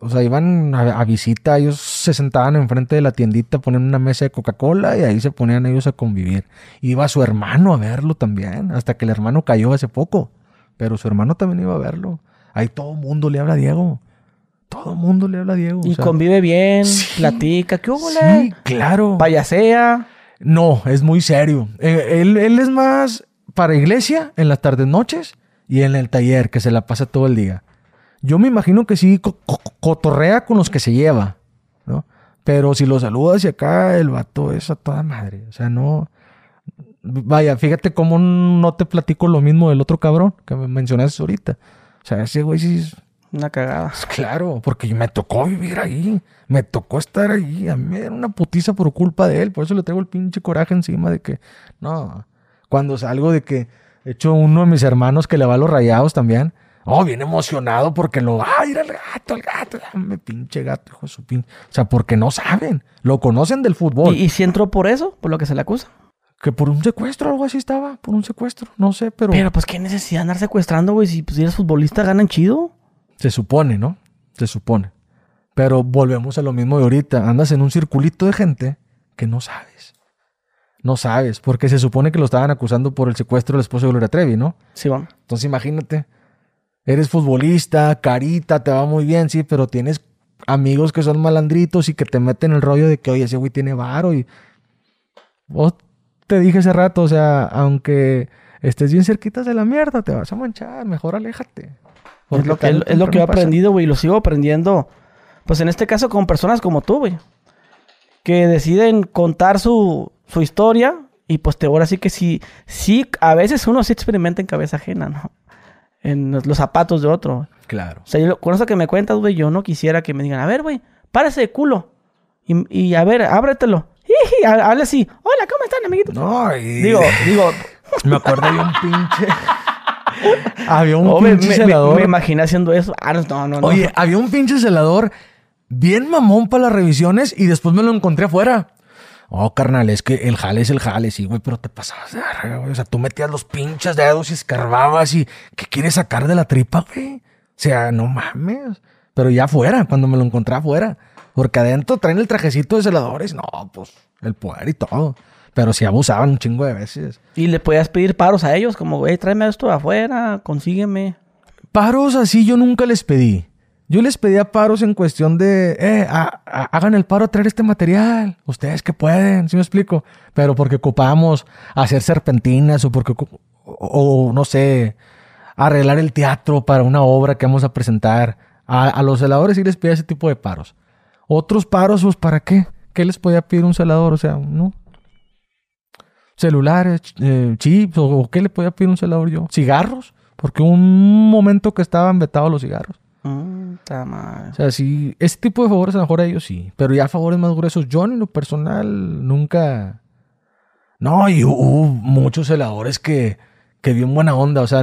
A: O sea, iban a, a visita, ellos se sentaban enfrente de la tiendita, ponían una mesa de Coca-Cola y ahí se ponían ellos a convivir. Iba su hermano a verlo también, hasta que el hermano cayó hace poco. Pero su hermano también iba a verlo. Ahí todo mundo le habla a Diego. Todo mundo le habla a Diego.
B: Y
A: o sea,
B: convive bien,
A: sí,
B: platica, ¿qué hubo?
A: Sí, claro.
B: Payasea.
A: No, es muy serio. Eh, él, él es más para iglesia en las tardes noches y en el taller que se la pasa todo el día. Yo me imagino que sí co- co- cotorrea con los que se lleva, ¿no? Pero si lo saludas y acá el vato es a toda madre. O sea, no. Vaya, fíjate cómo no te platico lo mismo del otro cabrón que me mencionaste ahorita. O sea, ese güey sí es
B: Una cagada.
A: pues claro, porque me tocó vivir ahí. Me tocó estar ahí. A mí me era una putiza por culpa de él. Por eso le traigo el pinche coraje encima de que, no. Cuando salgo de que, de hecho, uno de mis hermanos que le va a los rayados también. Oh, bien emocionado porque lo, ay, era el gato, el gato. Dame pinche gato, hijo de su pinche. O sea, porque no saben. Lo conocen del fútbol.
B: ¿Y, y si entró por eso? ¿Por lo que se le acusa?
A: Que por un secuestro, algo así estaba. Por un secuestro. No sé, pero,
B: Pero pues qué necesidad de andar secuestrando, güey. Si pues, eres futbolista, ganan chido.
A: Se supone, ¿no? Se supone. Pero volvemos a lo mismo de ahorita. Andas en un circulito de gente que no sabes. No sabes, porque se supone que lo estaban acusando por el secuestro del esposo de Gloria Trevi, ¿no?
B: Sí, vamos.
A: Entonces imagínate, eres futbolista, carita, te va muy bien, sí, pero tienes amigos que son malandritos y que te meten el rollo de que, oye, ese güey tiene varo y... Vos te dije hace rato, o sea, aunque estés bien cerquitas de la mierda, te vas a manchar, mejor aléjate.
B: Es lo, que, es lo que he aprendido, güey. Lo sigo aprendiendo. Pues en este caso con personas como tú, güey. Que deciden contar su, su historia. Y pues te ahora sí que sí. Sí, a veces uno sí experimenta en cabeza ajena, ¿no? En los, los zapatos de otro.
A: Claro.
B: O sea, yo- con eso que me cuentas, güey, yo no quisiera que me digan, a ver, güey, párese de culo. Y, y a ver, ábretelo. <laughs> Y, habla así. Hola, ¿cómo están, amiguitos?
A: No, y...
B: Digo, digo,
A: Me acuerdo de un pinche... había un pinche <laughs>
B: me-
A: celador.
B: me imaginé haciendo eso. Ah, no, no, no.
A: Oye, había un pinche celador bien mamón para las revisiones y después me lo encontré afuera. Oh, carnal, es que el jale es el jale, sí, güey, pero te pasabas de verga, güey. O sea, tú metías los pinches dedos y escarbabas y ¿qué quieres sacar de la tripa, güey? O sea, no mames. Pero ya afuera, cuando me lo encontré afuera. Porque adentro traen el trajecito de celadores. No, pues, el poder y todo. Pero sí abusaban un chingo de veces.
B: Y le podías pedir paros a ellos, como, güey, tráeme esto de afuera, consígueme.
A: Paros así yo nunca les pedí. Yo les pedía paros en cuestión de, eh, ha- ha- hagan el paro a traer este material. Ustedes que pueden, ¿sí me explico? Pero porque ocupamos hacer serpentinas o porque, o, no sé, arreglar el teatro para una obra que vamos a presentar. A, a los celadores sí les pedía ese tipo de paros. Otros paros, pues, ¿para qué? ¿Qué les podía pedir un celador? O sea, no. Celulares, eh, chips, o, o qué le podía pedir un celador yo? ¿Cigarros? Porque un momento que estaban vetados los cigarros.
B: Mm.
A: O sea, sí, ese tipo de favores a lo mejor a ellos sí. Pero ya favores más gruesos, yo en lo personal nunca. No, y hubo muchos celadores que, que bien buena onda. O sea,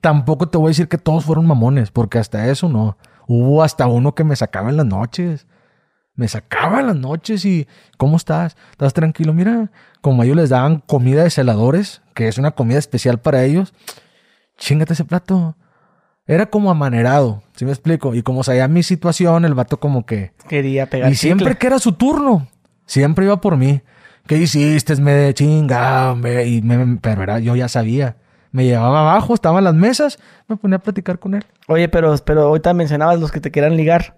A: tampoco te voy a decir que todos fueron mamones, porque hasta eso no. Hubo hasta uno que me sacaba en las noches. Me sacaba las noches y, ¿cómo estás? ¿Estás tranquilo? Mira, como a ellos les daban comida de celadores, que es una comida especial para ellos, chingate ese plato. Era como amanerado, ¿sí me explico? Y como sabía mi situación, el vato como que...
B: Quería pegar
A: Y siempre
B: chicle.
A: que era su turno, siempre iba por mí. ¿Qué hiciste? Me chinga, hombre. Y me- pero era, yo ya sabía. Me llevaba abajo, estaban las mesas, me ponía a platicar con él.
B: Oye, pero, pero ahorita mencionabas los que te querían ligar.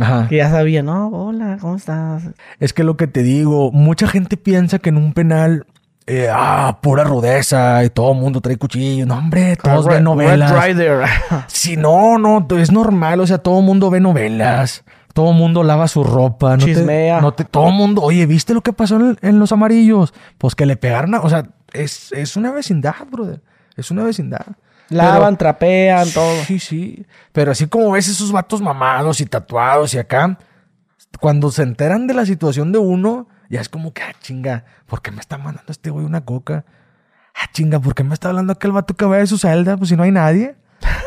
A: Ajá.
B: Que ya sabían, ¿no? Hola, ¿cómo estás?
A: Es que lo que te digo, mucha gente piensa que en un penal, eh, ah, pura rudeza y todo el mundo trae cuchillo. No, hombre, todos
B: Red-
A: ven novelas. <laughs> Sí, no, no, es normal, o sea, todo el mundo ve novelas. Todo el mundo lava su ropa. No te-
B: Chismea.
A: no te- todo el mundo, oye, ¿viste lo que pasó en, en los amarillos? Pues que le pegaron a, o sea, es, es una vecindad, brother. Es una vecindad.
B: Lavan, trapean, todo.
A: Sí, sí. Pero así como ves esos vatos mamados y tatuados y acá, cuando se enteran de la situación de uno, ya es como que, ah, chinga, ¿por qué me está mandando este güey una coca? Ah, chinga, ¿por qué me está hablando aquel vato que va de su celda? Pues si no hay nadie.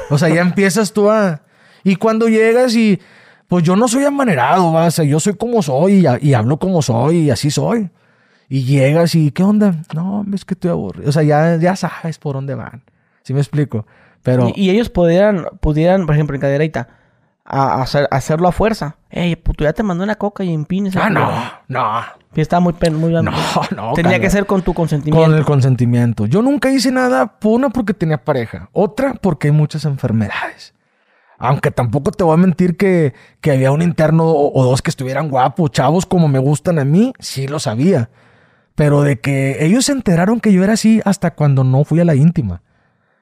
A: O sea, ya <laughs> empiezas tú a... Y cuando llegas y... Pues yo no soy amanerado, ¿va? o sea, yo soy como soy y, y hablo como soy y así soy. Y llegas y, ¿qué onda? No, es que estoy aburrido. O sea, ya, ya sabes por dónde van. ¿Sí me explico? Pero...
B: Y, y ellos pudieran, pudieran, por ejemplo, en cadereita, a, hacer, hacerlo a fuerza. Ey, puto, ya te mandó una coca y empines.
A: Ah, no, no.
B: Y está muy... pen- muy
A: No, no,
B: Tenía que ser con tu consentimiento.
A: Con el consentimiento. Yo nunca hice nada, una porque tenía pareja, otra porque hay muchas enfermedades. Aunque tampoco te voy a mentir que, que había un interno o, o dos que estuvieran guapos, chavos como me gustan a mí, sí lo sabía. Pero de que ellos se enteraron que yo era así hasta cuando no fui a la íntima.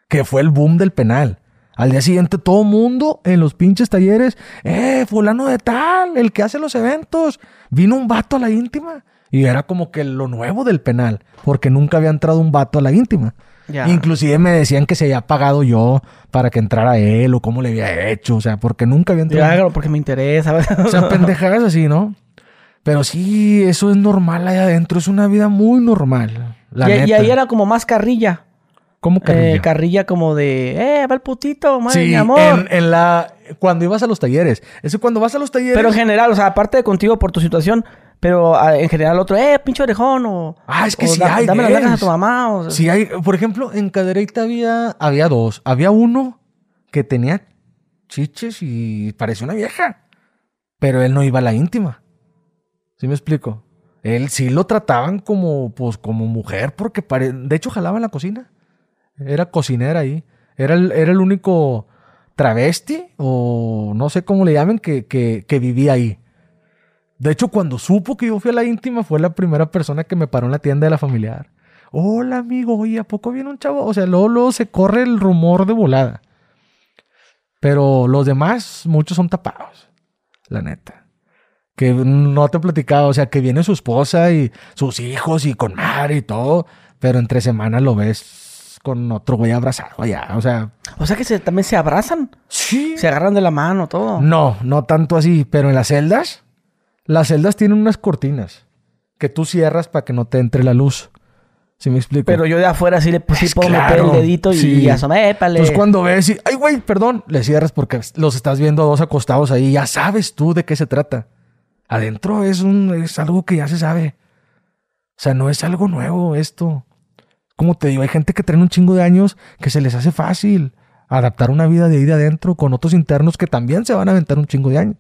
A: Que fue el boom del penal. Al día siguiente todo mundo en los pinches talleres, eh, fulano de tal, el que hace los eventos, vino un vato a la íntima. Y era como que lo nuevo del penal, porque nunca había entrado un vato a la íntima.
B: Ya.
A: Inclusive me decían que se había pagado yo para que entrara él o cómo le había hecho, o sea, porque nunca había entrado.
B: hágalo porque me interesa.
A: O sea, pendejadas así, ¿no? Pero sí, eso es normal allá adentro, es una vida muy normal. La
B: y, y ahí era como más carrilla.
A: ¿Cómo carrilla?
B: Eh, carrilla como de, eh, va el putito, madre
A: Sí,
B: mi amor.
A: En, en la cuando ibas a los talleres. Eso cuando vas a los talleres.
B: Pero en general, o sea, aparte de contigo por tu situación, pero ah, en general otro, eh, pinche orejón, o...
A: Ah, es que
B: o
A: sí
B: da-
A: hay
B: Dame las a tu mamá, o...
A: Sí hay, por ejemplo, en Cadereyta había, había dos. Había uno que tenía chiches y parecía una vieja. Pero él no iba a la íntima. ¿Sí me explico? Él sí lo trataban como, pues, como mujer, porque pare- de hecho jalaba en la cocina. Era cocinera ahí. Era el, era el único travesti, o no sé cómo le llamen, que, que, vivía ahí. De hecho, cuando supo que yo fui a la íntima, fue la primera persona que me paró en la tienda de la familiar. Hola, amigo, oye, ¿a poco viene un chavo? O sea, luego, se corre el rumor de volada. Pero los demás, muchos son tapados. La neta. Que no te he platicado, o sea, que viene su esposa y sus hijos y con madre y todo, pero entre semanas lo ves con otro güey abrazado allá. O sea,
B: O sea que se- también se abrazan,
A: sí.
B: se agarran de la mano, todo.
A: No, no tanto así, pero en las celdas, las celdas tienen unas cortinas que tú cierras para que no te entre la luz. ¿Sí me explico?
B: Pero yo de afuera sí le pues, sí puedo meter el dedito y,
A: sí.
B: y asomé, épale.
A: Entonces cuando ves y, ay, güey, perdón, le cierras porque los estás viendo a dos acostados ahí. Ya sabes tú de qué se trata. Adentro es, un, es algo que ya se sabe. O sea, no es algo nuevo esto. Como te digo, hay gente que trae un chingo de años que se les hace fácil adaptar una vida de ahí de adentro con otros internos que también se van a aventar un chingo de años.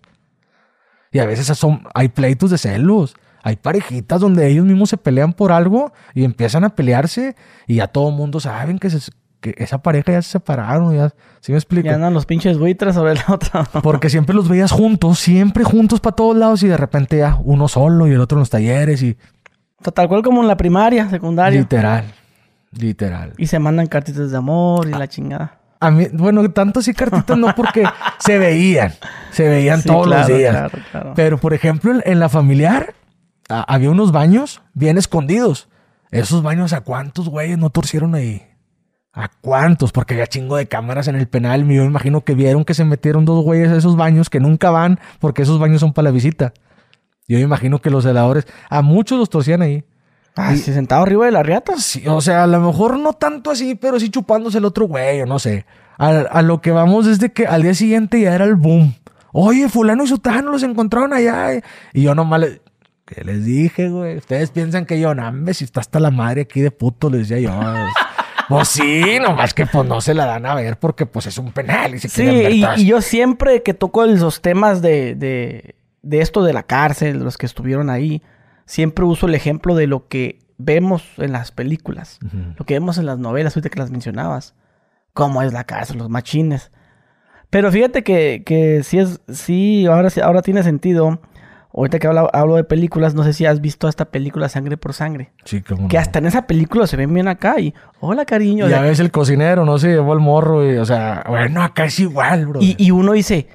A: Y a veces son, hay pleitos de celos. Hay parejitas donde ellos mismos se pelean por algo y empiezan a pelearse y ya todo el mundo saben que, se- que esa pareja ya se separaron. Ya, ¿Sí me explico?
B: Ya andan los pinches buitres sobre la otra. <laughs>
A: Porque siempre los veías juntos, siempre juntos para todos lados y de repente ya uno solo y el otro en los talleres y
B: Tal cual como en la primaria, secundaria.
A: literal, literal.
B: Y se mandan cartitas de amor y la chingada.
A: A mí, bueno, tanto así cartitas no porque <laughs> se veían, se veían
B: Sí,
A: todos los días.
B: claro, claro.
A: Pero por ejemplo, en, en la familiar a- había unos baños bien escondidos. Esos baños, ¿a cuántos güeyes no torcieron ahí? ¿A cuántos? Porque había chingo de cámaras en el penal. Yo me imagino que vieron que se metieron dos güeyes a esos baños que nunca van porque esos baños son para la visita. Yo me imagino que los celadores, a muchos los torcían ahí.
B: Ah, ¿se sentado arriba de la riata?
A: Sí, o sea, a lo mejor no tanto así, pero sí chupándose el otro güey, o no sé. A, a lo que vamos es de que al día siguiente ya era el boom. Oye, fulano y sutano los encontraron allá. Y yo nomás le... ¿Qué les dije, güey? Ustedes piensan que yo, no, hombre, si está hasta la madre aquí de puto, les decía yo. <laughs> Pues sí, nomás que pues no se la dan a ver porque pues es un penal y se
B: Sí,
A: ver
B: y, y yo siempre que toco los temas de, de, de esto de la cárcel, los que estuvieron ahí, siempre uso el ejemplo de lo que vemos en las películas, lo que vemos en las novelas, ahorita que las mencionabas, cómo es la cárcel, los machines. Pero fíjate que, que sí es, sí, ahora, ahora tiene sentido. Ahorita que hablo, hablo de películas, no sé si has visto esta película Sangre por Sangre.
A: Sí, cómo
B: Que
A: no.
B: hasta en esa película se ven bien acá y, hola cariño.
A: Ya
B: de-
A: ves el cocinero, no se llevó el morro y, o sea, bueno, acá es igual, bro.
B: Y, y uno dice,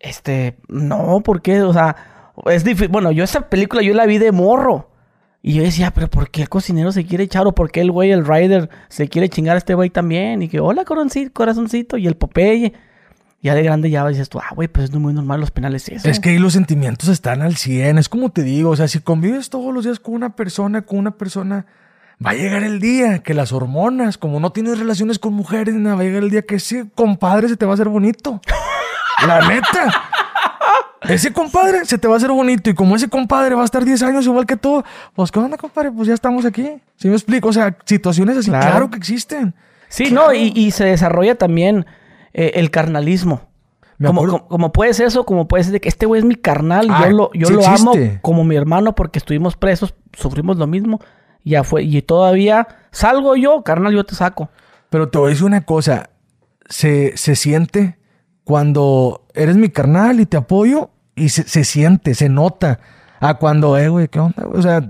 B: este, no, ¿por qué? O sea, es difícil. Bueno, yo esa película yo la vi de morro. Y yo decía, pero ¿por qué el cocinero se quiere echar? ¿O por qué el güey, el rider, se quiere chingar a este güey también? Y que, hola, corazoncito, corazoncito. Y el Popeye. Ya de grande ya dices tú, ah, güey, pues es muy normal los penales eso.
A: Es que ahí los sentimientos están al 100. Es como te digo, o sea, si convives todos los días con una persona, con una persona, va a llegar el día que las hormonas, como no tienes relaciones con mujeres, va a llegar el día que ese compadre se te va a hacer bonito. La neta. Ese compadre se te va a hacer bonito y como ese compadre va a estar 10 años igual que tú, pues ¿qué onda, compadre? Pues ya estamos aquí. ¿Sí me explico? O sea, situaciones así,
B: Claro.
A: claro, que existen.
B: Sí, no, y, y se desarrolla también eh, el carnalismo. Como, como, como puede ser eso, como puede ser de que este güey es mi carnal,
A: Ah,
B: yo lo, yo
A: sí
B: lo amo como mi hermano porque estuvimos presos, sufrimos lo mismo, ya fue, y todavía salgo yo, carnal, yo te saco.
A: Pero te voy a decir una cosa. Se, se siente cuando eres mi carnal y te apoyo y se, se siente, se nota. A cuando, eh, güey, ¿qué onda? O sea,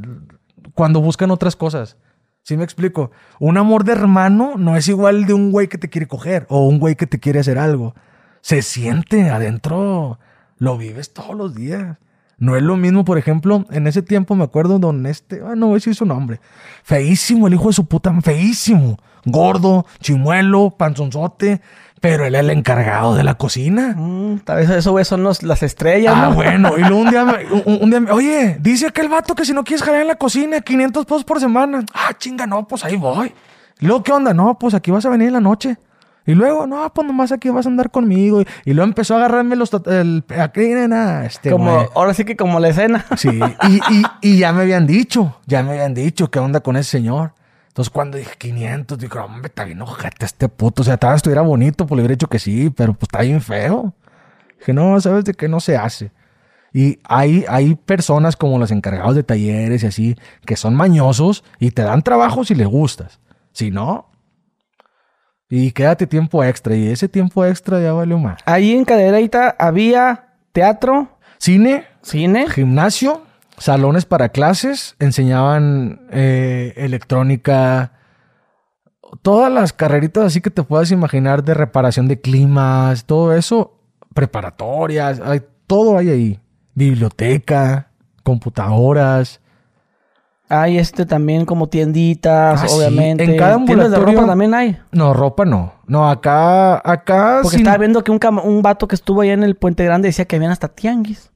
A: cuando buscan otras cosas. ¿Sí me explico? Un amor de hermano no es igual de un güey que te quiere coger o un güey que te quiere hacer algo. Se siente adentro. Lo vives todos los días. No es lo mismo, por ejemplo, en ese tiempo me acuerdo don este, ah, no voy a decir su nombre. Feísimo, el hijo de su puta, feísimo. Gordo, chimuelo, panzonzote, pero él es el encargado de la cocina.
B: Mm, tal vez eso, güey, son los- las estrellas,
A: Ah,
B: ¿no?
A: bueno, y luego un día, me- <laughs> un, un día, me- oye, dice aquel vato que si no quieres jalar en la cocina, 500 pesos por semana. Ah, chinga, no, pues ahí voy. Y luego, ¿qué onda? No, pues aquí vas a venir en la noche. Y luego, no, pues nomás aquí vas a andar conmigo. Y, y luego empezó a agarrarme los... El, aquí, nena, este,
B: como, ahora sí que como la escena.
A: Sí, y, y, y ya me habían dicho, ya me habían dicho qué onda con ese señor. Entonces cuando dije 500, dije, hombre, está bien ojete este puto. O sea, tal vez estuviera bonito, pues le hubiera dicho que sí, pero pues está bien feo. Dije, no, sabes de qué no se hace. Y hay, hay personas como los encargados de talleres y así, que son mañosos y te dan trabajo si les gustas. Si no, y quédate tiempo extra. Y ese tiempo extra ya valió más.
B: Ahí en Cadereyta había teatro,
A: Cine,
B: cine.
A: gimnasio, salones para clases, enseñaban eh, electrónica, todas las carreritas así que te puedas imaginar de reparación de climas, todo eso, preparatorias, hay, todo hay ahí. Biblioteca, computadoras.
B: Hay este también como tienditas,
A: Ah, sí.
B: obviamente.
A: En cada
B: Tiendas de ropa también hay.
A: No, ropa no. No, acá, acá
B: Porque estaba viendo que un, un vato que estuvo allá en el Puente Grande decía que habían hasta tianguis.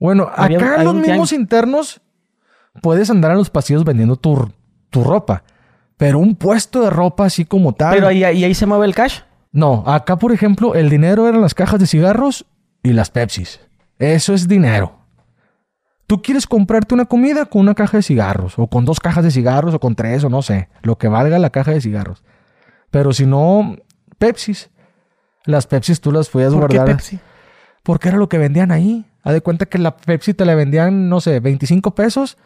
A: Bueno,
B: Había-
A: acá
B: había
A: los mismos
B: tianguis.
A: internos puedes andar en los pasillos vendiendo tu, tu ropa. Pero un puesto de ropa así como tal.
B: Pero ahí, ahí, ahí se mueve el cash.
A: No, acá por ejemplo el dinero eran las cajas de cigarros y las Pepsis. Eso es dinero. Tú quieres comprarte una comida con una caja de cigarros, o con dos cajas de cigarros, o con tres, o no sé, lo que valga la caja de cigarros. Pero si no, Pepsis. Las Pepsis tú las podías
B: ¿Por qué
A: guardar.
B: Pepsi?
A: Porque era lo que vendían ahí. Haz de cuenta que la Pepsi te la vendían, no sé, 25 pesos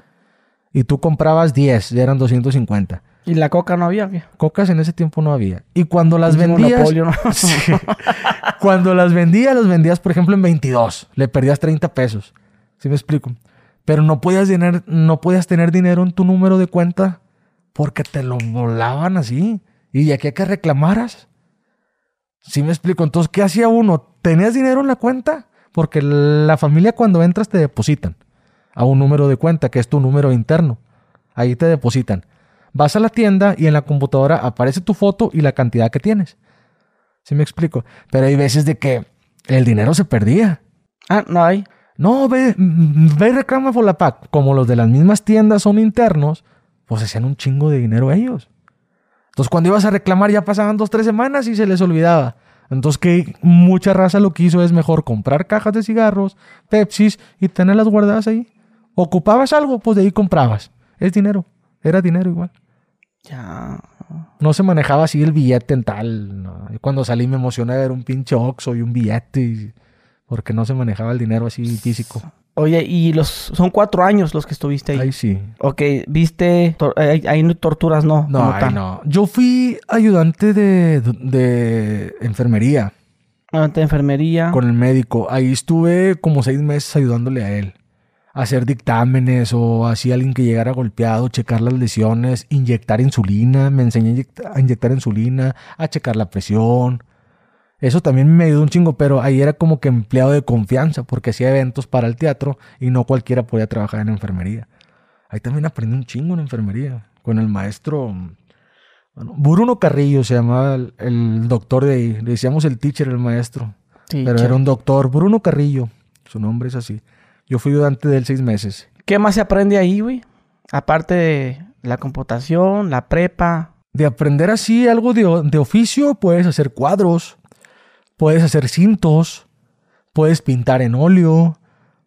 A: y tú comprabas 10, ya eran 250.
B: ¿Y la coca no había? ¿qué?
A: Cocas en ese tiempo no había. Y cuando las vendías.
B: ¿no? <laughs>
A: Sí. Cuando las vendías, las vendías, por ejemplo, en 22. Le perdías 30 pesos. ¿Sí me explico? Pero no podías, tener, no podías tener dinero en tu número de cuenta porque te lo volaban así. Y de aquí a que reclamaras. ¿Sí me explico? Entonces, ¿qué hacía uno? ¿Tenías dinero en la cuenta? Porque la familia cuando entras te depositan a un número de cuenta, que es tu número interno. Ahí te depositan. Vas a la tienda y en la computadora aparece tu foto y la cantidad que tienes. ¿Sí me explico? Pero hay veces de que el dinero se perdía.
B: Ah, no hay.
A: No, ve, mm, ve y reclama por la PAC. Como los de las mismas tiendas son internos, pues hacían un chingo de dinero ellos. Entonces cuando ibas a reclamar ya pasaban dos, tres semanas y se les olvidaba. Entonces que mucha raza lo que hizo es mejor comprar cajas de cigarros, Pepsis y tenerlas guardadas ahí. Ocupabas algo, pues de ahí comprabas. Es dinero. Era dinero igual.
B: Ya.
A: No se manejaba así el billete en tal. no. Cuando salí me emocioné ver un pinche Oxxo y un billete. y- Porque no se manejaba el dinero así físico.
B: Oye, y los son cuatro años los que estuviste ahí.
A: Ahí sí.
B: Ok, viste, tor- ahí, ahí no- torturas no.
A: No, ahí no. Yo fui ayudante de, de enfermería
B: Ah, de enfermería.
A: con el médico. Ahí estuve como seis meses ayudándole a él. A hacer dictámenes o así alguien que llegara golpeado, checar las lesiones, inyectar insulina. Me enseñé a a inyectar insulina, a checar la presión. Eso también me ayudó un chingo, pero ahí era como que empleado de confianza porque hacía eventos para el teatro y no cualquiera podía trabajar en enfermería. Ahí también aprendí un chingo en enfermería con el maestro bueno, Bruno Carrillo se llamaba el, el doctor de ahí. Le decíamos el teacher, el maestro. Pero era un doctor, Bruno Carrillo. Su nombre es así. Yo fui ayudante de él seis meses.
B: ¿Qué más se aprende ahí, güey? Aparte de la computación, la prepa.
A: De aprender así algo de, de oficio, puedes hacer cuadros, puedes hacer cintos, puedes pintar en óleo,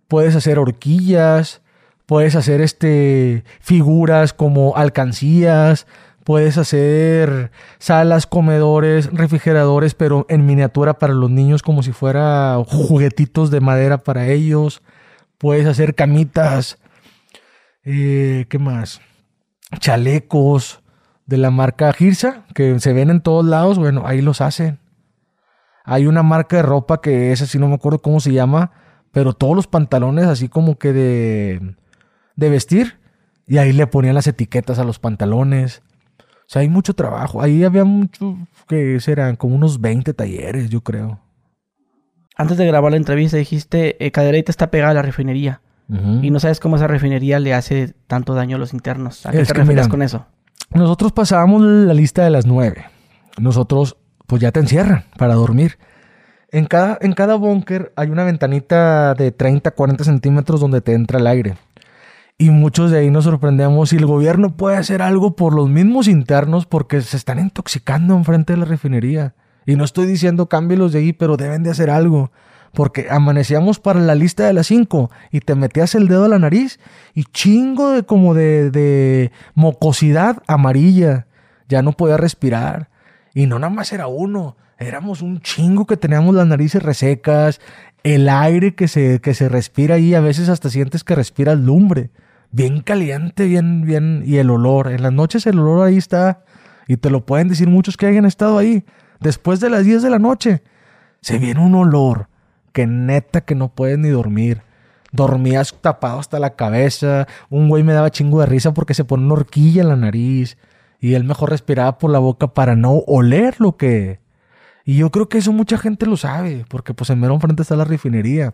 A: puedes hacer horquillas, puedes hacer este figuras como alcancías, puedes hacer salas, comedores, refrigeradores, pero en miniatura para los niños como si fuera juguetitos de madera para ellos. Puedes hacer camitas. Eh, ¿Qué más? Chalecos de la marca Girsa, que se ven en todos lados. Bueno, ahí los hacen. Hay una marca de ropa que es así, no me acuerdo cómo se llama, pero todos los pantalones así como que de, de vestir. Y ahí le ponían las etiquetas a los pantalones. O sea, hay mucho trabajo. Ahí había mucho, que serán como unos 20 talleres, yo creo.
B: Antes de grabar la entrevista dijiste, eh, Cadereyta está pegada a la refinería. Y no sabes cómo esa refinería le hace tanto daño a los internos. ¿A qué
A: Es
B: te refieres con eso?
A: Nosotros pasábamos la lista de las nueve. Nosotros, pues ya te encierran para dormir. En cada, en cada búnker hay una ventanita de 30, 40 centímetros donde te entra el aire. Y muchos de ahí nos sorprendemos si el gobierno puede hacer algo por los mismos internos porque se están intoxicando enfrente de la refinería. Y no estoy diciendo cámbielos de ahí, pero deben de hacer algo. Porque amanecíamos para la lista de las 5 y te metías el dedo a la nariz y chingo de como de, de mocosidad amarilla. Ya no podía respirar. Y no nada más era uno. Éramos un chingo que teníamos las narices resecas. El aire que se, que se respira ahí, a veces hasta sientes que respiras lumbre. Bien caliente, bien, bien. Y el olor. En las noches el olor ahí está. Y te lo pueden decir muchos que hayan estado ahí. Después de las 10 de la noche, se viene un olor que neta que no puedes ni dormir. Dormías tapado hasta la cabeza. Un güey me daba chingo de risa porque se pone una horquilla en la nariz. Y él mejor respiraba por la boca para no oler lo que... Y yo creo que eso mucha gente lo sabe, porque pues en mero enfrente está la refinería.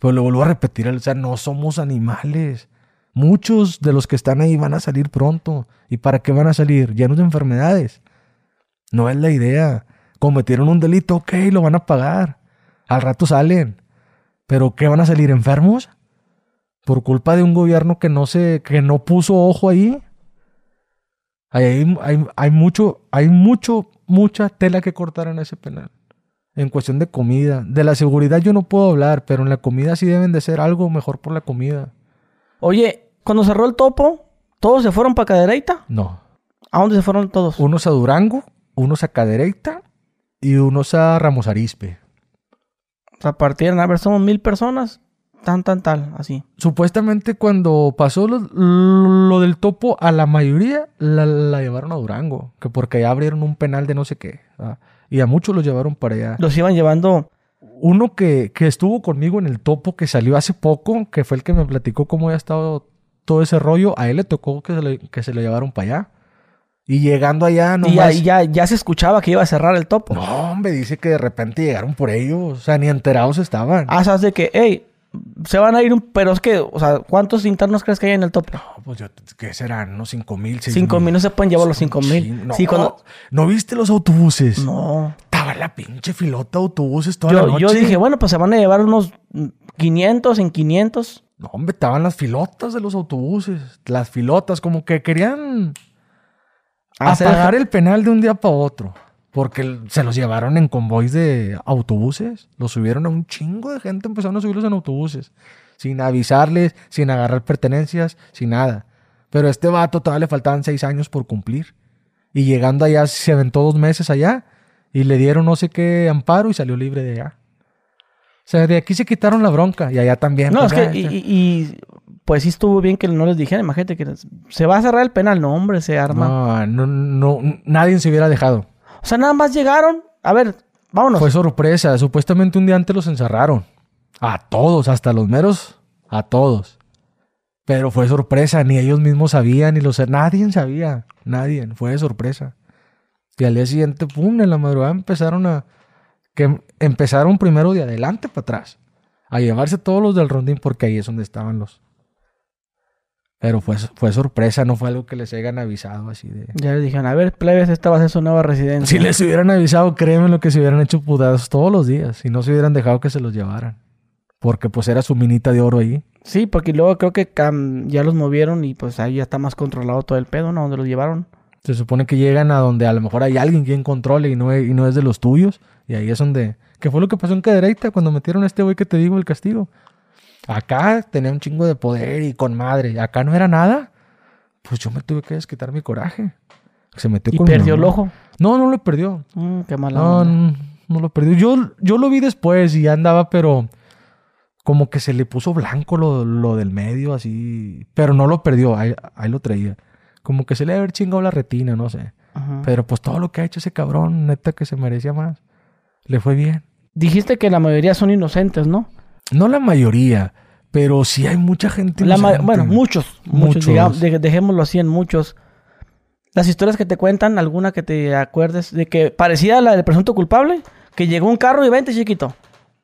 A: Pero lo vuelvo a repetir, o sea, no somos animales. Muchos de los que están ahí van a salir pronto. ¿Y para qué van a salir? Llenos de enfermedades. No es la idea. Cometieron un delito, ok, lo van a pagar. Al rato salen. ¿Pero qué van a salir enfermos? ¿Por culpa de un gobierno que no se, que no puso ojo ahí? Hay, hay, hay mucho, hay mucho, mucha tela que cortar en ese penal. En cuestión de comida. De la seguridad yo no puedo hablar, pero en la comida sí deben de ser algo mejor por la comida.
B: Oye, cuando cerró el topo, ¿todos se fueron para Cadereyta?
A: No.
B: ¿A dónde se fueron todos?
A: Unos a Durango, unos a Cadereyta y unos a Ramos Arispe.
B: O sea, partieron, a ver, somos mil personas. Tan, tan, tal, así.
A: Supuestamente cuando pasó lo, lo del topo, a la mayoría la, la llevaron a Durango. Que porque allá abrieron un penal de no sé qué. ¿verdad? Y a muchos los llevaron para allá.
B: Los iban llevando.
A: Uno que, que estuvo conmigo en el topo, que salió hace poco, que fue el que me platicó cómo había estado todo ese rollo, a él le tocó que se le, que se le llevaron para allá. Y llegando allá, no
B: Y ya, ya, ya se escuchaba que iba a cerrar el topo.
A: No, hombre, dice que de repente llegaron por ellos. O sea, ni enterados estaban.
B: Ah, sabes de que, hey, se van a ir, un- pero es que, o sea, ¿cuántos internos crees que hay en el topo?
A: No, pues yo, ¿qué serán? ¿Unos cinco mil? seis
B: Cinco mil, no se pueden llevar los cinco mil.
A: No,
B: Sí, cuando...
A: ¿No viste los autobuses?
B: No.
A: Estaba la pinche filota de autobuses toda la
B: Yo,
A: noche.
B: yo dije, bueno, pues se van a llevar unos mm, 500 en 500.
A: No, hombre, estaban las filotas de los autobuses. Las filotas, como que querían apagar el penal de un día para otro. Porque se los llevaron en convoys de autobuses. Los subieron a un chingo de gente. Empezaron a subirlos en autobuses. Sin avisarles, sin agarrar pertenencias, sin nada. Pero a este vato todavía le faltaban seis años por cumplir. Y llegando allá, se aventó dos meses allá. Y le dieron no sé qué amparo y salió libre de allá. O sea, de aquí se quitaron la bronca. Y allá también.
B: No,
A: pues,
B: es que, y, y- y, pues sí estuvo bien que no les dijeran, imagínate que se va a cerrar el penal, no, hombre, se arma.
A: No, no, no, nadie se hubiera dejado.
B: O sea, nada más llegaron, a ver, vámonos.
A: Fue sorpresa. Supuestamente un día antes los encerraron. A todos, hasta los meros, a todos. Pero fue sorpresa, ni ellos mismos sabían, ni los... Nadie sabía, nadie, fue de sorpresa. Y al día siguiente, pum, en la madrugada empezaron a... que empezaron primero de adelante para atrás. A llevarse todos los del rondín, porque ahí es donde estaban los... Pero fue, fue sorpresa, no fue algo que les hayan avisado así de...
B: Ya les dijeron, a ver, plebes, esta va a ser su nueva residencia.
A: Si les hubieran avisado, créeme lo que se hubieran hecho putazos todos los días y no se hubieran dejado que se los llevaran. Porque pues era su minita de oro ahí.
B: Sí, porque luego creo que cam- ya los movieron y pues ahí ya está más controlado todo el pedo, ¿no? Donde los llevaron.
A: Se supone que llegan a donde a lo mejor hay alguien quien controle y no, es- y no es de los tuyos. Y ahí es donde... ¿Qué fue lo que pasó en Cadereyta cuando metieron a este güey que te digo el castigo? Acá tenía un chingo de poder y con madre. Acá no era nada. Pues yo me tuve que desquitar mi coraje. Se metió
B: Y
A: con
B: perdió el ojo.
A: No, no lo perdió.
B: Mm, qué mala
A: No,
B: onda.
A: no, no lo perdió. Yo, yo lo vi después y ya andaba, pero como que se le puso blanco lo, lo del medio, así. Pero no lo perdió, ahí, ahí lo traía. Como que se le debe haber chingado la retina, no sé.
B: Ajá.
A: Pero pues todo lo que ha hecho ese cabrón, neta que se merecía más. Le fue bien.
B: Dijiste que la mayoría son inocentes, ¿no?
A: No la mayoría, pero sí hay mucha gente.
B: La
A: inocente.
B: bueno, muchos, muchos,
A: Muchos.
B: digamos, de- dejémoslo así en muchos. Las historias que te cuentan, alguna que te acuerdes de que parecía la del presunto culpable, que llegó un carro y vente chiquito.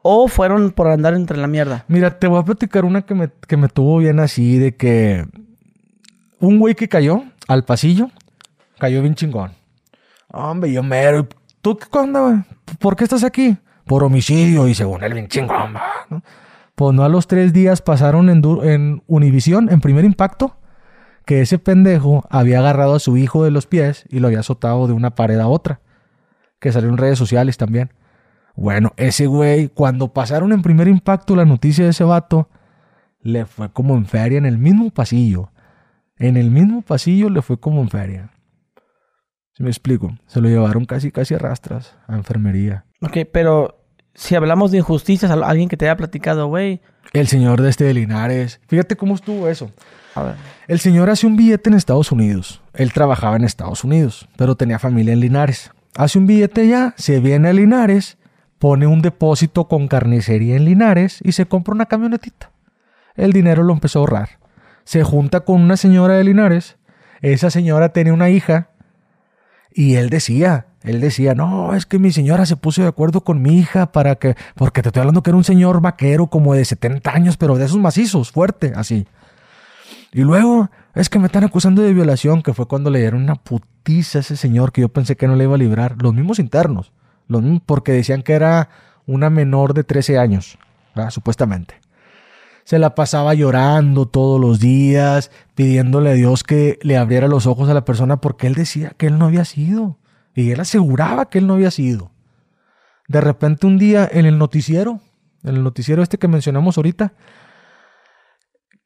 B: O fueron por andar entre la mierda.
A: Mira, te voy a platicar una que me, que me tuvo bien así, de que un güey que cayó al pasillo, cayó bien chingón. Hombre, yo mero. ¿Tú qué onda, güey? ¿Por qué estás aquí? Por homicidio y según él bien chingón, va, ¿no? Pues no a los tres días pasaron en, en Univisión, en primer impacto, que ese pendejo había agarrado a su hijo de los pies y lo había azotado de una pared a otra. Que salió en redes sociales también. Bueno, ese güey, cuando pasaron en primer impacto la noticia de ese vato, le fue como en feria en el mismo pasillo. En el mismo pasillo le fue como en feria. Si me explico, se lo llevaron casi, casi a rastras a enfermería.
B: Ok, pero si hablamos de injusticias, al- alguien que te haya platicado, güey.
A: El señor de este de Linares. Fíjate cómo estuvo eso.
B: A ver.
A: El señor hace un billete en Estados Unidos. Él trabajaba en Estados Unidos, pero tenía familia en Linares. Hace un billete ya, se viene a Linares, pone un depósito con carnicería en Linares y se compra una camionetita. El dinero lo empezó a ahorrar. Se junta con una señora de Linares. Esa señora tenía una hija y él decía, él decía, no, es que mi señora se puso de acuerdo con mi hija para que, porque te estoy hablando que era un señor vaquero como de 70 años, pero de esos macizos, fuerte, así. Y luego, es que me están acusando de violación, que fue cuando le dieron una putiza a ese señor que yo pensé que no le iba a librar. Los mismos internos, los porque decían que era una menor de 13 años, supuestamente. Se la pasaba llorando todos los días, pidiéndole a Dios que le abriera los ojos a la persona porque él decía que él no había sido. Y él aseguraba que él no había sido. De repente un día en el noticiero, en el noticiero este que mencionamos ahorita,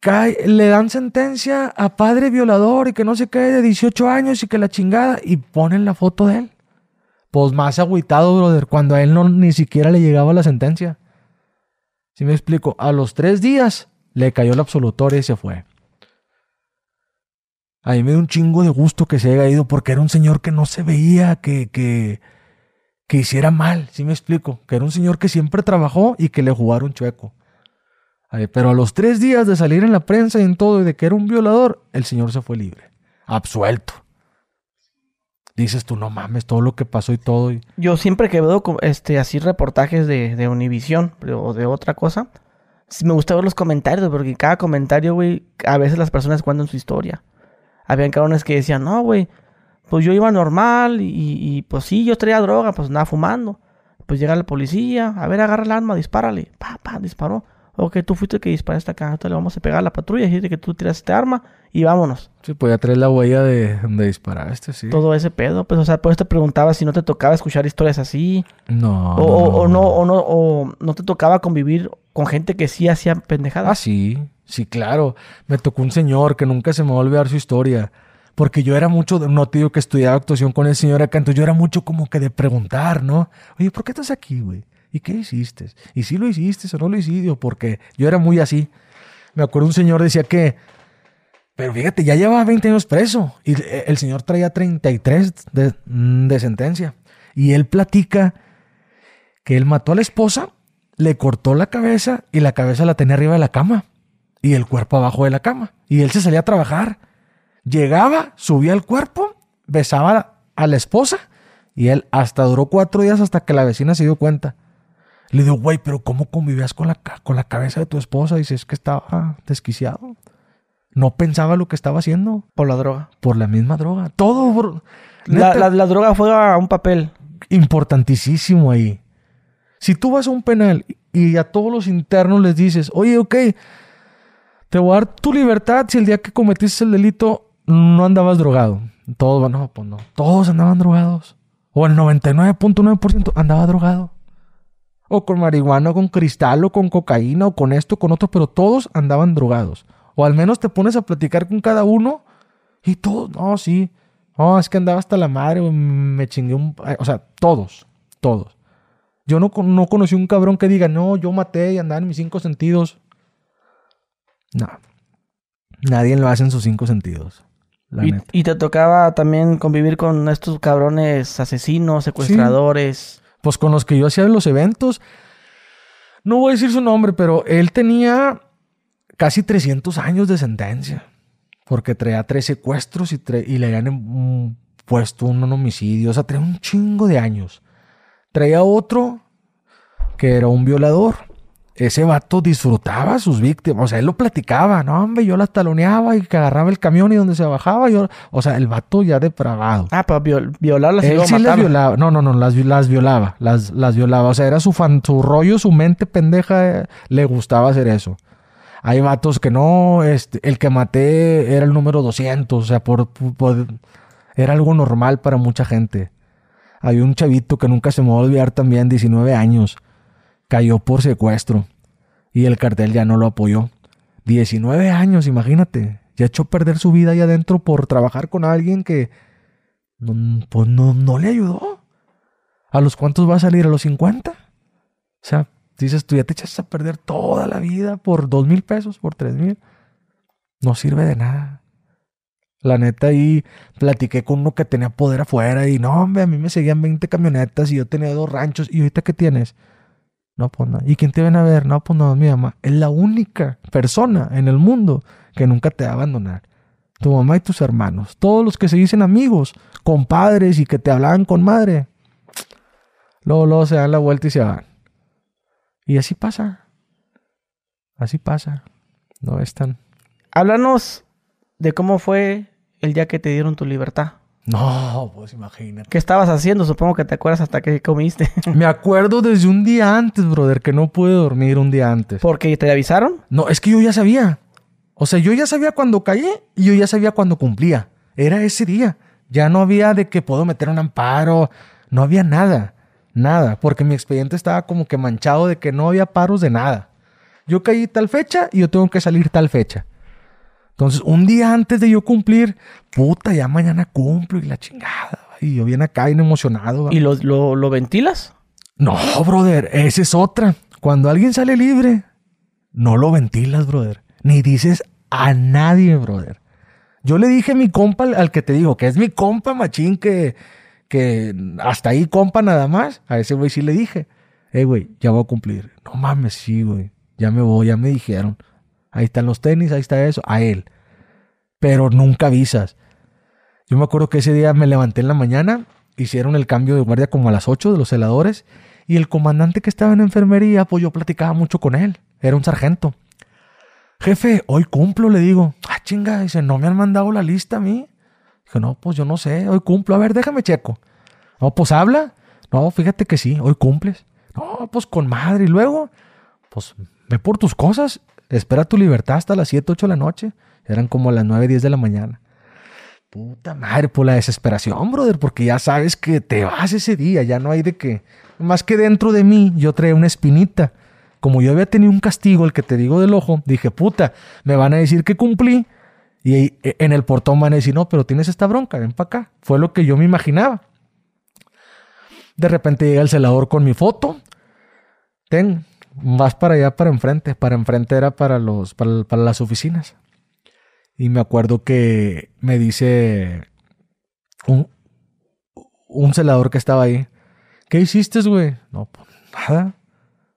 A: cae, le dan sentencia a padre violador y que no se qué de 18 años y que la chingada y ponen la foto de él. Pues más agüitado, brother, cuando a él no ni siquiera le llegaba la sentencia. Si me explico, a los tres días le cayó la absolutoria y se fue. A mí me dio un chingo de gusto que se haya ido porque era un señor que no se veía que, que, que hiciera mal, si me explico? Que era un señor que siempre trabajó y que le jugaron chueco. Pero a los tres días de salir en la prensa y en todo y de que era un violador, el señor se fue libre, absuelto. Dices tú, no mames, todo lo que pasó y todo.
B: Yo siempre que veo este, así reportajes de, de o de otra cosa, me gusta ver los comentarios, porque cada comentario, güey, a veces las personas cuentan su historia. Habían cabrones que decían, no, güey, pues yo iba normal y, pues sí, yo traía droga, pues nada, fumando. Pues llega la policía, a ver, agarra el arma, dispárale. Pa, pa, disparó. Ok, tú fuiste el que disparaste acá, entonces le vamos a pegar a la patrulla, y que tú tiraste arma y vámonos.
A: Sí, pues ya traes la huella de donde disparaste, sí.
B: Todo ese pedo, pues, o sea, pues te preguntaba si no te tocaba escuchar historias así.
A: No.
B: O no, o, no, o no te tocaba convivir con gente que sí hacía pendejadas.
A: Ah, sí, sí, claro. Me tocó un señor que nunca se me va a olvidar su historia. Porque yo era mucho, no te digo que estudiaba actuación con el señor acá, entonces yo era mucho como que de preguntar, ¿no? Oye, ¿por qué estás aquí, güey? ¿Y qué hiciste? ¿Y si lo hiciste o no lo hiciste? Porque yo era muy así. Me acuerdo un señor decía que, pero fíjate, ya llevaba 20 años preso y el señor traía 33 de, mm, de sentencia. Y él platica que él mató a la esposa, le cortó la cabeza y la cabeza la tenía arriba de la cama y el cuerpo abajo de la cama. Y él se salía a trabajar. Llegaba, subía el cuerpo, besaba a la esposa y él hasta duró cuatro días hasta que la vecina se dio cuenta. Le digo, güey, pero ¿cómo convivías con la, con la cabeza de tu esposa? Dice, es que estaba desquiciado. No pensaba lo que estaba haciendo.
B: Por la droga.
A: Por la misma droga. Todo.
B: La, la, droga fue a un papel.
A: Importantísimo ahí. Si tú vas a un penal y a todos los internos les dices, oye, ok, te voy a dar tu libertad si el día que cometiste el delito no andabas drogado. Todos, no, pues no. Todos andaban drogados. O el 99.9% andaba drogado o con marihuana, o con cristal, o con cocaína, o con esto, con otro, pero todos andaban drogados. O al menos te pones a platicar con cada uno y todos, no, sí, no, es que andaba hasta la madre, me chingué un... O sea, todos, todos. Yo no, no conocí un cabrón que diga, no, yo maté y andaba en mis cinco sentidos. No. Nadie lo hace en sus cinco sentidos.
B: y, y, te tocaba también convivir con estos cabrones asesinos, secuestradores
A: pues con los que yo hacía los eventos. No voy a decir su nombre, pero él tenía casi 300 años de sentencia. Porque traía tres secuestros y, y le habían puesto un homicidio. O sea, traía un chingo de años. Traía otro que era un violador ese vato disfrutaba a sus víctimas. O sea, él lo platicaba, no, hombre, yo las taloneaba y que agarraba el camión y donde se bajaba, yo. O sea, el vato ya depravado.
B: Ah, pero violarlas
A: Él sí las violaba. No, no, no, las, las violaba. Las, las violaba. O sea, era su fan, su rollo, su mente pendeja, eh, le gustaba hacer eso. Hay vatos que no, este, el que maté era el número 200, o sea, por, era algo normal para mucha gente. Hay un chavito que nunca se me va a olvidar también, 19 años cayó por secuestro y el cartel ya no lo apoyó. 19 años, imagínate. Ya echó a perder su vida ahí adentro por trabajar con alguien que no, pues no, no le ayudó. ¿A los cuántos va a salir? ¿A los 50? O sea, dices tú ya te echas a perder toda la vida por dos mil pesos, por tres mil. No sirve de nada. La neta ahí platiqué con uno que tenía poder afuera y no, hombre, a mí me seguían 20 camionetas y yo tenía dos ranchos. ¿Y ahorita qué tienes? No, pues. ¿Y quién te viene a ver? No, pues mi mamá. Es la única persona en el mundo que nunca te va a abandonar. Tu mamá y tus hermanos. Todos los que se dicen amigos, compadres y que te hablaban con madre. Luego, luego se dan la vuelta y se van. Y así pasa. Así pasa. No es tan.
B: Háblanos de cómo fue el día que te dieron tu libertad.
A: No, pues imagínate.
B: ¿Qué estabas haciendo? Supongo que te acuerdas hasta que comiste. <laughs>
A: Me acuerdo desde un día antes, brother, que no pude dormir un día antes.
B: ¿Porque te avisaron?
A: No, es que yo ya sabía. O sea, yo ya sabía cuando caí y yo ya sabía cuando cumplía. Era ese día. Ya no había de que puedo meter un amparo. No había nada. Nada. Porque mi expediente estaba como que manchado de que no había paros de nada. Yo caí tal fecha y yo tengo que salir tal fecha. Entonces, un día antes de yo cumplir, puta, ya mañana cumplo y la chingada. Y yo bien acá, bien emocionado.
B: ¿Y lo, lo, lo ventilas?
A: No, brother, esa es otra. Cuando alguien sale libre, no lo ventilas, brother. Ni dices a nadie, brother. Yo le dije a mi compa, al que te digo, que es mi compa machín, que, que hasta ahí compa nada más. A ese güey sí le dije, eh, güey, ya voy a cumplir. No mames, sí, güey. Ya me voy, ya me dijeron. Ahí están los tenis, ahí está eso, a él. Pero nunca avisas. Yo me acuerdo que ese día me levanté en la mañana, hicieron el cambio de guardia como a las 8 de los celadores, y el comandante que estaba en enfermería, pues yo platicaba mucho con él. Era un sargento. Jefe, hoy cumplo, le digo. Ah, chinga, dice, no me han mandado la lista a mí. Dije, no, pues yo no sé, hoy cumplo. A ver, déjame checo. No, pues habla. No, fíjate que sí, hoy cumples. No, pues con madre. Y luego, pues ve por tus cosas Espera tu libertad hasta las 7, 8 de la noche. Eran como las 9, 10 de la mañana. Puta madre, por la desesperación, brother, porque ya sabes que te vas ese día, ya no hay de que. Más que dentro de mí, yo traía una espinita. Como yo había tenido un castigo, el que te digo del ojo, dije, puta, me van a decir que cumplí. Y e, en el portón van a decir, no, pero tienes esta bronca, ven para acá. Fue lo que yo me imaginaba. De repente llega el celador con mi foto. Ten, vas para allá, para enfrente. Para enfrente era para, los, para, las oficinas. Y me acuerdo que me dice un, un celador que estaba ahí. ¿Qué hiciste, güey? No, pues nada.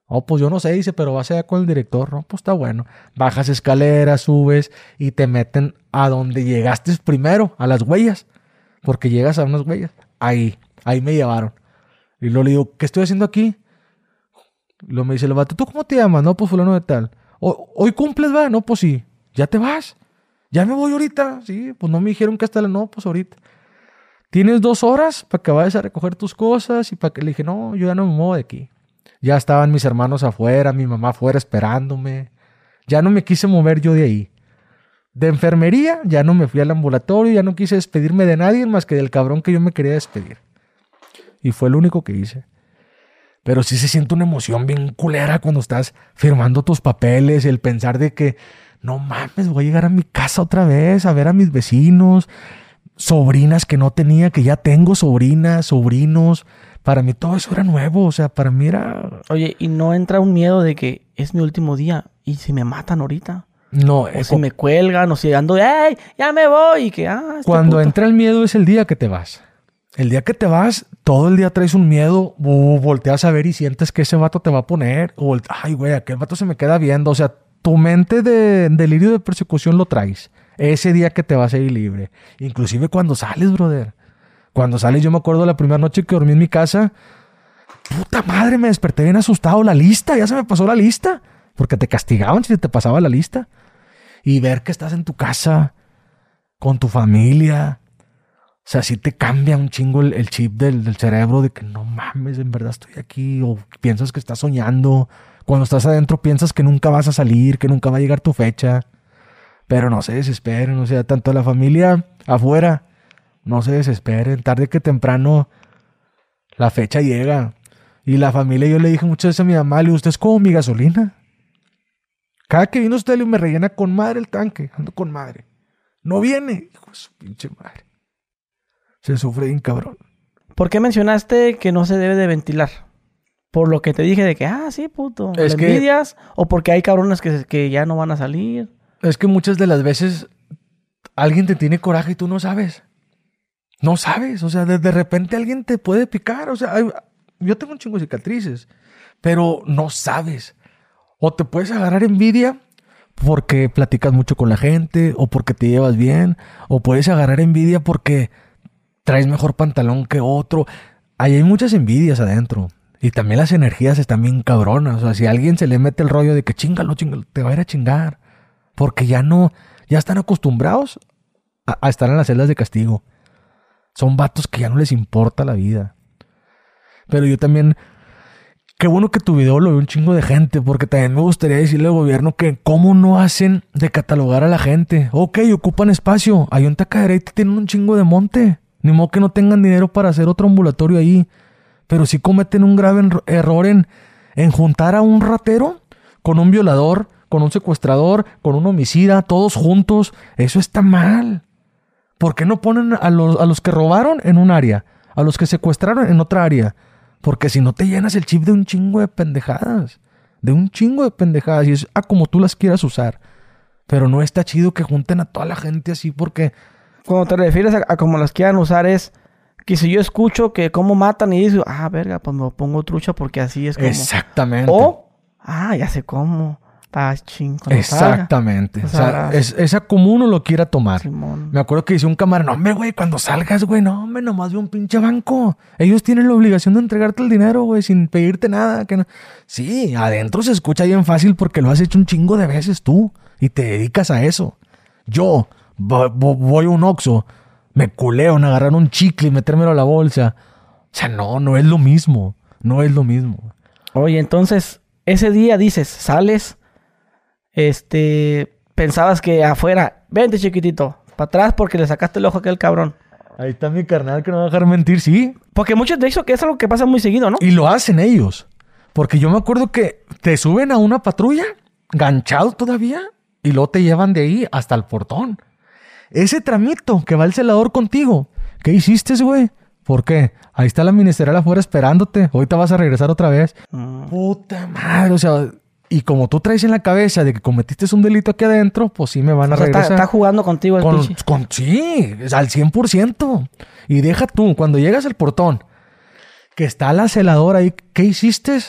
A: No, pues yo no sé, dice, pero vas allá con el director. No, pues está bueno. Bajas escaleras, subes y te meten a donde llegaste primero, a las huellas. Porque llegas a unas huellas. Ahí, ahí me llevaron. Y luego le digo, ¿qué estoy haciendo aquí? Lo me dice el vato, ¿tú cómo te llamas? No, pues fulano de tal. ¿Hoy cumples, va? No, pues sí. ¿Ya te vas? ¿Ya me voy ahorita? Sí, pues no me dijeron que hasta la... No, pues ahorita. Tienes dos horas para que vayas a recoger tus cosas y para que le dije, no, yo ya no me muevo de aquí. Ya estaban mis hermanos afuera, mi mamá afuera esperándome. Ya no me quise mover yo de ahí. De enfermería, ya no me fui al ambulatorio, ya no quise despedirme de nadie más que del cabrón que yo me quería despedir. Y fue lo único que hice. Pero sí se siente una emoción bien culera cuando estás firmando tus papeles, el pensar de que, no mames, voy a llegar a mi casa otra vez, a ver a mis vecinos, sobrinas que no tenía, que ya tengo sobrinas, sobrinos. Para mí todo eso era nuevo, o sea, para mí era...
B: Oye, ¿y no entra un miedo de que es mi último día y si me matan ahorita?
A: No,
B: o si me cuelgan, o si ando, ¡ay, ya me voy! Y que, ah,
A: este Cuando entra el miedo es el día que te vas. El día que te vas, todo el día traes un miedo, volteas a ver y sientes que ese vato te va a poner, o ay, güey, aquel vato se me queda viendo. O sea, tu mente de delirio de persecución lo traes. Ese día que te vas a ir libre. Inclusive cuando sales, brother. Cuando sales, yo me acuerdo la primera noche que dormí en mi casa. Puta madre, me desperté bien asustado. La lista, ya se me pasó la lista. Porque te castigaban si te pasaba la lista. Y ver que estás en tu casa, con tu familia, o sea, sí te cambia un chingo el, chip del, cerebro de que no mames, en verdad estoy aquí. O piensas que estás soñando. Cuando estás adentro piensas que nunca vas a salir, que nunca va a llegar tu fecha. Pero no se desesperen, o sea, tanto la familia afuera, no se desesperen. Tarde que temprano la fecha llega. Y la familia, yo le dije muchas veces a mi mamá, le usted es como mi gasolina. Cada que viene usted me rellena con madre el tanque, ando con madre. No viene, hijo su pinche madre se sufre bien cabrón.
B: ¿Por qué mencionaste que no se debe de ventilar? Por lo que te dije de que, ah, sí, puto, es que, envidias? ¿O porque hay cabrones que, que ya no van a salir?
A: Es que muchas de las veces alguien te tiene coraje y tú no sabes. No sabes, o sea, de, de repente alguien te puede picar, o sea, yo tengo un chingo de cicatrices, pero no sabes. O te puedes agarrar envidia porque platicas mucho con la gente, o porque te llevas bien, o puedes agarrar envidia porque traes mejor pantalón que otro. Ahí hay muchas envidias adentro. Y también las energías están bien cabronas. O sea, si a alguien se le mete el rollo de que chingalo, chingalo, te va a ir a chingar. Porque ya no, ya están acostumbrados a, estar en las celdas de castigo. Son vatos que ya no les importa la vida. Pero yo también Qué bueno que tu video lo ve un chingo de gente, porque también me gustaría decirle al gobierno que cómo no hacen de catalogar a la gente. Ok, ocupan espacio. Hay un tacaderete, tienen un chingo de monte. Ni modo que no tengan dinero para hacer otro ambulatorio ahí. Pero si cometen un grave error en, en juntar a un ratero con un violador, con un secuestrador, con un homicida, todos juntos. Eso está mal. ¿Por qué no ponen a los, a los que robaron en un área? A los que secuestraron en otra área porque si no te llenas el chip de un chingo de pendejadas. De un chingo de pendejadas. Y es a como tú las quieras usar. Pero no está chido que junten a toda la gente así porque...
B: Cuando te refieres a, como las quieran usar es... Que si yo escucho que cómo matan y digo, ah, verga, pues me pongo trucha porque así es como...
A: Exactamente.
B: O, ah, ya sé cómo.
A: Exactamente. o sea, es, esa como uno lo quiera tomar. Me acuerdo que dice un camarón, no, hombre, güey, cuando salgas, güey, no, hombre, nomás de un pinche banco. Ellos tienen la obligación de entregarte el dinero, güey, sin pedirte nada. Que Sí, adentro se escucha bien fácil porque lo has hecho un chingo de veces tú y te dedicas a eso. Yo voy a un oxo, me culeo en agarrar un chicle y metérmelo a la bolsa. O sea, no, no es lo mismo. No es lo mismo.
B: Oye, entonces, ese día dices, sales este, pensabas que afuera, vente chiquitito, para atrás porque le sacaste el ojo a aquel cabrón.
A: Ahí está mi carnal que no va a dejar mentir, sí.
B: Porque muchos de eso que es algo que pasa muy seguido, ¿no?
A: Y lo hacen ellos. Porque yo me acuerdo que te suben a una patrulla, ganchado todavía, y luego te llevan de ahí hasta el portón. Ese tramito que va el celador contigo, ¿qué hiciste, güey? ¿Por qué? Ahí está la ministerial afuera esperándote. Hoy te vas a regresar otra vez. Mm. Puta madre, o sea, y como tú traes en la cabeza de que cometiste un delito aquí adentro, pues sí me van a regresar.
B: Está, jugando contigo el
A: con, con, Sí, al 100%. Y deja tú, cuando llegas al portón, que está la celadora ahí, ¿qué hiciste?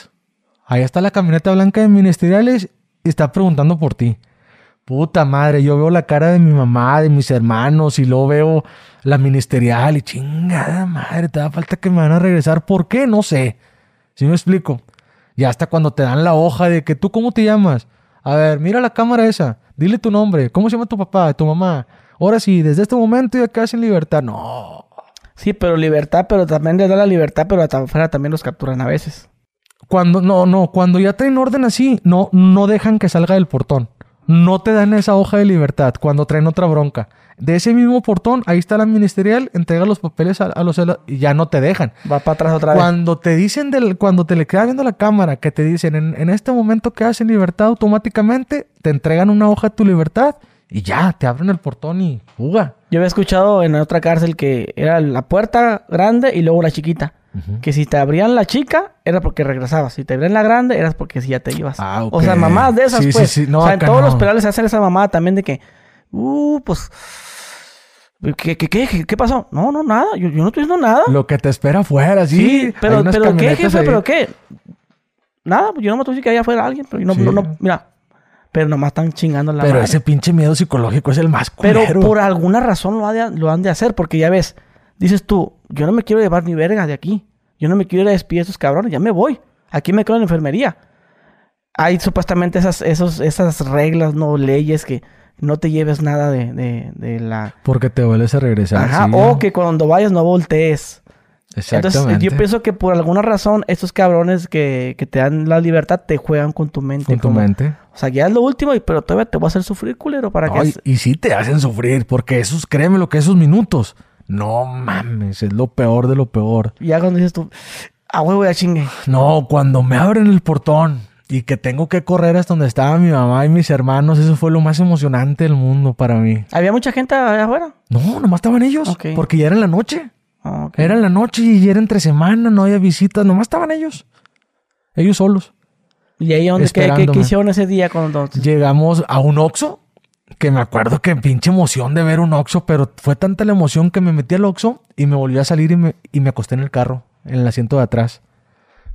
A: Ahí está la camioneta blanca de ministeriales y está preguntando por ti. Puta madre, yo veo la cara de mi mamá, de mis hermanos y luego veo la ministerial y chingada madre, te da falta que me van a regresar. ¿Por qué? No sé. ¿Sí me explico? Y hasta cuando te dan la hoja de que tú, ¿cómo te llamas? A ver, mira la cámara esa. Dile tu nombre. ¿Cómo se llama tu papá, tu mamá? Ahora sí, desde este momento ya quedas en libertad. No.
B: Sí, pero libertad, pero también les da la libertad, pero afuera también los capturan a veces.
A: Cuando, no, no, cuando ya traen orden así, no, no dejan que salga del portón. No te dan esa hoja de libertad cuando traen otra bronca de ese mismo portón, ahí está la ministerial, entrega los papeles a, los y ya no te dejan.
B: Va para atrás otra vez.
A: Cuando te dicen, del, cuando te le queda viendo la cámara, que te dicen, en, este momento quedas en libertad automáticamente, te entregan una hoja de tu libertad y ya, te abren el portón y fuga.
B: Yo había escuchado en otra cárcel que era la puerta grande y luego la chiquita. Que si te abrían la chica, era porque regresabas. Si te abrían la grande, era porque si ya te ibas. Ah, o sea, mamás de esas, pues. o sea, en todos los penales se hacen esa mamada también de que, uh, pues ¿Qué, qué, qué, qué pasó? No, no, nada. Yo, yo, no estoy diciendo nada.
A: Lo que te espera afuera, sí.
B: Sí, pero, pero ¿qué, jefe? ¿Pero qué? Nada, yo no me tuve que allá afuera alguien, pero no, no, no, mira. Pero nomás están chingando la
A: Pero ese pinche miedo psicológico es el más culero.
B: Pero por alguna razón lo, lo han de hacer, porque ya ves, dices tú, yo no me quiero llevar ni verga de aquí. Yo no me quiero ir a despedir a estos cabrones, ya me voy. Aquí me quedo en la enfermería. Hay supuestamente esas, esos, esas reglas, no leyes que no te lleves nada de, de, la...
A: Porque te vuelves a regresar.
B: Ajá, o que cuando vayas no voltees. Exactamente. Entonces, yo pienso que por alguna razón estos cabrones que, que te dan la libertad te juegan con tu mente.
A: Con tu mente.
B: O sea, ya es lo último, pero todavía te voy a hacer sufrir, culero, para que...
A: Y, sí te hacen sufrir, porque esos, créeme lo que esos minutos... No mames, es lo peor de lo peor.
B: Y ya cuando dices tú... Ah, huevo, ya chingue.
A: No, cuando me abren el portón y que tengo que correr hasta donde estaba mi mamá y mis hermanos, eso fue lo más emocionante del mundo para mí.
B: ¿Había mucha gente allá afuera?
A: No, nomás estaban ellos. Porque ya era en la noche. Ah, era en la noche y era entre semana, no había visitas, nomás estaban ellos. Ellos solos.
B: ¿Y ahí dónde qué, qué, hicieron ese día cuando
A: Llegamos a un Oxxo, que me acuerdo que pinche emoción de ver un Oxxo, pero fue tanta la emoción que me metí al Oxxo y me volví a salir y me, y me acosté en el carro, en el asiento de atrás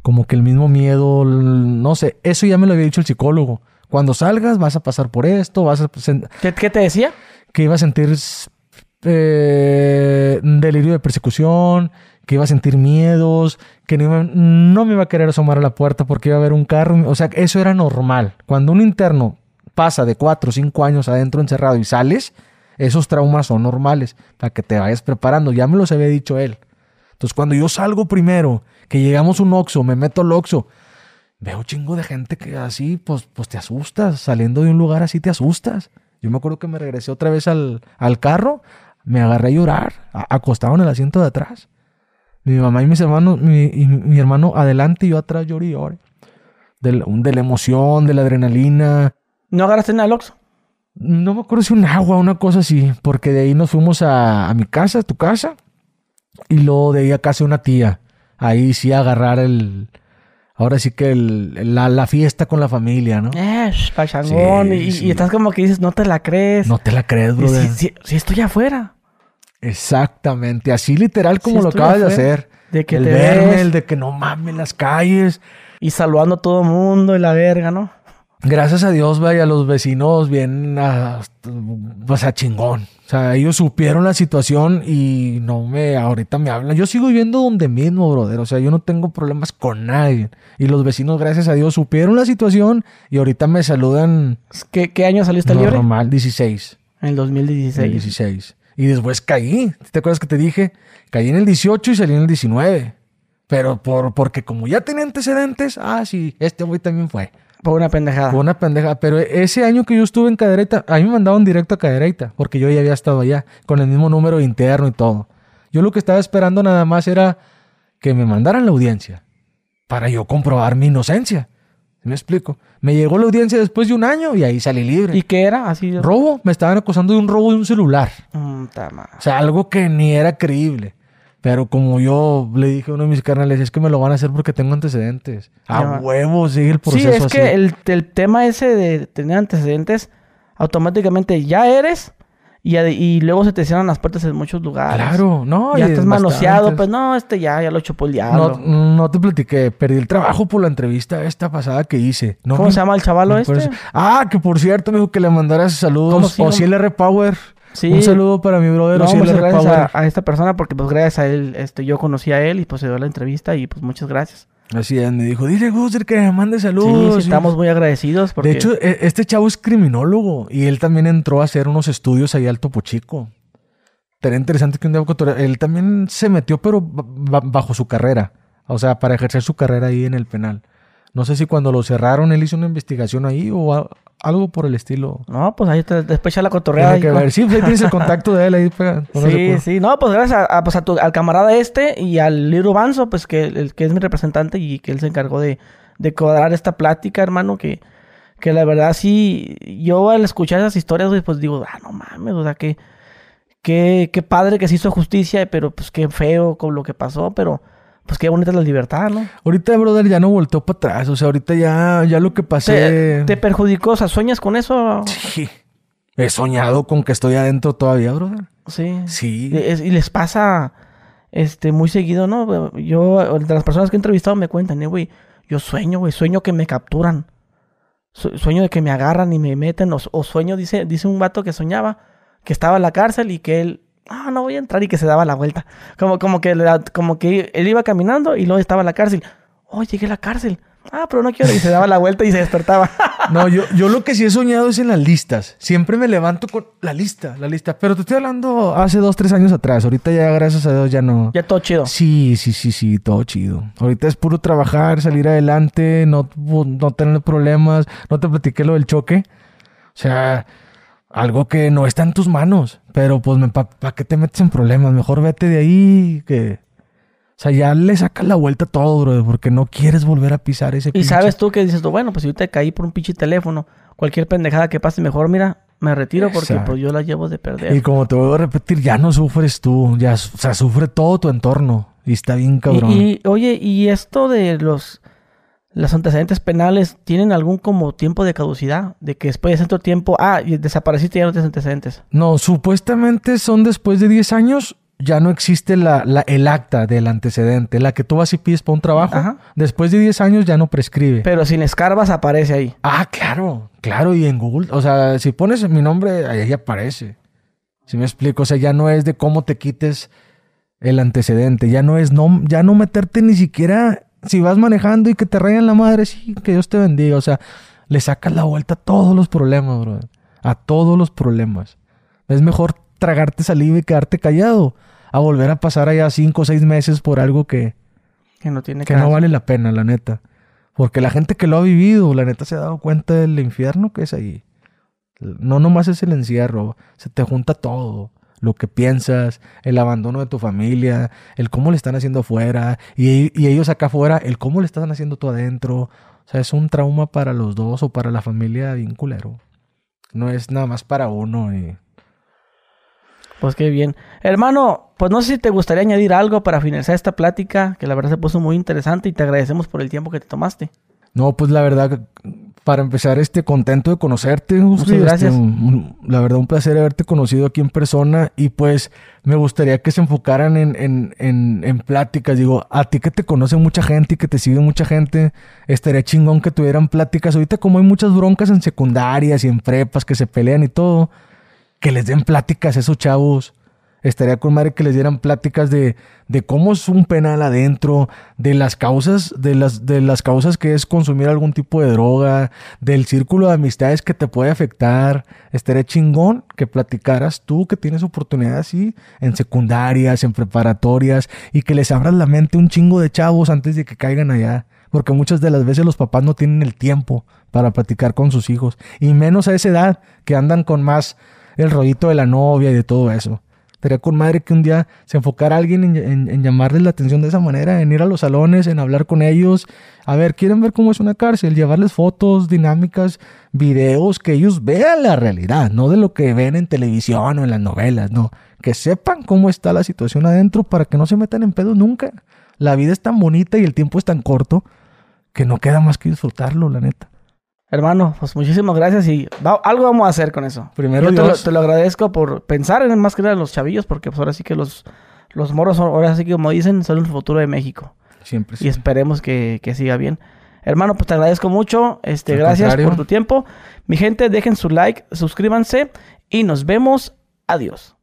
A: como que el mismo miedo, no sé, eso ya me lo había dicho el psicólogo. Cuando salgas vas a pasar por esto, vas a...
B: ¿Qué, te decía?
A: Que iba a sentir eh, delirio de persecución, que iba a sentir miedos, que no, me iba a querer asomar a la puerta porque iba a haber un carro. O sea, eso era normal. Cuando un interno pasa de cuatro o cinco años adentro encerrado y sales, Esos traumas son normales, para que te vayas preparando. Ya me los había dicho él. Entonces, cuando yo salgo primero, que llegamos un Oxxo, me meto al Oxxo, veo chingo de gente que así, pues, pues te asustas. Saliendo de un lugar así te asustas. Yo me acuerdo que me regresé otra vez al, al carro, me agarré a llorar, acostado en el asiento de atrás. Mi mamá y mis hermanos, mi, y mi hermano adelante y yo atrás lloré y lloré. De la emoción, de la adrenalina.
B: ¿No agarraste nada al Oxxo?
A: No me acuerdo si un agua, una cosa así, porque de ahí nos fuimos a, a mi casa, a tu casa, y luego de ahí a casa de una tía. Ahí sí a agarrar el, ahora sí que el, la, la fiesta con la familia, ¿no?
B: Eh, sh, pachangón.
A: Sí,
B: y, y estás como que dices, no te la crees.
A: No te la crees, brother.
B: si, si- si estoy afuera.
A: Exactamente, así literal como lo acabas de hacer.
B: De que
A: el
B: te
A: verme,
B: ves.
A: el de que no mames las calles.
B: Y saludando a todo el mundo y la verga, ¿no?
A: Gracias a Dios, vaya, los vecinos bien, a, o sea, chingón. O sea, ellos supieron la situación y no me, ahorita me hablan. Yo sigo viviendo donde mismo, brother. O sea, yo no tengo problemas con nadie. Y los vecinos, gracias a Dios, supieron la situación y ahorita me saludan
B: ¿Qué, qué año saliste libre?
A: normal, 16.
B: En el 2016.
A: El 16. Y después caí. ¿Te acuerdas que te dije? Caí en el 18 y salí en el 19. Pero por, porque como ya tenía antecedentes, ah, sí, este güey también fue.
B: Por una pendejada.
A: Fue una pendeja. Pero ese año que yo estuve en Cadereyta, a mí me mandaron directo a Cadereyta, porque yo ya había estado allá, con el mismo número interno y todo. Yo lo que estaba esperando nada más era que me mandaran la audiencia, para yo comprobar mi inocencia. ¿Sí ¿Me explico? Me llegó la audiencia después de un año y ahí salí libre.
B: ¿Y qué era? Así.
A: Robo, me estaban acusando de un robo de un celular.
B: Mm.
A: O sea, algo que ni era creíble. Pero como yo le dije a uno de mis carnales, es que me lo van a hacer porque tengo antecedentes. A
B: Ya.
A: huevo, sigue el
B: Sí,
A: proceso
B: es
A: así.
B: que el, el tema ese de tener antecedentes, automáticamente ya eres y, y luego se te cierran las puertas en muchos lugares.
A: Claro, no.
B: Ya estás
A: bastantes.
B: manoseado, pues no, este ya, ya lo chupó el diablo.
A: No, no te platiqué, perdí el trabajo por la entrevista esta pasada que hice. No
B: ¿Cómo
A: me-
B: se llama el chavalo este?
A: parece- Ah, que por cierto me dijo que le mandaras
B: ¿Cómo
A: saludos. O
B: llama?
A: R Power.
B: Sí.
A: Un saludo para mi brother
B: No, muchas
A: R.
B: gracias a, a esta persona porque pues gracias a él este, yo conocí a él y pues se dio la entrevista y pues muchas gracias.
A: Así es, me dijo, dile Guster que me mande saludos.
B: sí, estamos muy agradecidos porque...
A: De hecho, e- este chavo es criminólogo y él también entró a hacer unos estudios ahí al Topo Chico. Sería interesante que un día él también se metió, pero ba- ba- bajo su carrera. O sea, para ejercer su carrera ahí en el penal. No sé si cuando lo cerraron él hizo una investigación ahí o algo por el estilo.
B: No, pues ahí te, después echa la cotorreada.
A: Tiene que ver. Sí, pues ahí tienes el contacto de él ahí. <laughs> pega- póngase
B: Sí, sí, no, pues gracias a, a, pues, a tu- al camarada este y al Liro Banzo, pues que, el, que es mi representante y que él se encargó de, de cuadrar esta plática, hermano, que, que la verdad sí, yo al escuchar esas historias, pues digo, ah, no mames, o sea, que, que, qué padre que se hizo justicia, pero pues qué feo con lo que pasó, pero pues qué bonita es la libertad, ¿no?
A: Ahorita, brother, ya no volteó para atrás. O sea, ahorita ya, ya lo que pasé.
B: ¿Te, te perjudicó? O sea, ¿sueñas con eso?
A: Sí. He soñado con que estoy adentro todavía, brother.
B: Sí.
A: Sí.
B: Y, es- y les pasa este muy seguido, ¿no? Yo, de las personas que he entrevistado me cuentan, eh, güey, yo sueño, güey, sueño que me capturan. Su- Sueño de que me agarran y me meten. O, o sueño, dice, dice un vato que soñaba que estaba en la cárcel y que él, ah, no voy a entrar y que se daba la vuelta. Como, como, que, como que él iba caminando y luego estaba en la cárcel. Oh, llegué a la cárcel. Ah, pero no quiero. Y se daba la vuelta y se despertaba. <laughs>
A: No, yo, yo lo que sí he soñado es en las listas. Siempre me levanto con la lista, la lista. Pero te estoy hablando hace dos, tres años atrás. Ahorita ya, gracias a Dios, ya no.
B: ya todo chido.
A: Sí, sí, sí, sí, todo chido. Ahorita es puro trabajar, salir adelante, no, no tener problemas. No te platiqué lo del choque. O sea, algo que no está en tus manos. Pero pues, ¿para qué te metes en problemas? Mejor vete de ahí que... O sea, ya le sacas la vuelta a todo, bro, porque no quieres volver a pisar ese
B: Y
A: pinche-
B: sabes tú que dices tú, bueno, pues si ahorita caí por un pinche teléfono, cualquier pendejada que pase, mejor mira, me retiro porque pues yo la llevo de perder.
A: Y como te voy a repetir, ya no sufres tú, ya, o sea, sufre todo tu entorno. Y está bien cabrón.
B: Y, y, oye, ¿y esto de los los antecedentes penales tienen algún como tiempo de caducidad? De que después de cierto tiempo, ah, y desapareciste y ya no tienes antecedentes.
A: No, supuestamente son después de 10 años, ya no existe la, la- el acta del antecedente, la que tú vas y pides para un trabajo.
B: Ajá.
A: Después de 10 años ya no prescribe.
B: Pero sin escarbas aparece ahí.
A: ah, claro, claro, y en Google, o sea, si pones mi nombre, ahí aparece. Si me explico, o sea, ya no es de cómo te quites el antecedente, ya no es, no, ya no meterte ni siquiera, si vas manejando y que te rayan la madre, sí, que Dios te bendiga, o sea, le sacas la vuelta a todos los problemas, bro, a todos los problemas. Es mejor tragarte saliva y quedarte callado a volver a pasar allá cinco o seis meses por algo que,
B: Que no tiene
A: que
B: caso.
A: no vale la pena, la neta. Porque la gente que lo ha vivido, la neta se ha dado cuenta del infierno que es ahí. No nomás es el encierro, se te junta todo. Lo que piensas, el abandono de tu familia, el cómo le están haciendo afuera, y, y ellos acá afuera, el cómo le están haciendo tú adentro. O sea, es un trauma para los dos o para la familia bien culero. No es nada más para uno. Y...
B: Pues qué bien. Hermano, pues no sé si te gustaría añadir algo para finalizar esta plática, que la verdad se puso muy interesante y te agradecemos por el tiempo que te tomaste.
A: No, pues la verdad, para empezar, este contento de conocerte.
B: Muchas gracias.
A: este, un- la verdad, un placer haberte conocido aquí en persona. Y pues me gustaría que se enfocaran en, en, en, en pláticas. Digo, a ti que te conoce mucha gente y que te sigue mucha gente, estaría chingón que tuvieran pláticas. Ahorita, como hay muchas broncas en secundarias y en prepas que se pelean y todo, que les den pláticas a esos chavos. Estaría con madre que les dieran pláticas de, de cómo es un penal adentro, de las causas, de las, de las causas que es consumir algún tipo de droga, del círculo de amistades que te puede afectar. Estaría chingón que platicaras tú que tienes oportunidad así en secundarias, en preparatorias, y que les abras la mente un chingo de chavos antes de que caigan allá. Porque muchas de las veces los papás no tienen el tiempo para platicar con sus hijos. Y menos a esa edad, que andan con más el rollito de la novia y de todo eso. Sería con madre que un día se enfocara alguien en, en- en llamarles la atención de esa manera, en ir a los salones, en hablar con ellos. A ver, quieren ver cómo es una cárcel, llevarles fotos, dinámicas, videos, que ellos vean la realidad, no de lo que ven en televisión o en las novelas, no. Que sepan cómo está la situación adentro para que no se metan en pedos nunca. La vida es tan bonita y el tiempo es tan corto que no queda más que disfrutarlo, la neta.
B: Hermano, pues muchísimas gracias y va- algo vamos a hacer con eso.
A: Primero
B: Yo te lo,
A: Dios.
B: te lo agradezco por pensar en más que nada en los chavillos, porque pues ahora sí que los, los moros, son- ahora sí que como dicen, son el futuro de México.
A: Siempre
B: Y
A: sí.
B: esperemos que, que siga bien. Hermano, pues te agradezco mucho. Este,
A: Al
B: gracias
A: contrario.
B: por tu tiempo. Mi gente, dejen su like, suscríbanse y nos vemos. Adiós.